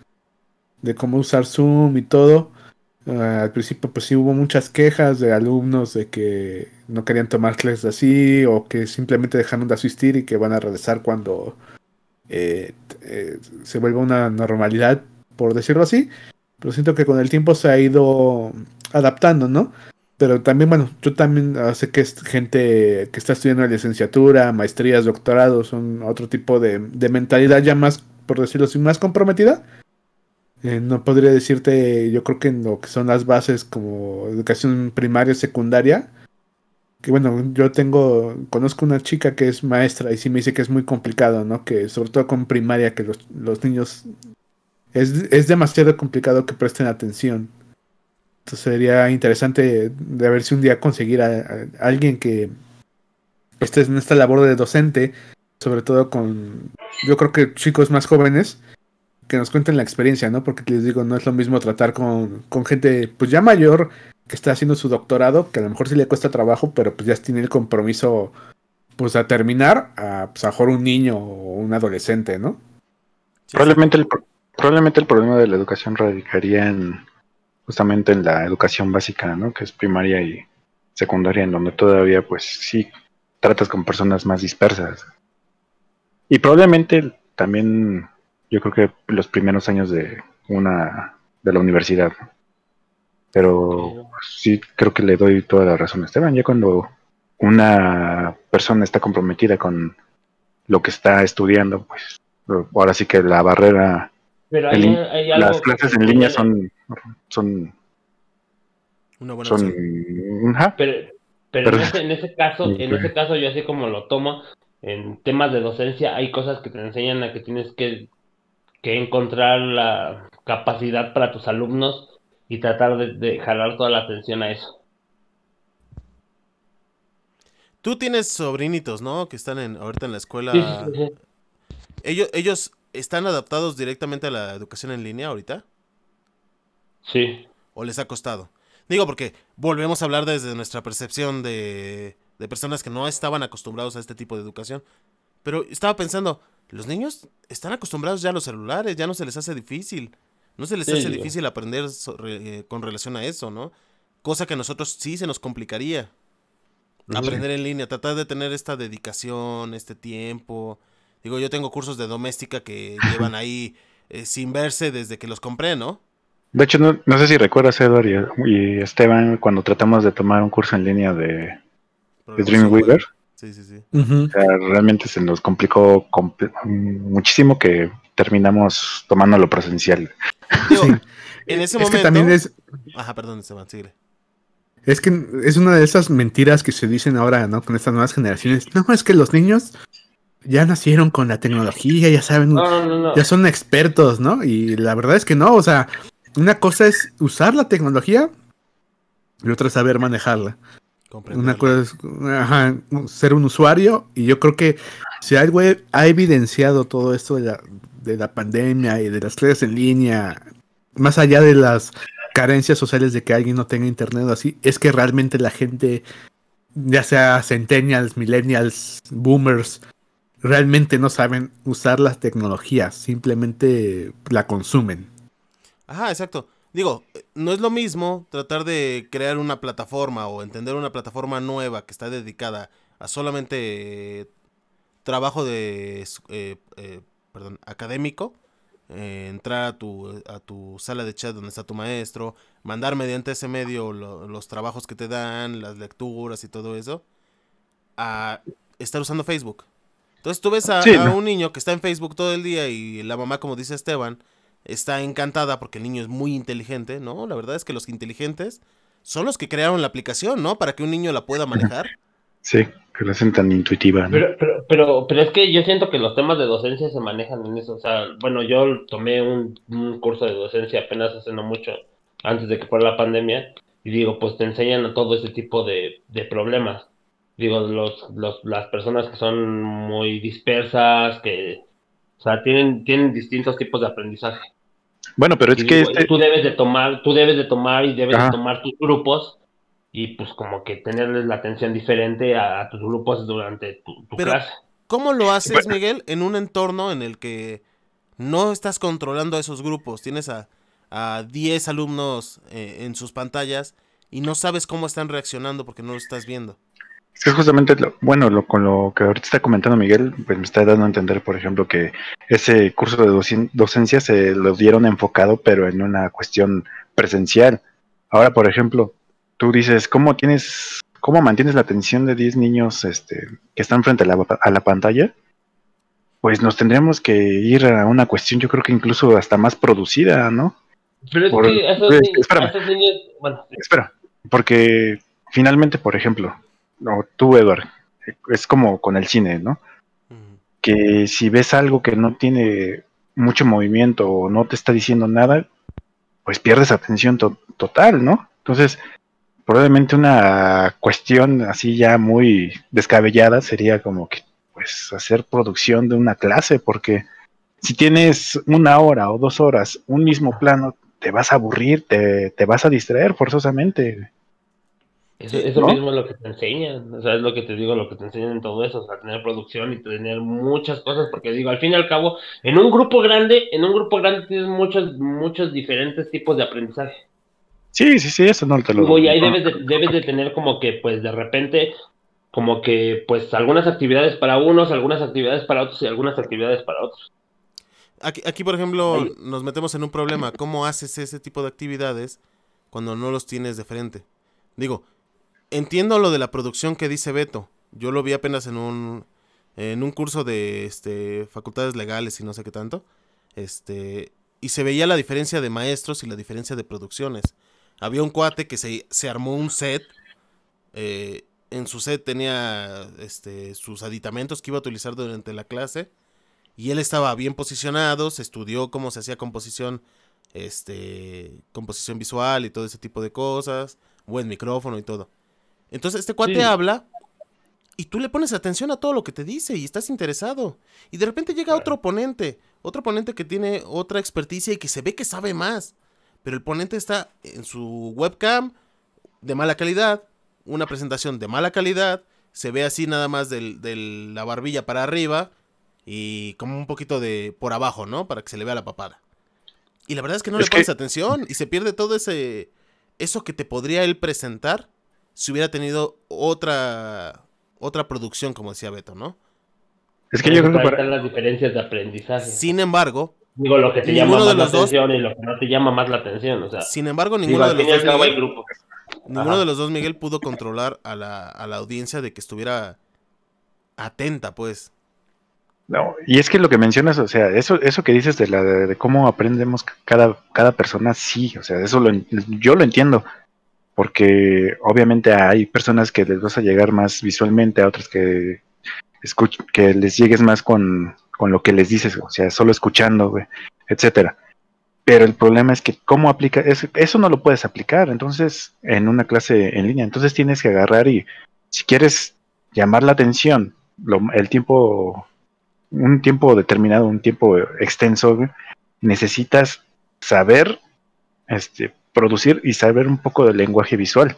de cómo usar Zoom y todo. Ah, al principio pues sí hubo muchas quejas de alumnos de que no querían tomar clases así o que simplemente dejaron de asistir y que van a regresar cuando eh, eh, se vuelva una normalidad, por decirlo así. Pero siento que con el tiempo se ha ido adaptando, ¿no? Pero también, bueno, yo también ah, sé que es gente que está estudiando licenciatura, maestrías, doctorados, son otro tipo de, de mentalidad ya más, por decirlo así, más comprometida. Eh, no podría decirte, yo creo que en lo que son las bases como educación primaria, secundaria, que bueno, yo tengo, conozco una chica que es maestra y sí me dice que es muy complicado, ¿no? Que sobre todo con primaria, que los, los niños, es, es demasiado complicado que presten atención. Entonces sería interesante de ver si un día conseguir a, alguien que esté en esta labor de docente, sobre todo con, yo creo que chicos más jóvenes, que nos cuenten la experiencia, ¿no? Porque les digo, no es lo mismo tratar con, con gente pues ya mayor que está haciendo su doctorado, que a lo mejor sí le cuesta trabajo, pero pues ya tiene el compromiso pues a terminar, a pues mejor un niño o un adolescente, ¿no? Probablemente el, pro- probablemente el problema de la educación radicaría en justamente en la educación básica, ¿no? Que es primaria y secundaria, en donde todavía, pues sí, tratas con personas más dispersas. Y probablemente también, yo creo que los primeros años de una de la universidad. Pero sí, creo que le doy toda la razón a Esteban. Ya cuando una persona está comprometida con lo que está estudiando, pues ahora sí que la barrera Pero hay, in- hay algo las clases en línea son son Una buena son ajá, Pero, pero en, Pero- ese, en ese caso, en ese caso yo así como lo tomo, en temas de docencia hay cosas que te enseñan a que tienes que, que encontrar la capacidad para tus alumnos y tratar de, de jalar toda la atención a eso. Tú tienes sobrinitos, ¿no? Que están en, ahorita en la escuela. Sí, sí, sí, sí. ¿Ellos, ¿Ellos están adaptados directamente a la educación en línea ahorita? Sí. ¿O les ha costado? Digo, porque volvemos a hablar desde nuestra percepción de, de personas que no estaban acostumbrados a este tipo de educación. Pero estaba pensando, los niños están acostumbrados ya a los celulares, ya no se les hace difícil. No se les Sí, hace difícil aprender eh, con relación a eso, ¿no? Cosa que a nosotros sí se nos complicaría. Aprender en línea, tratar de tener esta dedicación, este tiempo. Digo, yo tengo cursos de doméstica que (laughs) llevan ahí eh, sin verse desde que los compré, ¿no? De hecho, no, no sé si recuerdas, Edward y, y Esteban, cuando tratamos de tomar un curso en línea de, Dreamweaver. Sí, sí, sí. Ujú. o sea, realmente se nos complicó muchísimo que terminamos tomándolo presencial. Digo, Sí. en ese es momento... que también es, Ajá, perdón, Esteban, síguele. es que es una de esas mentiras que se dicen ahora, ¿no? Con estas nuevas generaciones. No, es que los niños ya nacieron con la tecnología, ya saben, No, no, no, no. ya son expertos, ¿no? Y la verdad es que no, o sea, una cosa es usar la tecnología y otra es saber manejarla. Una cosa es ajá, ser un usuario y yo creo que si algo he- ha evidenciado todo esto de la, de la pandemia y de las clases en línea, más allá de las carencias sociales de que alguien no tenga internet o así, es que realmente la gente, ya sea centennials, millennials, boomers, realmente no saben usar las tecnologías, simplemente la consumen. Ajá, exacto. Digo, no es lo mismo tratar de crear una plataforma o entender una plataforma nueva que está dedicada a solamente eh, trabajo de, eh, eh, perdón, académico, eh, entrar a tu, a tu sala de chat donde está tu maestro, mandar mediante ese medio lo- los trabajos que te dan, las lecturas y todo eso, a estar usando Facebook. Entonces tú ves a, Sí, a ¿no? un niño que está en Facebook todo el día y la mamá, como dice Esteban, está encantada porque el niño es muy inteligente, ¿no? La verdad es que los inteligentes son los que crearon la aplicación, ¿no? Para que un niño la pueda manejar. Sí, que lo hacen tan intuitiva. ¿no? Pero, pero, pero, pero es que yo siento que los temas de docencia se manejan en eso. O sea, bueno, yo tomé un, un curso de docencia apenas hace no mucho, antes de que fuera la pandemia, y digo, pues te enseñan a todo ese tipo de, de problemas. Digo, los, los, las personas que son muy dispersas, que, o sea, tienen, tienen distintos tipos de aprendizaje. Bueno, pero es Y que digo, este, tú debes de tomar, tú debes de tomar y debes Ajá. de tomar tus grupos y pues como que tenerles la atención diferente a, a tus grupos durante tu, tu Pero- clase. ¿Cómo lo haces, Bueno. Miguel, en un entorno en el que no estás controlando a esos grupos? Tienes a, a 10 alumnos eh, en sus pantallas y no sabes cómo están reaccionando porque no lo estás viendo. Es que justamente, lo- bueno, lo, con lo que ahorita está comentando Miguel, pues me está dando a entender, por ejemplo, que ese curso de docencia se lo dieron enfocado, pero en una cuestión presencial. Ahora, por ejemplo, tú dices, ¿cómo tienes, cómo mantienes la atención de 10 niños este, que están frente a la, a la pantalla? Pues nos tendríamos que ir a una cuestión, yo creo que incluso hasta más producida, ¿no? Pero es Por- que esos, pues, niños, bueno, Espera, porque finalmente, por ejemplo, no, tú, Edward, es como con el cine, ¿no? Que si ves algo que no tiene mucho movimiento o no te está diciendo nada, pues pierdes atención to- total, ¿no? Entonces, probablemente una cuestión así ya muy descabellada sería como que, pues, hacer producción de una clase, porque si tienes una hora o dos horas un mismo plano, te vas a aburrir, te, te vas a distraer forzosamente. Eso, eso ¿no? mismo es lo que te enseñan, o sea, es lo que te digo, lo que te enseñan en todo eso, o sea, tener producción y tener muchas cosas, porque digo, al fin y al cabo, en un grupo grande, en un grupo grande tienes muchos, muchos diferentes tipos de aprendizaje. Sí, sí, sí, eso no te lo Digo, y ahí no. debes de, debes de tener como que, pues, de repente, como que, pues, algunas actividades para unos, algunas actividades para otros y algunas actividades para otros. Aquí, aquí, por ejemplo, Ahí. nos metemos en un problema. ¿Cómo haces ese tipo de actividades cuando no los tienes de frente? Digo, entiendo lo de la producción que dice Beto. Yo lo vi apenas en un, en un curso de este, facultades legales y no sé qué tanto. Este, y se veía la diferencia de maestros y la diferencia de producciones. Había un cuate que se, se armó un set. eh, en su set tenía este, sus aditamentos que iba a utilizar durante la clase. Y él estaba bien posicionado, se estudió cómo se hacía composición, este, composición visual y todo ese tipo de cosas, buen micrófono y todo. Entonces este cuate Sí. habla y tú le pones atención a todo lo que te dice y estás interesado. Y de repente llega otro ponente, otro ponente que tiene otra experticia y que se ve que sabe más. Pero el ponente está en su webcam de mala calidad, una presentación de mala calidad, se ve así nada más del- de la barbilla para arriba y como un poquito de por abajo, ¿no? Para que se le vea la papada. Y la verdad es que no Es le pones que- atención y se pierde todo ese eso que te podría él presentar si hubiera tenido otra otra producción, como decía Beto, ¿no? Es que yo creo que para- están las diferencias de aprendizaje. Sin embargo, Digo, lo que te llama de más la dos- atención y lo que no te llama más la atención, o sea, sin embargo, digo, ninguno de los dos Miguel, grupos. ninguno Ajá. de los dos Miguel pudo controlar a la, a la audiencia de que estuviera atenta, pues. No, y es que lo que mencionas, o sea, eso, eso que dices de la de cómo aprendemos cada, cada persona, sí, o sea, eso lo, yo lo entiendo, porque obviamente hay personas que les vas a llegar más visualmente, a otras que que les llegues más con, con lo que les dices, o sea, solo escuchando, etcétera. Pero el problema es que cómo aplica, eso, eso no lo puedes aplicar, entonces, en una clase en línea, entonces tienes que agarrar y si quieres llamar la atención, lo- el tiempo un tiempo determinado, un tiempo extenso, necesitas saber este, producir y saber un poco del lenguaje visual.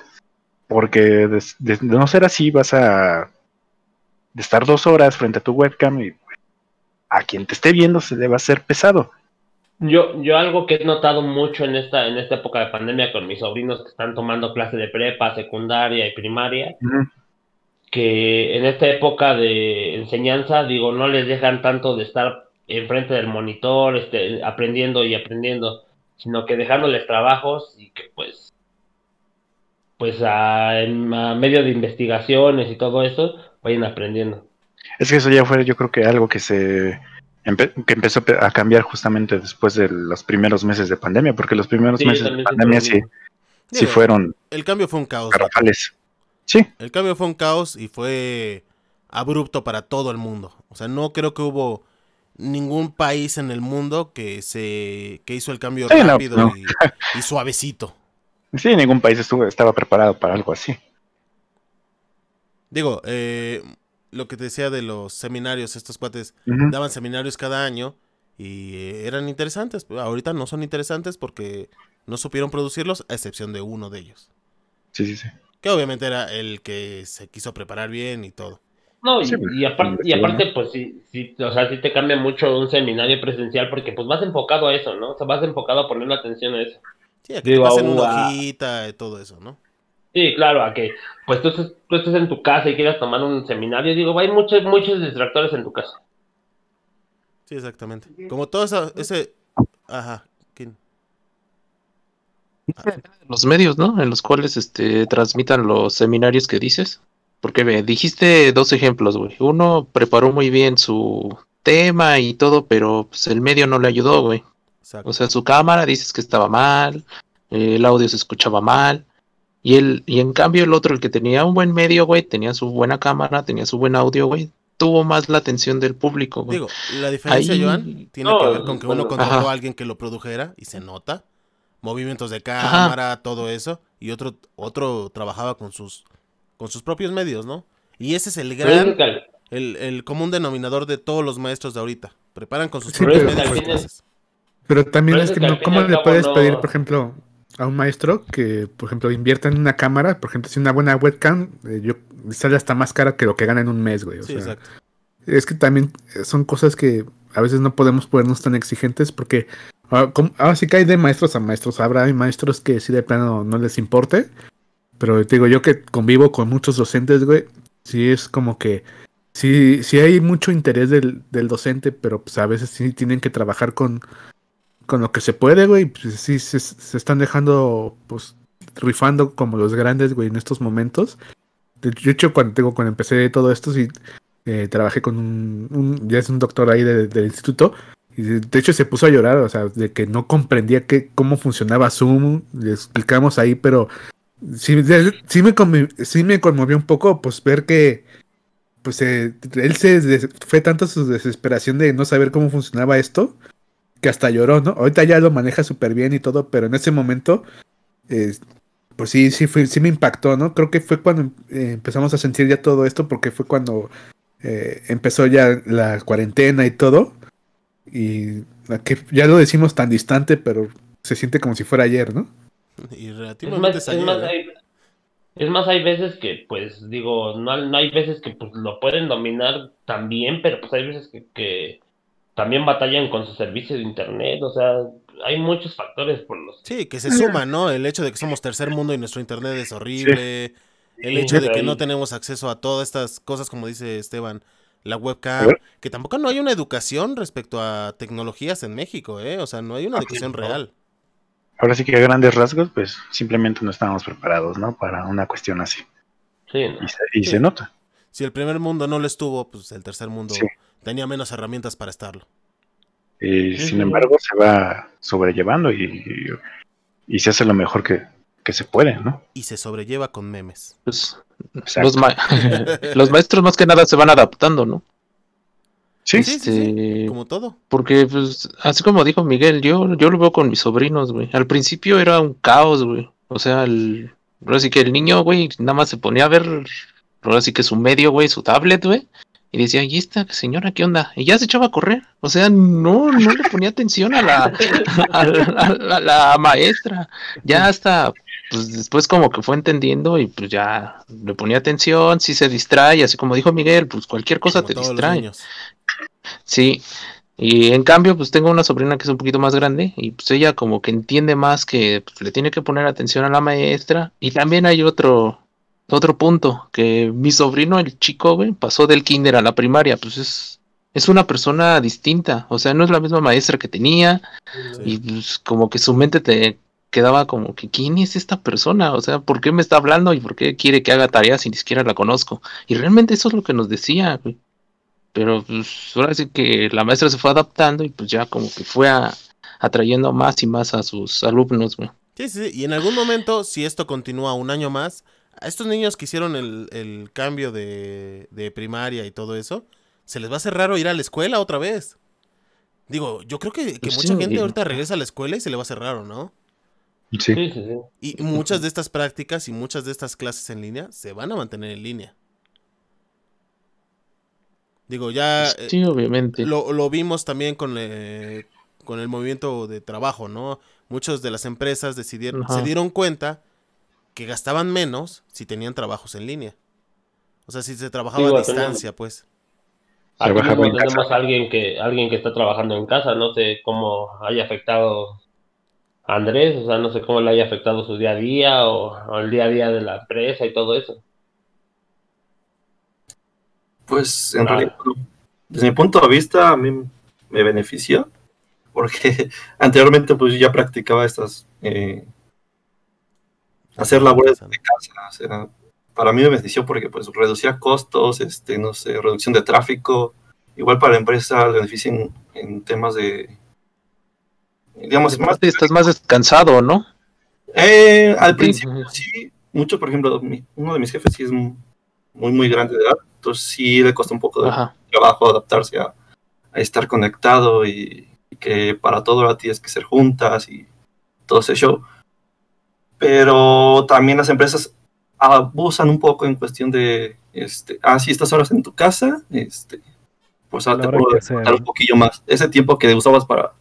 Porque de, de- de no ser así, vas a de estar dos horas frente a tu webcam y a quien te esté viendo se le va a hacer pesado. Yo, yo algo que he notado mucho en esta, en esta época de pandemia con mis sobrinos que están tomando clase de prepa, secundaria y primaria, que en esta época de enseñanza, digo, no les dejan tanto de estar enfrente del monitor, este, aprendiendo y aprendiendo, sino que dejándoles trabajos y que pues, pues a, en- a medio de investigaciones y todo eso, vayan aprendiendo. Es que eso ya fue, yo creo que algo que se empe- que empezó a cambiar justamente después de los primeros meses de pandemia, porque los primeros Sí, meses de pandemia sí, sí Digo, fueron El cambio fue un caos. Sí, El cambio fue un caos y fue abrupto para todo el mundo. O sea, no creo que hubo ningún país en el mundo que se que hizo el cambio Sí, rápido no. Y, y suavecito. sí, ningún país estuvo, estaba preparado para algo así. Digo, eh, lo que te decía de los seminarios, estos cuates daban seminarios cada año y eh, eran interesantes. Ahorita no son interesantes porque no supieron producirlos, a excepción de uno de ellos. Sí, sí, sí. Que obviamente era el que se quiso preparar bien y todo. No, y, Sí, pues, y aparte, y aparte, pues sí, sí, o sea, sí te cambia mucho un seminario presencial porque pues vas enfocado a eso, ¿no? O sea, vas enfocado a poner la atención a eso. Sí, a que Digo, te pasen a- una hojita y todo eso, ¿no? Sí, claro, a que pues tú estés, tú estés en tu casa y quieras tomar un seminario, digo, hay muchos, muchos distractores en tu casa. Sí, exactamente. Como todo eso, ese... Ajá. ¿quién? los medios, ¿no? En los cuales este transmitan los seminarios que dices. Porque ve, dijiste dos ejemplos, güey. Uno preparó muy bien su tema y todo, pero pues, el medio no le ayudó, güey. Exacto. O sea, su cámara dices que estaba mal, eh, el audio se escuchaba mal. Y el, y en cambio el otro, el que tenía un buen medio, güey, tenía su buena cámara, tenía su buen audio, güey, tuvo más la atención del público, güey. Digo, la diferencia, Ahí- Joan, tiene No, que ver con que uno bueno. contrató Ajá. a alguien que lo produjera y se nota. Movimientos de cámara, todo eso. Y otro, otro trabajaba con sus, con sus propios medios, ¿no? Y ese es el gran, el, el común denominador de todos los maestros de ahorita. Preparan con sus Sí, propios pero- medios. Pero también Pero es que no, ¿cómo le puedes no- pedir, por ejemplo, a un maestro que, por ejemplo, invierta en una cámara? Por ejemplo, si una buena webcam, eh, yo, sale hasta más cara que lo que gana en un mes, güey. O Sí, sea, exacto. es que también eh, son cosas que a veces no podemos ponernos tan exigentes porque ah, ahora sí que hay de maestros a maestros. Habrá hay maestros que sí de plano no les importe. Pero te digo, yo que convivo con muchos docentes, güey, sí es como que sí, sí hay mucho interés del, del docente, pero pues a veces sí tienen que trabajar con, con lo que se puede, güey. Pues sí se, se están dejando, pues, rifando como los grandes, güey, en estos momentos. De hecho, cuando, digo, cuando empecé todo esto, sí eh, trabajé con un, ya es un doctor ahí de- del instituto. Y de, de hecho se puso a llorar, o sea, de que no comprendía que, cómo funcionaba Zoom. Le explicamos ahí, pero sí, me, conmi- sí me conmovió un poco, pues ver que pues eh, él se fue tanto su desesperación de no saber cómo funcionaba esto que hasta lloró, ¿no? Ahorita ya lo maneja súper bien y todo, pero en ese momento, pues sí, sí, fue, sí me impactó, ¿no? Creo que fue cuando eh, empezamos a sentir ya todo esto, porque fue cuando eh, empezó ya la cuarentena y todo, y que ya lo decimos tan distante, pero se siente como si fuera ayer, ¿no? (laughs) Y Es relativamente más, es es, ayer, más, ¿eh? hay, es más, hay veces que, pues, digo, no, no hay veces que pues, lo pueden dominar también, pero pues hay veces que, que también batallan con su servicio de internet, o sea, hay muchos factores por los... Sí, que se suma, ¿no? El hecho de que somos tercer mundo y nuestro internet es horrible. El Sí, hecho de que ahí. no tenemos acceso a todas estas cosas, como dice Esteban, la webcam, que tampoco no hay una educación respecto a tecnologías en México, ¿eh? O sea, no hay una educación real. Ahora sí que a grandes rasgos, pues simplemente no estábamos preparados, ¿no? Para una cuestión así. Sí, ¿no? Y se, y Sí. se nota. Si el primer mundo no lo estuvo, pues el tercer mundo Sí. tenía menos herramientas para estarlo. Y Sí, sin sí. embargo, se va sobrellevando y, y se hace lo mejor que, que se puede, ¿no? Y se sobrelleva con memes. Pues, Exacto. los, ma- (laughs) los maestros más que nada se van adaptando, ¿no? Sí, Sí, sí, sí, Este, como todo. Porque, pues, así como dijo Miguel, yo, yo lo veo con mis sobrinos, güey. Al principio era un caos, güey. O sea, el, ahora sí que el niño, güey, nada más se ponía a ver, ahora sí que su medio, güey, su tablet, güey. Y decía, ¿y esta señora qué onda? Y ya se echaba a correr. O sea, no, no le ponía atención a la, (laughs) a la, a la- a la maestra. Ya hasta, pues después como que fue entendiendo y pues ya le ponía atención, sí se distrae, así como dijo Miguel, pues cualquier cosa como te distrae. Sí, y en cambio, pues tengo una sobrina que es un poquito más grande y pues ella como que entiende más que pues, le tiene que poner atención a la maestra. Y también hay otro, otro punto, que mi sobrino, el chico, güey, pasó del kinder a la primaria, pues es, es una persona distinta, o sea, no es la misma maestra que tenía y pues como que su mente te quedaba como que, ¿quién es esta persona? O sea, ¿por qué me está hablando y por qué quiere que haga tareas si ni siquiera la conozco? Y realmente eso es lo que nos decía, güey. Pero pues ahora sí que la maestra se fue adaptando y pues ya como que fue a- atrayendo más y más a sus alumnos, güey. Sí, sí. Y en algún momento, si esto continúa un año más, a estos niños que hicieron el, el cambio de, de primaria y todo eso, se les va a hacer raro ir a la escuela otra vez. Digo, yo creo que, que Pues mucha gente ahorita regresa a la escuela y se le va a hacer raro, ¿no? Sí. Sí, sí, sí. Y muchas de estas prácticas y muchas de estas clases en línea se van a mantener en línea. Digo, ya eh, Sí, obviamente. lo, lo vimos también con, eh, con el movimiento de trabajo, ¿no? Muchas de las empresas decidieron, Ajá. se dieron cuenta que gastaban menos si tenían trabajos en línea. O sea, si se trabajaba Digo, a distancia, pues. Aquí tenemos a alguien que, alguien que está trabajando en casa, no sé cómo haya afectado Andrés, o sea, no sé cómo le haya afectado su día a día o, o el día a día de la empresa y todo eso. Pues en Ah. realidad, desde mi punto de vista, a mí me benefició, porque (laughs) anteriormente pues yo ya practicaba estas, eh, hacer labores de casa, o sea, para mí me benefició porque pues reducía costos, este, no sé, reducción de tráfico, igual para la empresa le beneficia en, en temas de, digamos, más, estás más descansado, ¿no? eh, al principio sí, mucho, por ejemplo, mi- uno de mis jefes sí es muy, muy grande de edad, entonces sí le costó un poco de Ajá. trabajo adaptarse a, a estar conectado y, y que para todo ahora tienes que ser juntas y todo ese show. Pero también las empresas abusan un poco en cuestión de, este, ah, si estás horas en tu casa, este, pues ahora te puedo dar un poquillo más. Ese tiempo que usabas para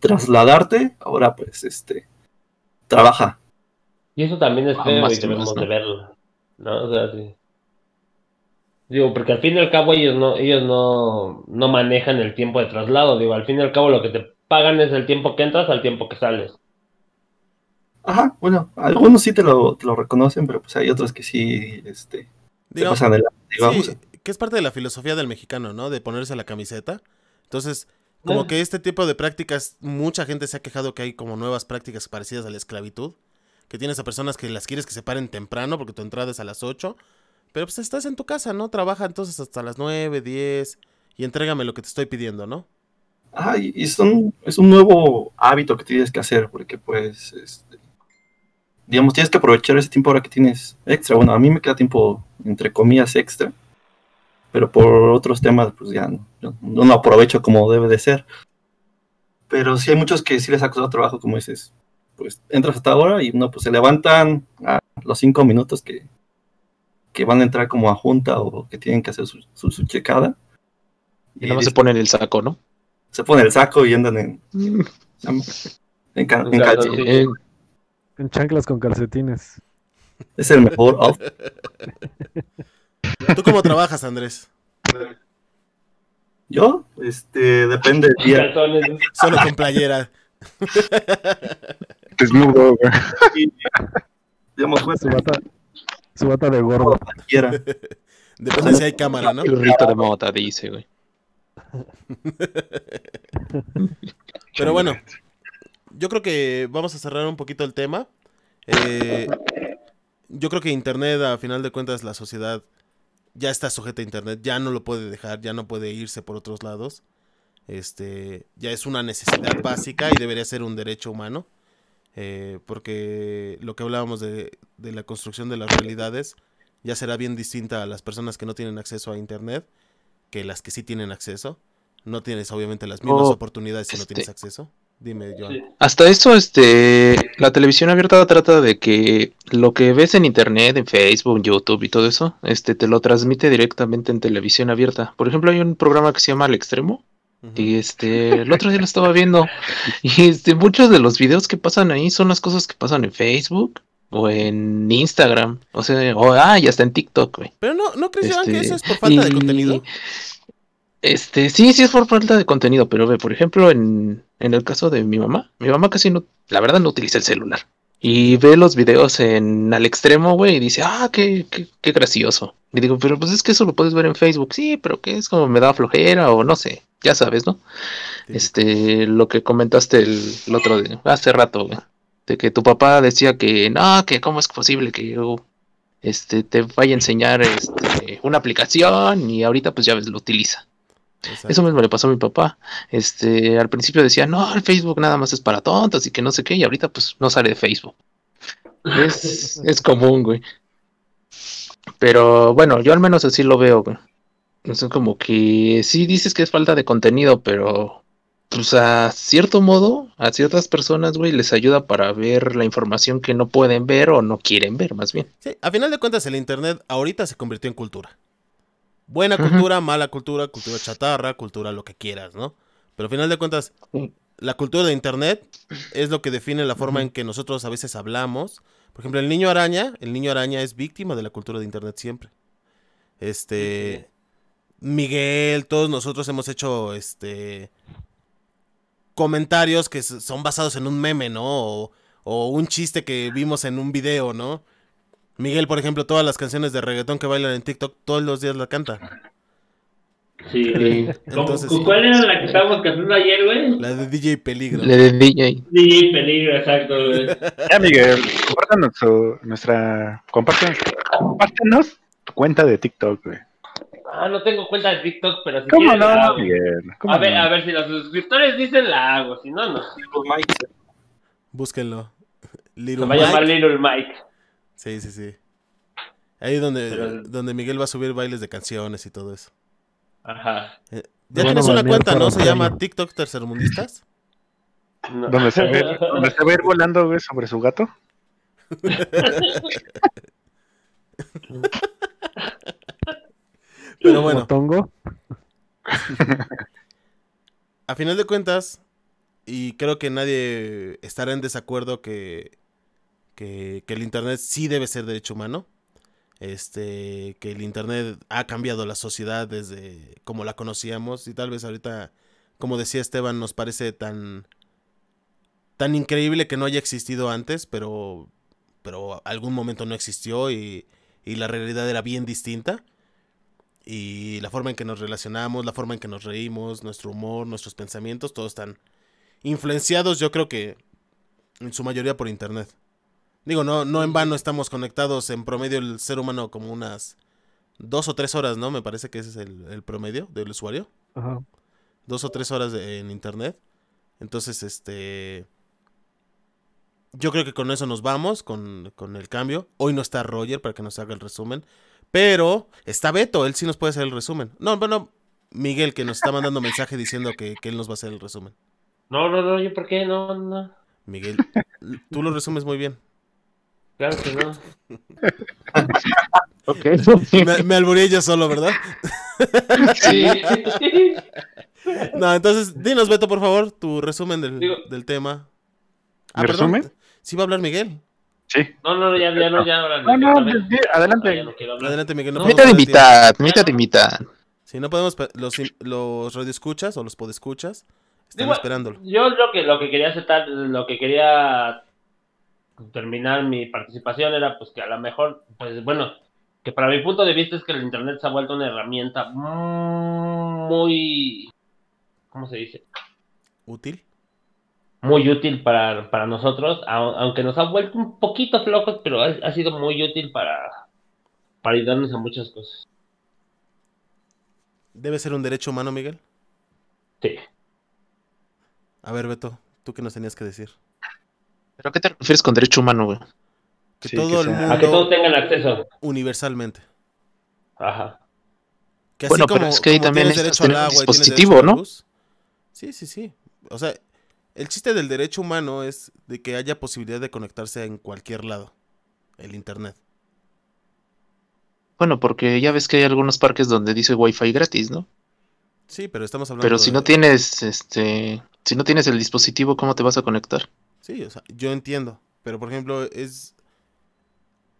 trasladarte, ahora pues, este, trabaja. Y eso también es Ah, feo y debemos de verlo, ¿no? O sea, sí. Digo, porque al fin y al cabo ellos no, ellos no, no manejan el tiempo de traslado, digo, al fin y al cabo lo que te pagan es el tiempo que entras al tiempo que sales. Ajá, bueno, algunos sí te lo, te lo reconocen, pero pues hay otros que sí, este, te Digamos, pasan de la, digamos. sí, que es parte de la filosofía del mexicano, ¿no? De ponerse la camiseta. Entonces, como que este tipo de prácticas, mucha gente se ha quejado que hay como nuevas prácticas parecidas a la esclavitud. Que tienes a personas que las quieres que se paren temprano porque tu entrada es a las 8. Pero pues estás en tu casa, ¿no? Trabaja entonces hasta las 9, 10 y entrégame lo que te estoy pidiendo, ¿no? Ajá, y, y son, es un nuevo hábito que tienes que hacer, porque pues, este, digamos, tienes que aprovechar ese tiempo ahora que tienes extra. Bueno, a mí me queda tiempo, entre comillas, extra, pero por otros temas, pues ya no, no lo aprovecho como debe de ser. Pero sí hay muchos que sí les ha costado trabajo, como dices, pues entras hasta ahora y no, pues se levantan a los cinco minutos que, que van a entrar como a junta o que tienen que hacer su, su, su checada. Y nada más se ponen el saco, ¿no? se ponen el saco y andan en, (laughs) en, en. Eh, En chanclas con calcetines. Es el mejor. (laughs) ¿Tú cómo trabajas, Andrés? Yo, este, depende del día. (laughs) Solo con playera. (laughs) Desnudo, güey. Digamos, pues, Su bata, su bata de gordo. quiera. Depende si hay cámara, ¿no? el rito de mota, dice, güey. Pero bueno, yo creo que vamos a cerrar un poquito el tema. Eh, yo creo que Internet, a final de cuentas, la sociedad ya está sujeta a Internet, ya no lo puede dejar, ya no puede irse por otros lados. Este, ya es una necesidad básica y debería ser un derecho humano. eh, porque lo que hablábamos de, de la construcción de las realidades ya será bien distinta a las personas que no tienen acceso a Internet que las que sí tienen acceso. No tienes obviamente las mismas Oh, oportunidades si no este- tienes acceso. Dime. Hasta eso, este, la televisión abierta trata de que lo que ves en internet, en Facebook, YouTube y todo eso, este, te lo transmite directamente en televisión abierta. Por ejemplo, hay un programa que se llama Al Extremo y este, el otro día lo estaba viendo y este, muchos de los videos que pasan ahí son las cosas que pasan en Facebook o en Instagram, o sea, o ah, y hasta en TikTok, güey. Pero no, ¿no crees, que Este, eso es por falta de contenido? Este, sí, sí es por falta de contenido, pero ve, por ejemplo, en, en el caso de mi mamá, mi mamá casi no, la verdad no utiliza el celular. Y ve los videos en al extremo, güey, y dice, ah, qué, qué, qué gracioso. Y digo, pero pues es que eso lo puedes ver en Facebook, sí, pero que es como me da flojera o no sé, ya sabes, ¿no? Este, lo que comentaste el, el otro día, hace rato, güey, de que tu papá decía que, no, que cómo es posible que yo, este, te vaya a enseñar, este, una aplicación y ahorita pues ya ves, lo utiliza. Exacto. Eso mismo le pasó a mi papá. Este, al principio decía, no, el Facebook nada más es para tontos y que no sé qué, y ahorita pues no sale de Facebook. Es, (laughs) es común, güey. Pero bueno, yo al menos así lo veo, güey. Es como que sí dices que es falta de contenido, pero pues a cierto modo, a ciertas personas, güey, les ayuda para ver la información que no pueden ver o no quieren ver, más bien. Sí, a final de cuentas, el Internet ahorita se convirtió en cultura. Buena cultura, mala cultura, cultura chatarra, cultura lo que quieras, ¿no? Pero a final de cuentas, la cultura de Internet es lo que define la forma en que nosotros a veces hablamos. Por ejemplo, el niño araña, el niño araña es víctima de la cultura de Internet siempre. Este. Miguel, todos nosotros hemos hecho este. comentarios que son basados en un meme, ¿no? O, o un chiste que vimos en un video, ¿no? Miguel, por ejemplo, todas las canciones de reggaetón que bailan en TikTok, todos los días la canta. Sí, güey. Entonces, ¿Cu- sí. ¿Cuál era la que estábamos cantando ayer, güey? La de DJ Peligro. Le de DJ. DJ Peligro, exacto, güey. Ya, Miguel, compártanos su- nuestra. Compártanos, compártenos tu cuenta de TikTok, güey. Ah, no tengo cuenta de TikTok, pero si ¿Cómo quieres la no, hago. Miguel? ¿Cómo A ver, no? a ver, si los suscriptores dicen la hago, si no, no. Búsquenlo. Se va a llamar. Little Mike. Sí, sí, sí. Ahí donde, Pero- donde Miguel va a subir bailes de canciones y todo eso. Ajá. Eh, ya tienes una cuenta, ¿no? Se llama TikTok Tercermundistas. No. ¿Dónde se ve, donde se va a ir volando, güey, sobre su gato? (laughs) Pero bueno, a final de cuentas, y creo que nadie estará en desacuerdo que, que, el Internet sí debe ser derecho humano. Este, que el Internet ha cambiado la sociedad desde como la conocíamos y tal vez ahorita, como decía Esteban, nos parece tan, tan increíble que no haya existido antes, pero, pero algún momento no existió y, y la realidad era bien distinta. Y la forma en que nos relacionamos, la forma en que nos reímos, nuestro humor, nuestros pensamientos, todos están influenciados, yo creo que en su mayoría por internet. Digo, no, no en vano estamos conectados en promedio el ser humano como unas dos o tres horas, ¿no? Me parece que ese es el, el promedio del usuario. Ajá. Dos o tres horas de- en internet. Entonces, este... Yo creo que con eso nos vamos, con, con el cambio. Hoy no está Roger para que nos haga el resumen. Pero está Beto, él sí nos puede hacer el resumen. No, bueno, Miguel que nos está mandando mensaje diciendo que, que él nos va a hacer el resumen. No, no, no, yo por qué, no, no. Miguel, tú lo resumes muy bien. Claro que no. (laughs) Ok. Me, me albureé yo solo, ¿verdad? (laughs) Sí. (laughs) No, entonces, dinos, Beto, por favor, tu resumen del, Digo- del tema. ¿Mi perdón, resumen? Sí va a hablar Miguel. Sí. No, no, ya, ya no, ya No, no, vez. di- adelante. Ah, no. Adelante, Miguel. No mitad, mitad de mitad. Si no podemos, los, los radioescuchas o los podescuchas están Digo, esperándolo. Yo lo que lo que quería aceptar, lo que quería terminar mi participación era pues que a lo mejor, pues bueno, que para mi punto de vista es que el internet se ha vuelto una herramienta muy, ¿cómo se dice? ¿Útil? Muy útil para, para nosotros, au- aunque nos ha vuelto un poquito flojos, pero ha, ha sido muy útil para, para ayudarnos a muchas cosas. ¿Debe ser un derecho humano, Miguel? Sí. A ver, Beto, ¿tú qué nos tenías que decir? ¿Pero a qué te refieres con derecho humano, güey? Que Sí, todo que el sea- mundo, A que todos tengan acceso. universalmente. Ajá. Que Bueno, pero es que ahí también tienes necesitas derecho al agua dispositivo, ¿no? Sí, sí, sí. O sea, el chiste del derecho humano es de que haya posibilidad de conectarse en cualquier lado. El internet. Bueno, porque ya ves que hay algunos parques donde dice Wi-Fi gratis, ¿no? Sí, pero estamos hablando Pero si de- no tienes, este, si no tienes el dispositivo, ¿cómo te vas a conectar? Sí, o sea, yo entiendo. Pero, por ejemplo, es...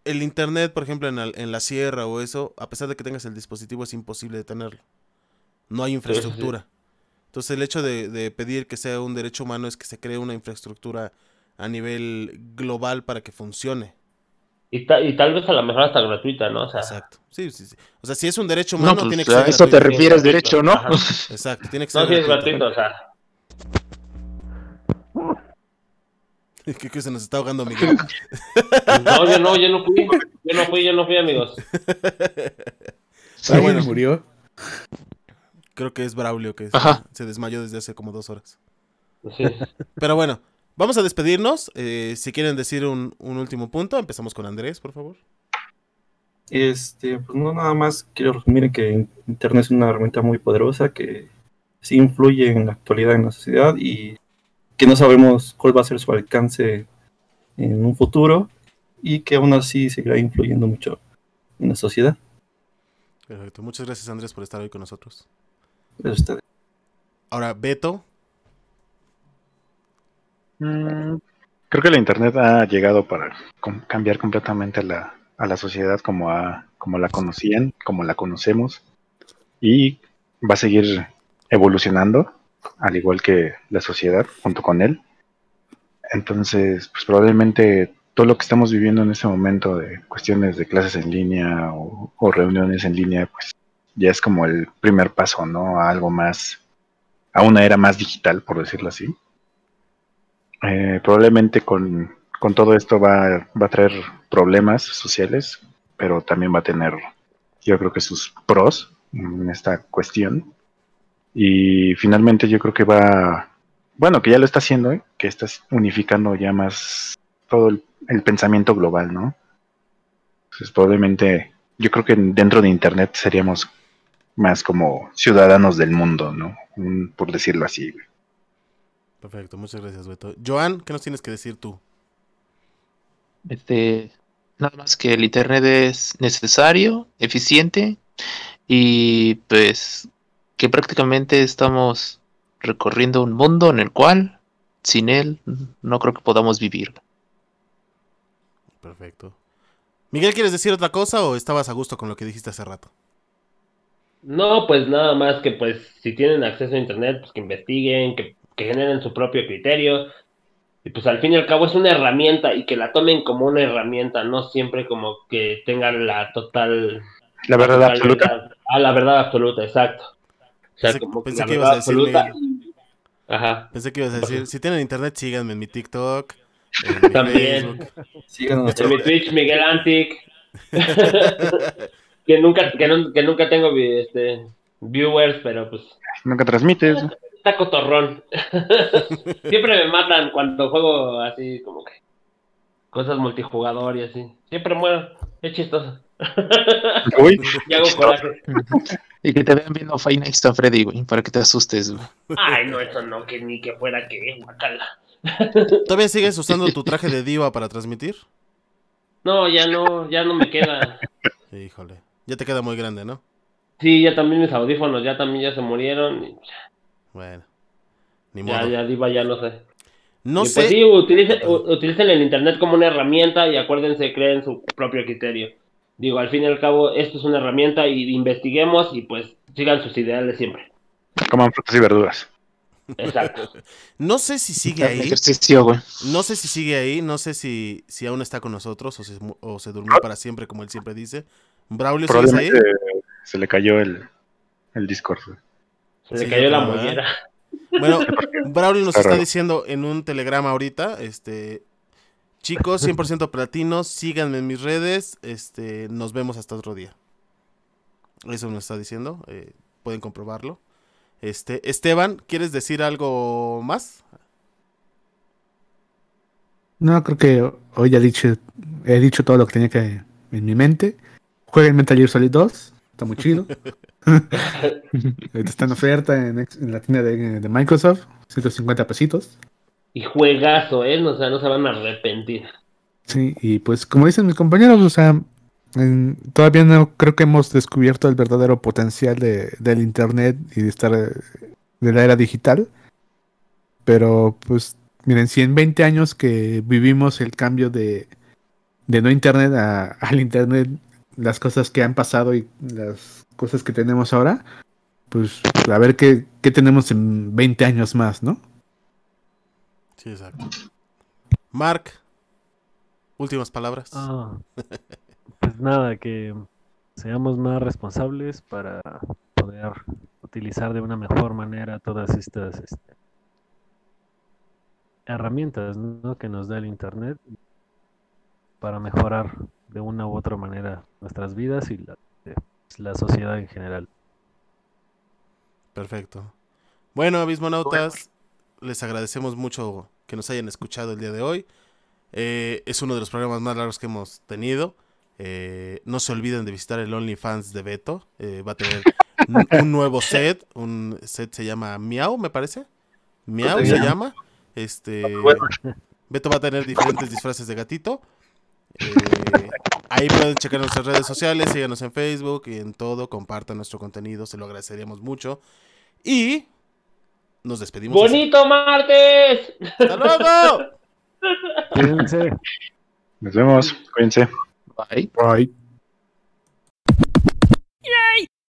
El internet, por ejemplo, en, la- en la sierra o eso, a pesar de que tengas el dispositivo, es imposible de tenerlo. No hay infraestructura. Entonces, el hecho de, de pedir que sea un derecho humano es que se cree una infraestructura a nivel global para que funcione. Y, ta- y tal vez a lo mejor hasta gratuita, ¿no? O sea, Exacto. Sí, sí, sí. O sea, si es un derecho No, humano, pues tiene que a ser eso te refieres derecho, ¿no? Ajá. Exacto, tiene que ser no, sí es gratuito. gratuito, o sea. (laughs) ¿Qué, qué se nos está ahogando, Miguel? No, yo no, yo no fui. Yo no fui, yo no fui, amigos. Pero bueno, murió. creo que es Braulio que se, Ajá. se desmayó desde hace como dos horas. Sí. Pero bueno, vamos a despedirnos. Eh, si quieren decir un, un último punto, empezamos con Andrés, por favor. Este, pues no nada más quiero resumir que Internet es una herramienta muy poderosa que sí influye en la actualidad en la sociedad y que no sabemos cuál va a ser su alcance en un futuro y que aún así seguirá influyendo mucho en la sociedad. Perfecto. Muchas gracias, Andrés, por estar hoy con nosotros. Gracias a ustedes. Ahora, Beto. Mm, Creo que la internet ha llegado para com- cambiar completamente la, a la sociedad como, a, como la conocían, como la conocemos, y va a seguir evolucionando, al igual que la sociedad junto con él. Entonces, pues probablemente todo lo que estamos viviendo en este momento de cuestiones de clases en línea o, reuniones en línea, pues ya es como el primer paso, ¿no? A algo más, a una era más digital, por decirlo así. Eh, probablemente con, con todo esto va, va a traer problemas sociales, pero también va a tener, yo creo que sus pros en esta cuestión. Y finalmente yo creo que va, bueno, que ya lo está haciendo, ¿eh? que está unificando ya más todo el, el pensamiento global, ¿no? Entonces probablemente, yo creo que dentro de Internet seríamos más como ciudadanos del mundo, ¿no? Un- por decirlo así. güey. Perfecto, muchas gracias, Beto. Joan, ¿qué nos tienes que decir tú? Este, nada más que el internet es necesario, eficiente y pues que prácticamente estamos recorriendo un mundo en el cual sin él no creo que podamos vivir. Perfecto. Miguel, ¿quieres decir otra cosa o estabas a gusto con lo que dijiste hace rato? No, pues nada más que pues si tienen acceso a internet, pues que investiguen, que, que generen su propio criterio. Y pues al fin y al cabo es una herramienta y que la tomen como una herramienta, no siempre como que tengan la total... La verdad total absoluta. Ah, la verdad absoluta, exacto. O sea, Pensé- como que pensé la que ibas a decir, absoluta. Miguel. Ajá. Pensé que ibas a decir, si tienen internet, síganme en mi TikTok, en mi También. Facebook. En mi Twitch, Miguel Antic. (laughs) que nunca, que, no- que nunca tengo este, viewers, pero pues Nunca transmites. está cotorrón. (laughs) Siempre me matan cuando juego así como que cosas multijugador y así. Siempre muero. Es chistoso. Uy, (laughs) y hago coraje. Y que te vean viendo Five Nights at Freddy, güey, para que te asustes, güey. Ay, no, eso no, que ni que fuera que guacala. ¿Todavía sigues usando tu (laughs) traje de diva para transmitir? No, ya no, ya no me queda. Híjole, ya te queda muy grande, ¿no? Sí, ya también mis audífonos ya también ya se murieron. y Bueno, ni Ya, modo. ya, diva, ya no sé. No Y sé. Pues sí, utilicen, utilicen el internet como una herramienta y acuérdense, creen su propio criterio. Digo, al fin y al cabo, esto es una herramienta y investiguemos y pues sigan sus ideales siempre. coman frutas y verduras. Exacto. (laughs) No sé si sigue ahí. No sé si sigue ahí. No sé si, si aún está con nosotros o se, mu- o se durmió para siempre, como él siempre dice. Braulio, ¿sigues ahí? Se le cayó el, el Discord. Se le Sí, cayó la mollera. Bueno, (laughs) Braulio nos Está diciendo en un telegrama ahorita, este, chicos, (laughs) 100% platinos, síganme en mis redes, este, nos vemos hasta otro día. Eso nos está diciendo, eh, pueden comprobarlo. Este, Esteban, ¿quieres decir algo más? No, creo que hoy ya he dicho, he dicho todo lo que tenía que en mi mente. Jueguen Metal Gear Solid 2, está muy chido. (laughs) (laughs) Está en oferta en la tienda de, de Microsoft, 150 pesitos. Y juegazo, ¿eh? O sea, no se van a arrepentir. Sí, y pues como dicen mis compañeros, o sea, en- todavía no creo que hemos descubierto el verdadero potencial de, del Internet y de estar eh, de la era digital. Pero pues miren, si en 20 años que vivimos el cambio de, de no Internet a, (laughs) al Internet, las cosas que han pasado y las cosas que tenemos ahora, pues a ver qué, qué tenemos en 20 años más, ¿no? Sí, exacto. Mark, últimas palabras. Ah, pues nada, que seamos más responsables para poder utilizar de una mejor manera todas estas este, herramientas ¿no? que nos da el Internet para mejorar de una u otra manera nuestras vidas y la, de la sociedad en general. Perfecto. Bueno, abismonautas, les agradecemos mucho que nos hayan escuchado el día de hoy. Eh, es uno de los programas más largos que hemos tenido. Eh, no se olviden de visitar el OnlyFans de Beto. Eh, va a tener un, (laughs) un nuevo set. Un set se llama Miau, me parece. Miau se llama. Este, (laughs) Beto va a tener diferentes disfraces de gatito. Eh, ahí pueden checar nuestras redes sociales, síganos en Facebook y en todo, compartan nuestro contenido, se lo agradeceríamos mucho. Y nos despedimos. así. ¡Bonito martes! ¡Hasta luego! Cuídense. Nos vemos. Cuídense. Bye. Bye.